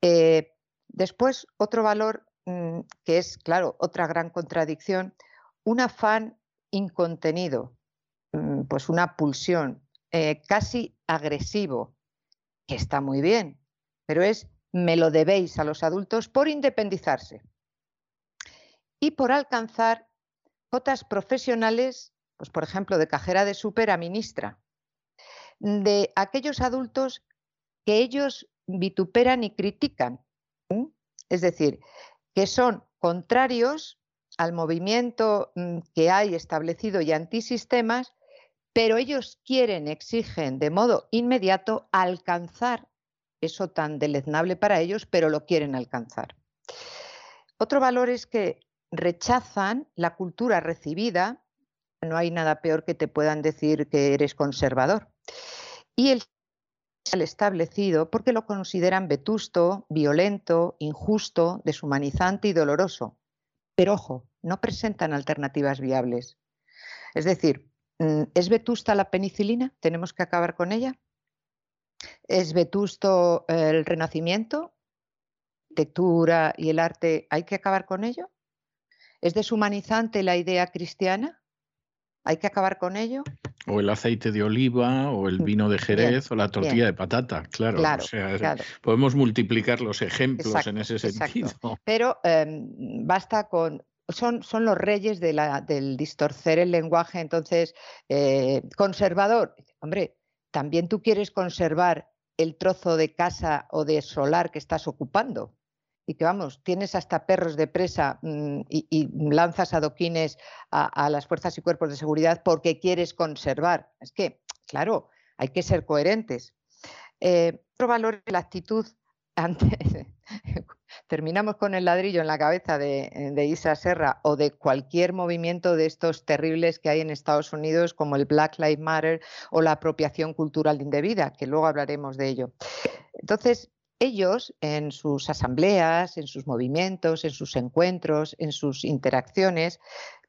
Eh, después, otro valor mm, que es, claro, otra gran contradicción, un afán incontenido, mm, pues una pulsión eh, casi agresivo, que está muy bien, pero es me lo debéis a los adultos por independizarse y por alcanzar cotas profesionales, pues por ejemplo, de cajera de súper a ministra, de aquellos adultos que ellos vituperan y critican. Es decir, que son contrarios al movimiento mm, que hay establecido y antisistemas, pero ellos quieren, exigen de modo inmediato alcanzar eso tan deleznable para ellos, pero lo quieren alcanzar. Otro valor es que rechazan la cultura recibida, no hay nada peor que te puedan decir que eres conservador, y el establecido porque lo consideran vetusto, violento, injusto, deshumanizante y doloroso. Pero ojo, no presentan alternativas viables. Es decir, ¿es vetusta la penicilina? ¿Tenemos que acabar con ella? ¿Es vetusto el renacimiento? ¿La arquitectura y el arte hay que acabar con ello? ¿Es deshumanizante la idea cristiana? ¿Hay que acabar con ello? O el aceite de oliva, o el mm, vino de Jerez, o la tortilla de patata, claro. Podemos multiplicar los ejemplos en ese sentido. Pero em, basta con son, son, los reyes de la, del distorcer el lenguaje, entonces, eh, conservador. Hombre, también tú quieres conservar el trozo de casa o de solar que estás ocupando. Y que vamos, tienes hasta perros de presa mm, y, lanzas adoquines a, las fuerzas y cuerpos de seguridad porque quieres conservar. Es que, claro, hay que ser coherentes. Eh, otro valor es la actitud ante, terminamos con el ladrillo en la cabeza de, de, Isa Serra o de cualquier movimiento de estos terribles que hay en Estados Unidos, como el Black Lives Matter o la apropiación cultural indebida, que luego hablaremos de ello. Entonces, ellos en sus asambleas, en sus movimientos, en sus encuentros, en sus interacciones,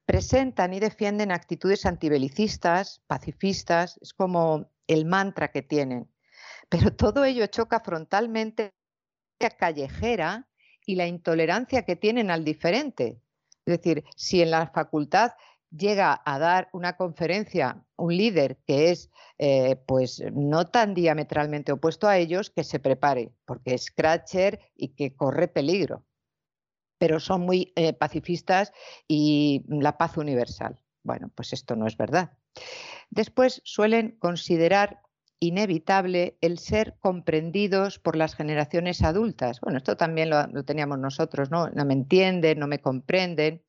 presentan y defienden actitudes antibelicistas, pacifistas, es como el mantra que tienen. Pero todo ello choca frontalmente callejera y la intolerancia que tienen al diferente. Es decir, si en la facultad llega a dar una conferencia un líder que es eh, pues no tan diametralmente opuesto a ellos, que se prepare, porque es scratcher y que corre peligro. Pero son muy eh, pacifistas y la paz universal. Bueno, pues esto no es verdad. Después suelen considerar inevitable el ser comprendidos por las generaciones adultas. Bueno, esto también lo, teníamos nosotros, ¿no? No me entienden, no me comprenden.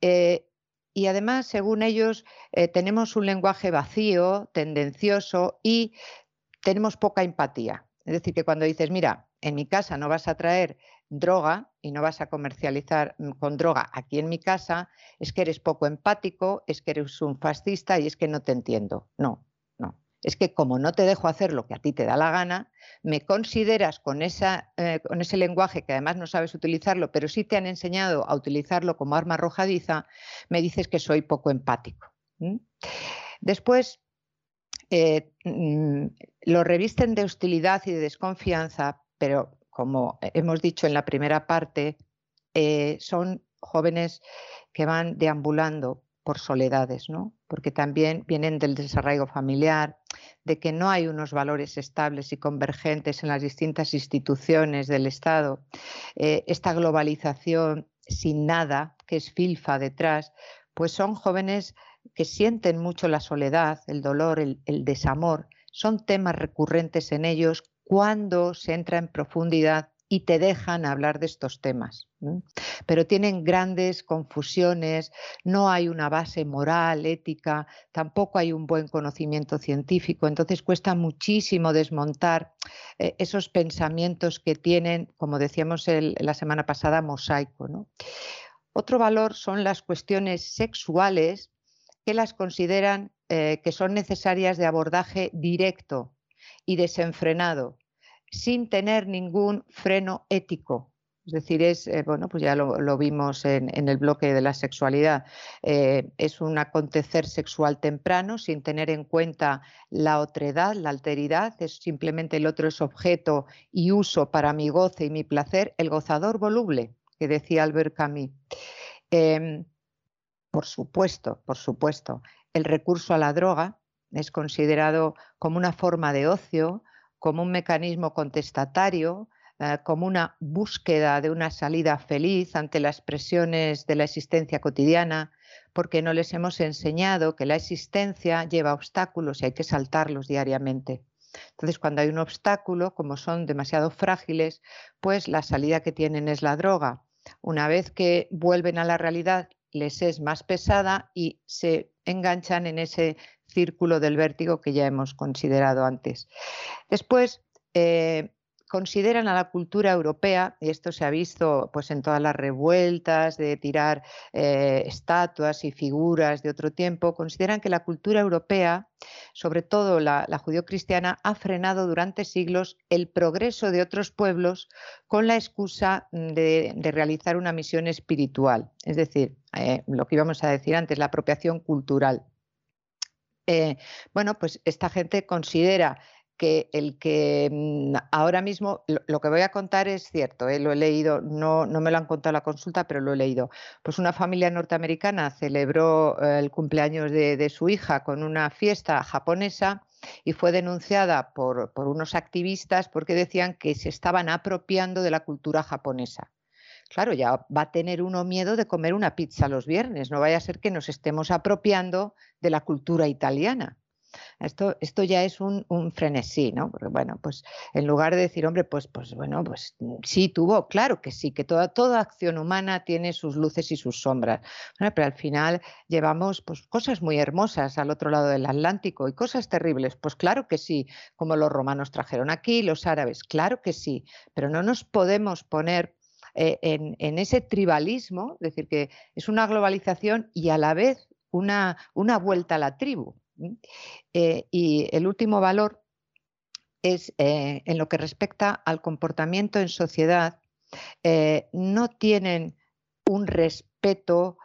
Eh, y además, según ellos, eh, tenemos un lenguaje vacío, tendencioso y tenemos poca empatía. Es decir, que cuando dices, mira, en mi casa no vas a traer droga y no vas a comercializar mm, con droga aquí en mi casa, es que eres poco empático, es que eres un fascista y es que no te entiendo. No, es que como no te dejo hacer lo que a ti te da la gana, me consideras eh, con ese lenguaje que además no sabes utilizarlo, pero sí te han enseñado a utilizarlo como arma arrojadiza, me dices que soy poco empático. Después, eh, mm, lo revisten de hostilidad y de desconfianza, pero como hemos dicho en la primera parte, eh, son jóvenes que van deambulando por soledades, ¿no? Porque también vienen del desarraigo familiar, de que no hay unos valores estables y convergentes en las distintas instituciones del Estado, eh, esta globalización sin nada, que es filfa detrás, pues son jóvenes que sienten mucho la soledad, el dolor, el, desamor, son temas recurrentes en ellos cuando se entra en profundidad y te dejan hablar de estos temas. Pero tienen grandes confusiones, no hay una base moral, ética, tampoco hay un buen conocimiento científico, entonces cuesta muchísimo desmontar eh, esos pensamientos que tienen, como decíamos la semana pasada, mosaico. Otro valor son las cuestiones sexuales que las consideran eh, que son necesarias de abordaje directo y desenfrenado sin tener ningún freno ético. Es decir, es, eh, bueno, pues ya lo, vimos en, el bloque de la sexualidad, eh, es un acontecer sexual temprano sin tener en cuenta la otredad, la alteridad, es simplemente el otro es objeto y uso para mi goce y mi placer, el gozador voluble, que decía Albert Camus. Em, por supuesto, por supuesto, el recurso a la droga es considerado como una forma de ocio, como un mecanismo contestatario, eh, como una búsqueda de una salida feliz ante las presiones de la existencia cotidiana, porque no les hemos enseñado que la existencia lleva obstáculos y hay que saltarlos diariamente. Entonces, cuando hay un obstáculo, como son demasiado frágiles, pues la salida que tienen es la droga. Una vez que vuelven a la realidad, les es más pesada y se enganchan en ese círculo del vértigo que ya hemos considerado antes. Después, eh, consideran a la cultura europea, y esto se ha visto pues, en todas las revueltas de tirar eh, estatuas y figuras de otro tiempo, consideran que la cultura europea, sobre todo la, la judio-cristiana, ha frenado durante siglos el progreso de otros pueblos con la excusa de, realizar una misión espiritual, es decir, eh, lo que íbamos a decir antes, la apropiación cultural. Eh, bueno, pues esta gente considera que el que mm, ahora mismo lo, que voy a contar es cierto, eh, lo he leído, no, no me lo han contado la consulta, pero lo he leído. Pues una familia norteamericana celebró eh, el cumpleaños de, su hija con una fiesta japonesa y fue denunciada por, por unos activistas porque decían que se estaban apropiando de la cultura japonesa. Claro, ya va a tener uno miedo de comer una pizza los viernes, no vaya a ser que nos estemos apropiando de la cultura italiana. Esto, esto ya es un, frenesí, ¿no? Porque bueno, pues en lugar de decir, hombre, pues, pues bueno, pues sí tuvo, claro que sí, que toda, toda acción humana tiene sus luces y sus sombras. pero al final llevamos pues, cosas muy hermosas al otro lado del Atlántico y cosas terribles. Pues claro que sí, como los romanos trajeron aquí, los árabes, claro que sí, pero no nos podemos poner eh, en, ese tribalismo, es decir, que es una globalización y a la vez una, vuelta a la tribu. Eh, y el último valor es eh, en lo que respecta al comportamiento en sociedad, no tienen un respeto,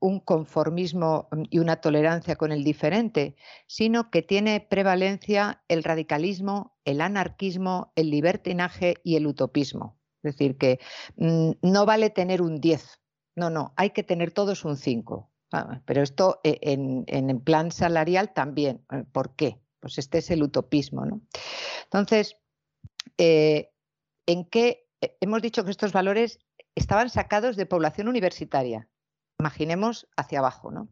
un conformismo y una tolerancia con el diferente, sino que tiene prevalencia el radicalismo, el anarquismo, el libertinaje y el utopismo. Es decir, que mm, no vale tener un 10, no, no, hay que tener todos un 5. Ah, pero esto eh, en, plan salarial también. Eh, ¿Por qué? Pues este es el utopismo. ¿no? Entonces, eh, ¿en qué hemos dicho que estos valores estaban sacados de población universitaria? Imaginemos hacia abajo, ¿no?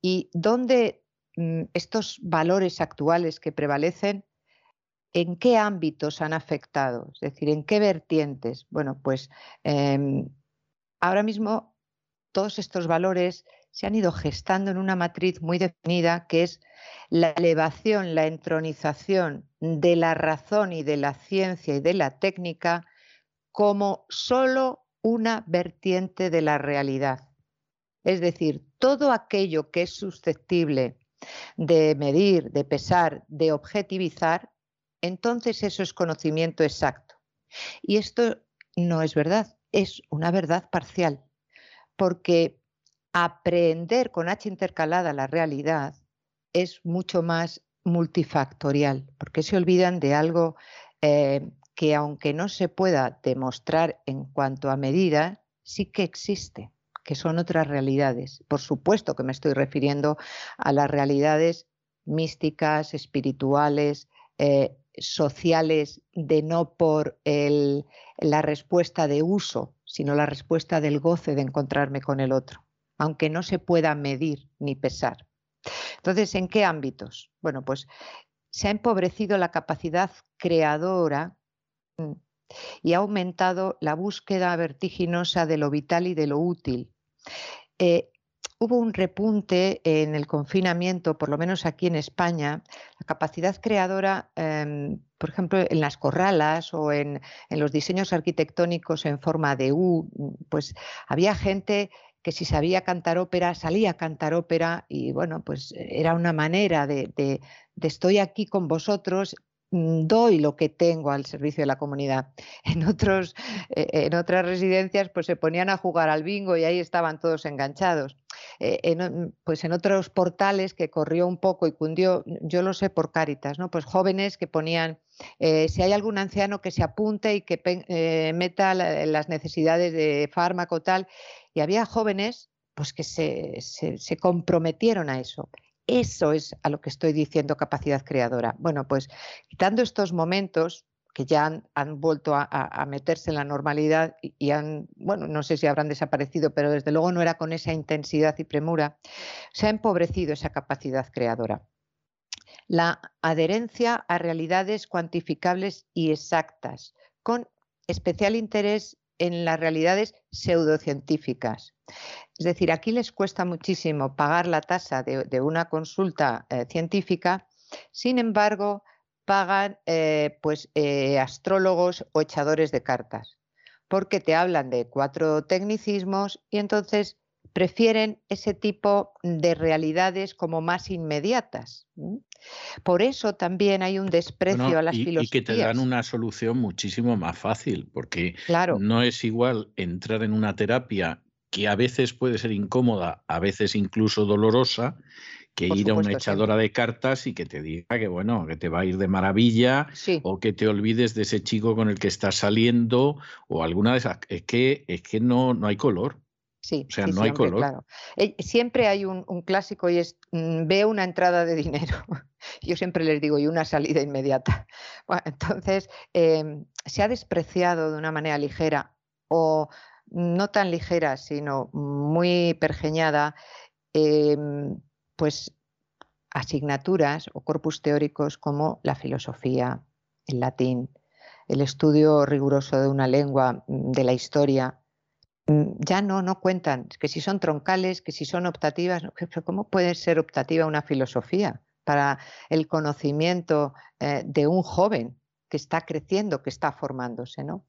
Y dónde mm, estos valores actuales que prevalecen ¿En qué ámbitos han afectado? Es decir, ¿en qué vertientes? Bueno, pues em, ahora mismo todos estos valores se han ido gestando en una matriz muy definida que es la elevación, la entronización de la razón y de la ciencia y de la técnica como solo una vertiente de la realidad. Es decir, todo aquello que es susceptible de medir, de pesar, de objetivizar, entonces eso es conocimiento exacto. Y esto no es verdad, es una verdad parcial, porque aprender con H intercalada la realidad es mucho más multifactorial, porque se olvidan de algo eh, que aunque no se pueda demostrar en cuanto a medida, sí que existe, que son otras realidades. Por supuesto que me estoy refiriendo a las realidades místicas, espirituales, eh, sociales de no por la respuesta de uso, sino la respuesta del goce de encontrarme con el otro, aunque no se pueda medir ni pesar. Entonces, ¿en qué ámbitos? Bueno, pues se ha empobrecido la capacidad creadora mm, y ha aumentado la búsqueda vertiginosa de lo vital y de lo útil. Eh, hubo un repunte en el confinamiento, por lo menos aquí en España, capacidad creadora, em, por ejemplo, en las corralas o en, en, los diseños arquitectónicos en forma de U, pues había gente que si sabía cantar ópera, salía a cantar ópera y bueno, pues era una manera de, de, de estoy aquí con vosotros doy lo que tengo al servicio de la comunidad. En, otros, eh, en otras residencias pues se ponían a jugar al bingo y ahí estaban todos enganchados. Eh, en, pues en otros portales que corrió un poco y cundió, yo lo sé por Cáritas, ¿no? pues jóvenes que ponían, eh, si hay algún anciano que se apunte y que meta las necesidades de fármaco tal, y había jóvenes pues que se, se comprometieron a eso. Eso es a lo que estoy diciendo capacidad creadora. Bueno, pues quitando estos momentos que ya han, vuelto a, meterse en la normalidad y, han, bueno, no sé si habrán desaparecido, pero desde luego no era con esa intensidad y premura, se ha empobrecido esa capacidad creadora. La adherencia a realidades cuantificables y exactas, con especial interés en las realidades pseudocientíficas. Es decir, aquí les cuesta muchísimo pagar la tasa de, una consulta eh, científica, sin embargo, pagan eh, pues, eh, astrólogos o echadores de cartas, porque te hablan de cuatro tecnicismos y entonces prefieren ese tipo de realidades como más inmediatas. Por eso también hay un desprecio a las filosofías. Y que te dan una solución muchísimo más fácil, porque no es igual entrar en una terapia que a veces puede ser incómoda, a veces incluso dolorosa, que ir a una echadora de cartas y que te diga que bueno, que te va a ir de maravilla o que te olvides de ese chico con el que estás saliendo o alguna de esas. Es que, es que no, no hay color. Sí, o sea, no hay color. Claro. Eh, siempre hay un, clásico y es mm, ve una entrada de dinero. Yo siempre les digo, y una salida inmediata. entonces, em, se ha despreciado de una manera ligera o no tan ligera, sino muy pergeñada, em, pues asignaturas o corpus teóricos como la filosofía, el latín, el estudio riguroso de una lengua, mm, de la historia, ya no, no cuentan, que si son troncales, que si son optativas, ¿cómo puede ser optativa una filosofía para el conocimiento eh, de un joven que está creciendo, que está formándose? ¿no?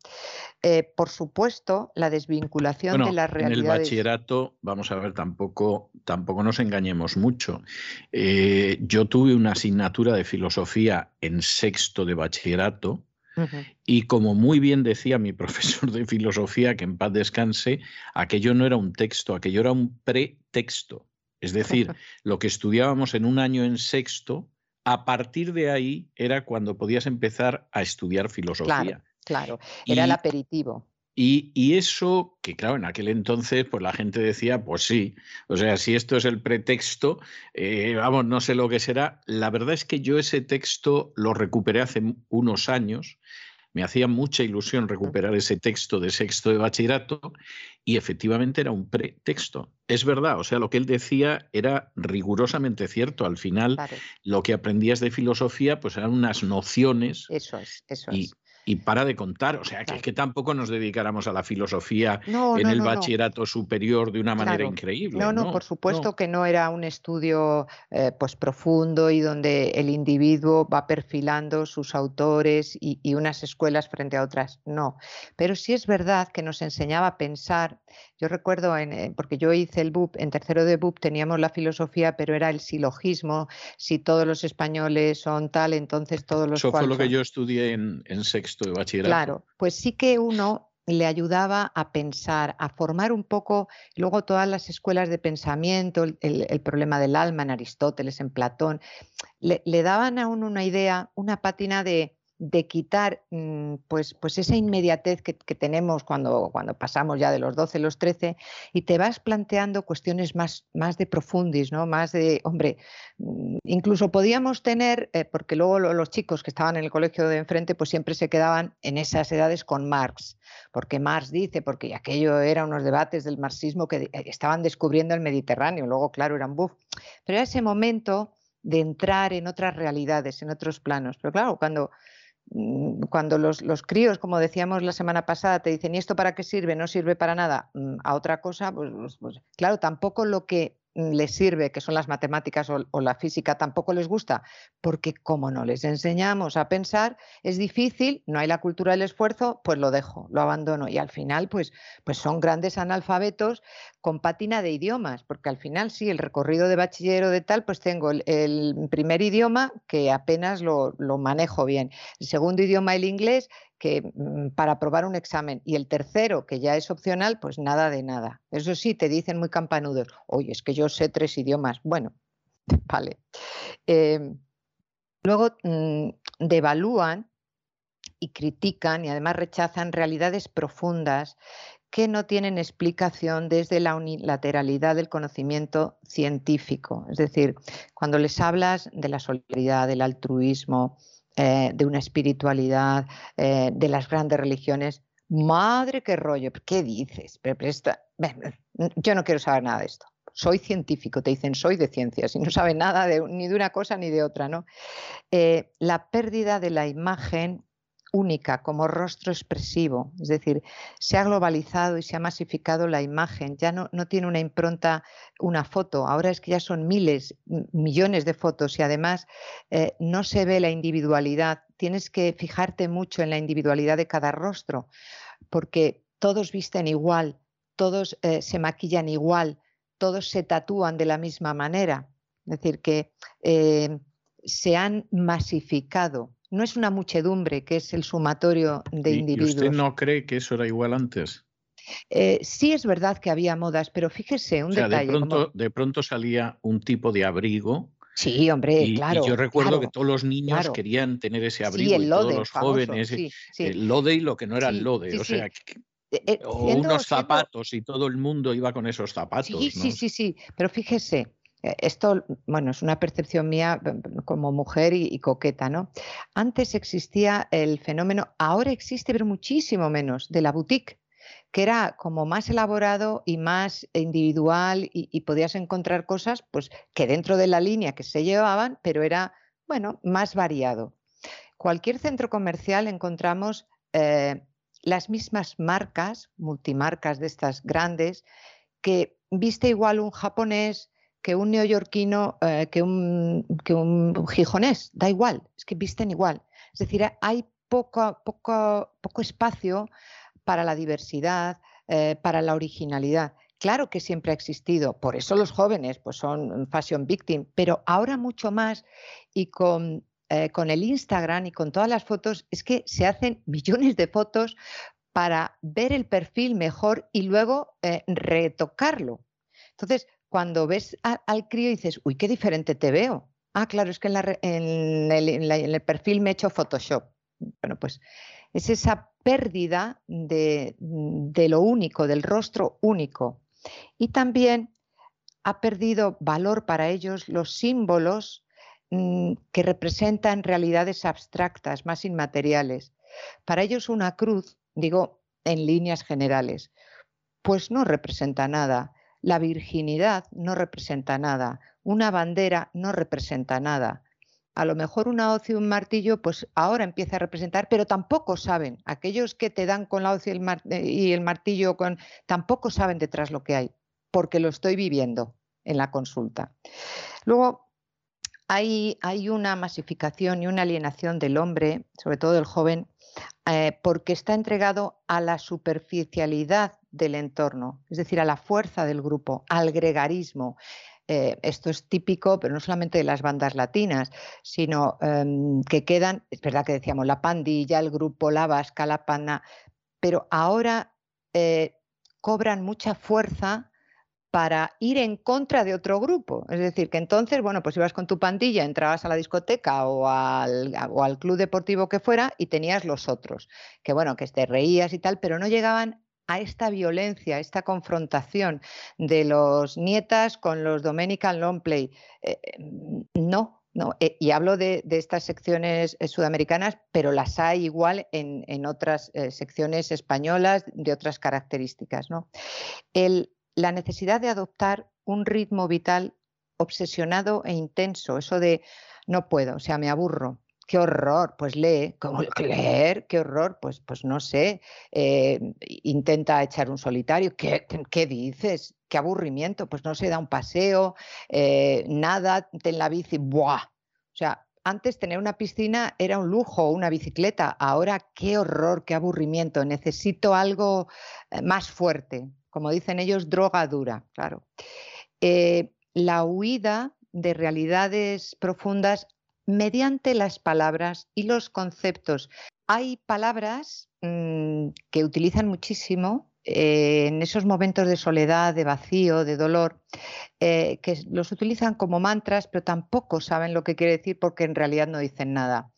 Eh, por supuesto, la desvinculación de las realidades. En el bachillerato, vamos a ver, tampoco, tampoco nos engañemos mucho. Eh, yo tuve una asignatura de filosofía en sexto de bachillerato y como muy bien decía mi profesor de filosofía, que en paz descanse, aquello no era un texto, aquello era un pretexto. Es decir, lo que estudiábamos en un año en sexto, a partir de ahí era cuando podías empezar a estudiar filosofía. Claro, era el aperitivo. Y, eso, que claro, en aquel entonces, pues la gente decía, pues sí, o sea, si esto es el pretexto, eh, vamos, no sé lo que será. La verdad es que yo ese texto lo recuperé hace unos años, me hacía mucha ilusión recuperar ese texto de sexto de bachillerato y efectivamente era un pretexto. Es verdad, o sea, lo que él decía era rigurosamente cierto. Al final, lo que aprendías de filosofía, pues eran unas nociones. Eso es, eso es y para de contar. O sea, que es que tampoco nos dedicáramos a la filosofía en el bachillerato superior de una manera increíble. No, no, por supuesto que no era un estudio eh, pues profundo y donde el individuo va perfilando sus autores y, unas escuelas frente a otras. No. Pero sí es verdad que nos enseñaba a pensar. Yo recuerdo, en, eh, porque yo hice el BUP, en tercero de BUP teníamos la filosofía, pero era el silogismo. Si todos los españoles son tal, entonces todos los. Eso fue lo que yo estudié en, en sexto de bachillerato. Claro, pues sí que uno le ayudaba a pensar, a formar un poco, luego todas las escuelas de pensamiento, el, problema del alma en Aristóteles, en Platón, le, le daban a uno una idea, una pátina de, de quitar mm, pues, pues esa inmediatez que, tenemos cuando, cuando, pasamos ya de los 12 a los 13 y te vas planteando cuestiones más, más de profundis, ¿no? más de, hombre, mm, incluso podíamos tener, eh, porque luego los chicos que estaban en el colegio de enfrente pues siempre se quedaban en esas edades con Marx, porque Marx dice, porque aquello eran unos debates del marxismo que estaban descubriendo el Mediterráneo, luego claro eran buff, pero era ese momento de entrar en otras realidades, en otros planos, pero claro, cuando cuando los, los, críos, como decíamos la semana pasada, te dicen, ¿y esto para qué sirve? No sirve para nada. Mm, a otra cosa, pues, pues, pues claro, tampoco lo que les sirve, que son las matemáticas o, la física, tampoco les gusta, porque como no les enseñamos a pensar, es difícil, no hay la cultura del esfuerzo, pues lo dejo, lo abandono. Y al final, pues, pues son grandes analfabetos con pátina de idiomas, porque al final sí, el recorrido de bachiller o de tal, pues tengo el, primer idioma que apenas lo, lo manejo bien, el segundo idioma el inglés que mm, para aprobar un examen y el tercero, que ya es opcional, pues nada de nada. Eso sí, te dicen muy campanudos, oye, es que yo sé tres idiomas. Bueno, vale. Em, luego mm, devalúan y critican y además rechazan realidades profundas que no tienen explicación desde la unilateralidad del conocimiento científico. Es decir, cuando les hablas de la solidaridad, del altruismo, eh, de una espiritualidad, eh, de las grandes religiones. Madre, qué rollo, ¿qué dices? yo no quiero saber nada de esto. Soy científico, te dicen soy de ciencias y no sabe nada ni de una cosa ni de otra. ¿no? Eh, la pérdida de la imagen única, como rostro expresivo. Es decir, se ha globalizado y se ha masificado la imagen. Ya no, no tiene una impronta, una foto. Ahora es que ya son miles, millones de fotos y además eh, no se ve la individualidad. Tienes que fijarte mucho en la individualidad de cada rostro, porque todos visten igual, todos eh, se maquillan igual, todos se tatúan de la misma manera. Es decir, que eh, se han masificado no es una muchedumbre, que es el sumatorio de individuos. ¿Y usted no cree que eso era igual antes? Eh, sí es verdad que había modas, pero fíjese un detalle. De pronto, de pronto salía un tipo de abrigo Sí, hombre, claro. Y yo recuerdo que todos los niños querían tener ese abrigo y todos los jóvenes, el lode y lo que no era el lode, o sea, eh, eh, o unos zapatos y todo el mundo iba con esos zapatos. Sí, sí, sí, sí, pero fíjese, esto, bueno, es una percepción mía como mujer y, coqueta, ¿no? Antes existía el fenómeno, ahora existe, pero muchísimo menos, de la boutique, que era como más elaborado y más individual y, podías encontrar cosas, pues, que dentro de la línea que se llevaban, pero era, bueno, más variado. Cualquier centro comercial encontramos eh, las mismas marcas, multimarcas de estas grandes, que viste igual un japonés, que un neoyorquino, eh, que, un, que un gijonés, da igual, es que visten igual. Es decir, hay poco, poco, poco espacio para la diversidad, eh, para la originalidad. Claro que siempre ha existido, por eso los jóvenes pues son fashion victim, pero ahora mucho más y con, eh, con el Instagram y con todas las fotos es que se hacen millones de fotos para ver el perfil mejor y luego retocarlo. Entonces, cuando ves al crío dices, uy, qué diferente te veo. Ah, claro, es que en, el, perfil me he hecho Photoshop. Bueno, pues es esa pérdida de, lo único, del rostro único. Y también ha perdido valor para ellos los símbolos mm, que representan realidades abstractas, más inmateriales. Para ellos una cruz, digo en líneas generales, pues no representa nada. La virginidad no representa nada, una bandera no representa nada. A lo mejor una hoz y un martillo, pues ahora empieza a representar, pero tampoco saben. Aquellos que te dan con la hoz y el, eh, martillo, con, tampoco saben detrás lo que hay, porque lo estoy viviendo en la consulta. Luego, hay, una masificación y una alienación del hombre, sobre todo del joven, eh, porque está entregado a la superficialidad del entorno, es decir, a la fuerza del grupo, al gregarismo. Eh, esto es típico, pero no solamente de las bandas latinas, sino em, que quedan, es verdad que decíamos la pandilla, el grupo, la vasca, la pana, pero ahora eh, cobran mucha fuerza para ir en contra de otro grupo. Es decir, que entonces, bueno, pues ibas con tu pandilla, entrabas a la discoteca o al, o al club deportivo que fuera y tenías los otros, que bueno, que te reías y tal, pero no llegaban a esta violencia, a esta confrontación de los nietas con los Dominican Long Play. Eh, no, no. Eh, y hablo de, estas secciones eh, sudamericanas, pero las hay igual en, otras secciones españolas de otras características. ¿no? la necesidad de adoptar un ritmo vital obsesionado e intenso, eso de no puedo, o sea, me aburro, qué horror, pues lee, ¿cómo leer? Qué horror, pues, pues no sé, eh, intenta echar un solitario, ¿Qué, ¿qué, dices? Qué aburrimiento, pues no se da un paseo, eh, nada, ten la bici, ¡buah! O sea, antes tener una piscina era un lujo, una bicicleta, ahora qué horror, qué aburrimiento, necesito algo eh, más fuerte, como dicen ellos, droga dura, claro. la huida de realidades profundas mediante las palabras y los conceptos. Hay palabras mm, que utilizan muchísimo eh, en esos momentos de soledad, de vacío, de dolor, eh, que los utilizan como mantras, pero tampoco saben lo que quiere decir porque en realidad no dicen nada.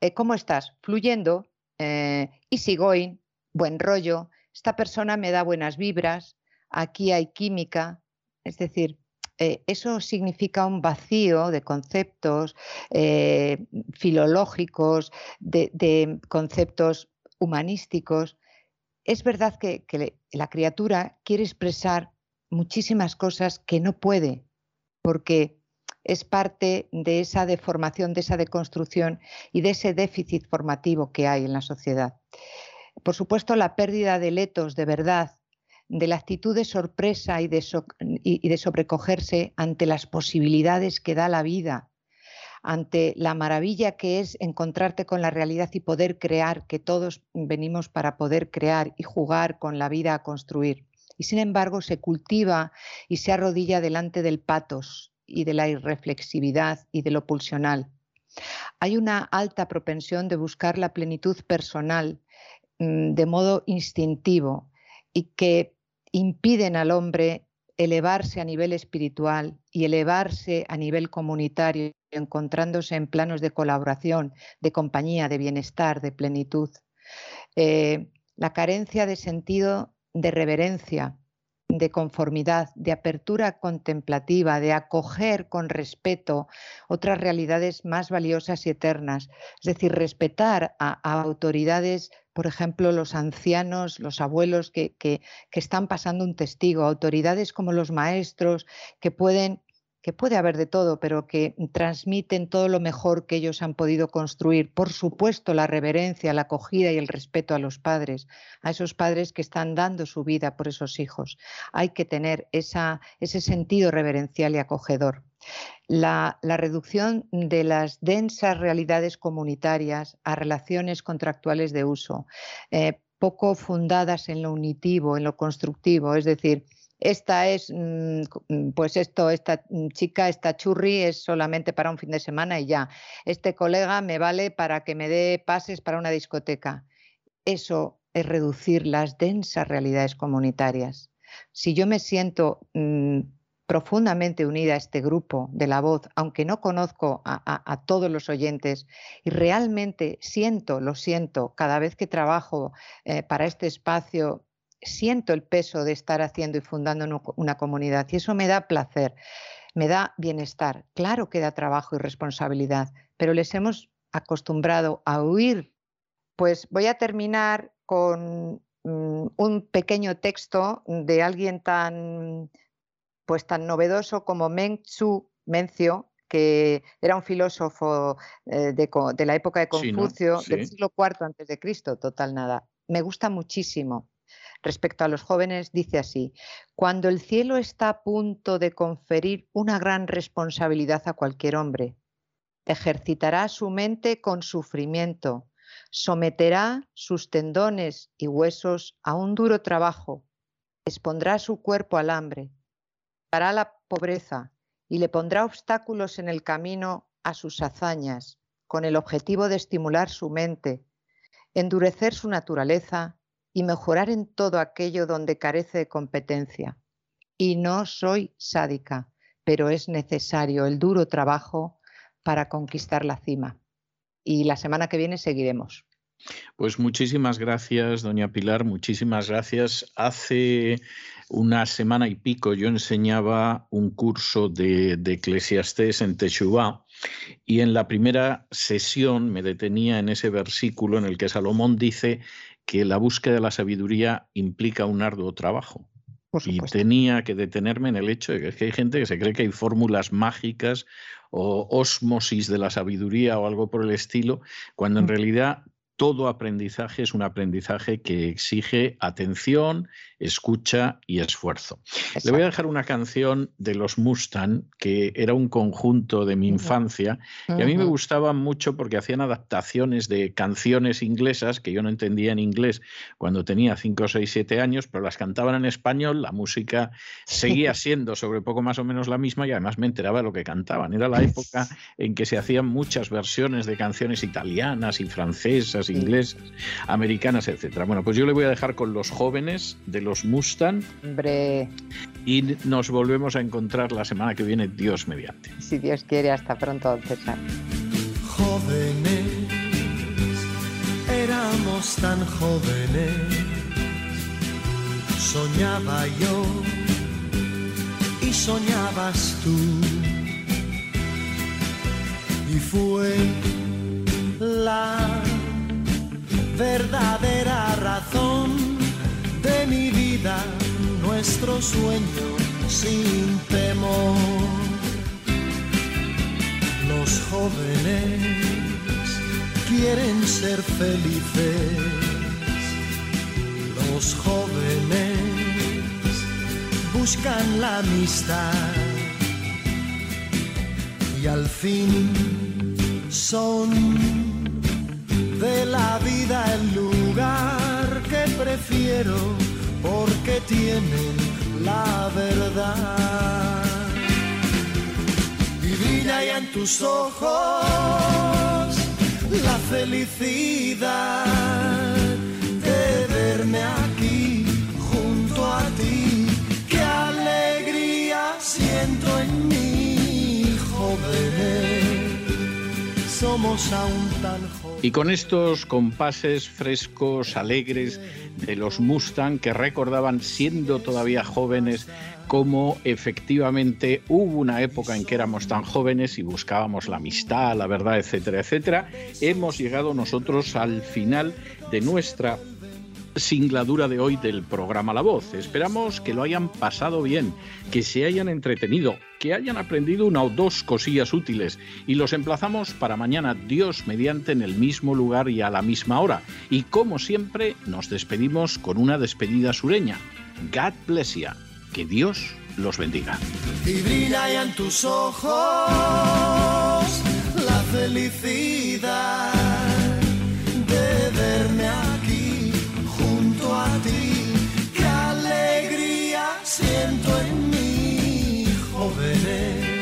Eh, ¿Cómo estás? Fluyendo, easy going, buen rollo, esta persona me da buenas vibras, aquí hay química, es decir, eh, eso significa un vacío de conceptos eh, filológicos, de, conceptos humanísticos. Es verdad que, la criatura quiere expresar muchísimas cosas que no puede, porque es parte de esa deformación, de esa deconstrucción y de ese déficit formativo que hay en la sociedad. Por supuesto, la pérdida de letos de verdad de la actitud de sorpresa y de, y de sobrecogerse ante las posibilidades que da la vida, ante la maravilla que es encontrarte con la realidad y poder crear, que todos venimos para poder crear y jugar con la vida a construir. Y sin embargo se cultiva y se arrodilla delante del patos y de la irreflexividad y de lo pulsional. Hay una alta propensión de buscar la plenitud personal mm, de modo instintivo y que impiden al hombre elevarse a nivel espiritual y elevarse a nivel comunitario, encontrándose en planos de colaboración, de compañía, de bienestar, de plenitud. Eh, la carencia de sentido de reverencia, de conformidad, de apertura contemplativa, de acoger con respeto otras realidades más valiosas y eternas. Es decir, respetar a, autoridades, por ejemplo, los ancianos, los abuelos que, que, que están pasando un testigo, autoridades como los maestros que pueden que puede haber de todo, pero que transmiten todo lo mejor que ellos han podido construir. Por supuesto, la reverencia, la acogida y el respeto a los padres, a esos padres que están dando su vida por esos hijos. Hay que tener ese sentido reverencial y acogedor. La, reducción de las densas realidades comunitarias a relaciones contractuales de uso, eh, poco fundadas en lo unitivo, en lo constructivo, es decir, esta es, mm, mm, pues esto, esta mm, chica, esta churri es solamente para un fin de semana y ya. Este colega me vale para que me dé pases para una discoteca. Eso es reducir las densas realidades comunitarias. Si yo me siento profundamente unida a este grupo de la voz, aunque no conozco a, todos los oyentes, y realmente siento, lo siento, cada vez que trabajo eh, para este espacio siento el peso de estar haciendo y fundando una comunidad y eso me da placer, me da bienestar. Claro que da trabajo y responsabilidad, pero les hemos acostumbrado a huir. Pues voy a terminar con mm, un pequeño texto de alguien tan pues tan novedoso como Meng Tzu Mencio, que era un filósofo eh, de, la época de Confucio, del siglo IV antes de Cristo, total nada. Me gusta muchísimo respecto a los jóvenes dice así, cuando el cielo está a punto de conferir una gran responsabilidad a cualquier hombre, ejercitará su mente con sufrimiento, someterá sus tendones y huesos a un duro trabajo, expondrá su cuerpo al hambre, hará la pobreza y le pondrá obstáculos en el camino a sus hazañas, con el objetivo de estimular su mente, endurecer su naturaleza y mejorar en todo aquello donde carece de competencia. Y no soy sádica, pero es necesario el duro trabajo para conquistar la cima. Y la semana que viene seguiremos. Pues muchísimas gracias, doña Pilar, muchísimas gracias. Hace una semana y pico yo enseñaba un curso de, de Eclesiastés en Teshuvah y en la primera sesión me detenía en ese versículo en el que Salomón dice que la búsqueda de la sabiduría implica un arduo trabajo. y tenía que detenerme en el hecho de que hay gente que se cree que hay fórmulas mágicas o osmosis de la sabiduría o algo por el estilo, cuando en realidad todo aprendizaje es un aprendizaje que exige atención, escucha y esfuerzo. Le voy a dejar una canción de los Mustang, que era un conjunto de mi infancia, y a mí me gustaba mucho porque hacían adaptaciones de canciones inglesas que yo no entendía en inglés cuando tenía 5, 6, 7 años, pero las cantaban en español, la música seguía siendo sobre poco más o menos la misma y además me enteraba de lo que cantaban. Era la época en que se hacían muchas versiones de canciones italianas y francesas, inglesas, americanas, etc. Bueno, pues yo le voy a dejar con los jóvenes de los los Mustang. Hombre. Y nos volvemos a encontrar la semana que viene, Dios mediante. Si Dios quiere, hasta pronto, César. Jóvenes, éramos tan jóvenes, soñaba yo y soñabas tú. Y fue la verdadera razón de mi vida nuestro sueño sin temor. Los jóvenes quieren ser felices. Los jóvenes buscan la amistad y al fin son de la vida el lugar que prefiero porque tienen la verdad. Y ya en tus ojos la felicidad de verme aquí junto a ti. Qué alegría siento en mí, jóvenes. Somos aún tan jóvenes y con estos compases frescos, alegres de los Mustang que recordaban siendo todavía jóvenes cómo efectivamente hubo una época en que éramos tan jóvenes y buscábamos la amistad, la verdad, etcétera, etcétera, hemos llegado nosotros al final de nuestra singladura de hoy del programa La Voz. Esperamos que lo hayan pasado bien, que se hayan entretenido, que hayan aprendido una o dos cosillas útiles y los emplazamos para mañana, Dios mediante, en el mismo lugar y a la misma hora. Y como siempre, nos despedimos con una despedida sureña. God bless you. Que Dios los bendiga. Y brilla en tus ojos la felicidad de verme junto a ti. Qué alegría siento en mí, jóvenes.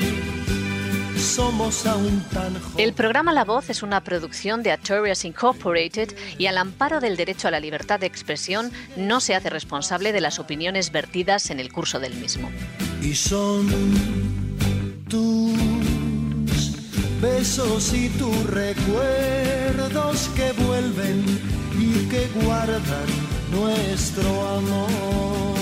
Somos aún tan jóvenes. El programa La Voz es una producción de Artorias Incorporated y al amparo del derecho a la libertad de expresión no se hace responsable de las opiniones vertidas en el curso del mismo. y son tus besos y tus recuerdos que vuelven y que guardan nuestro amor.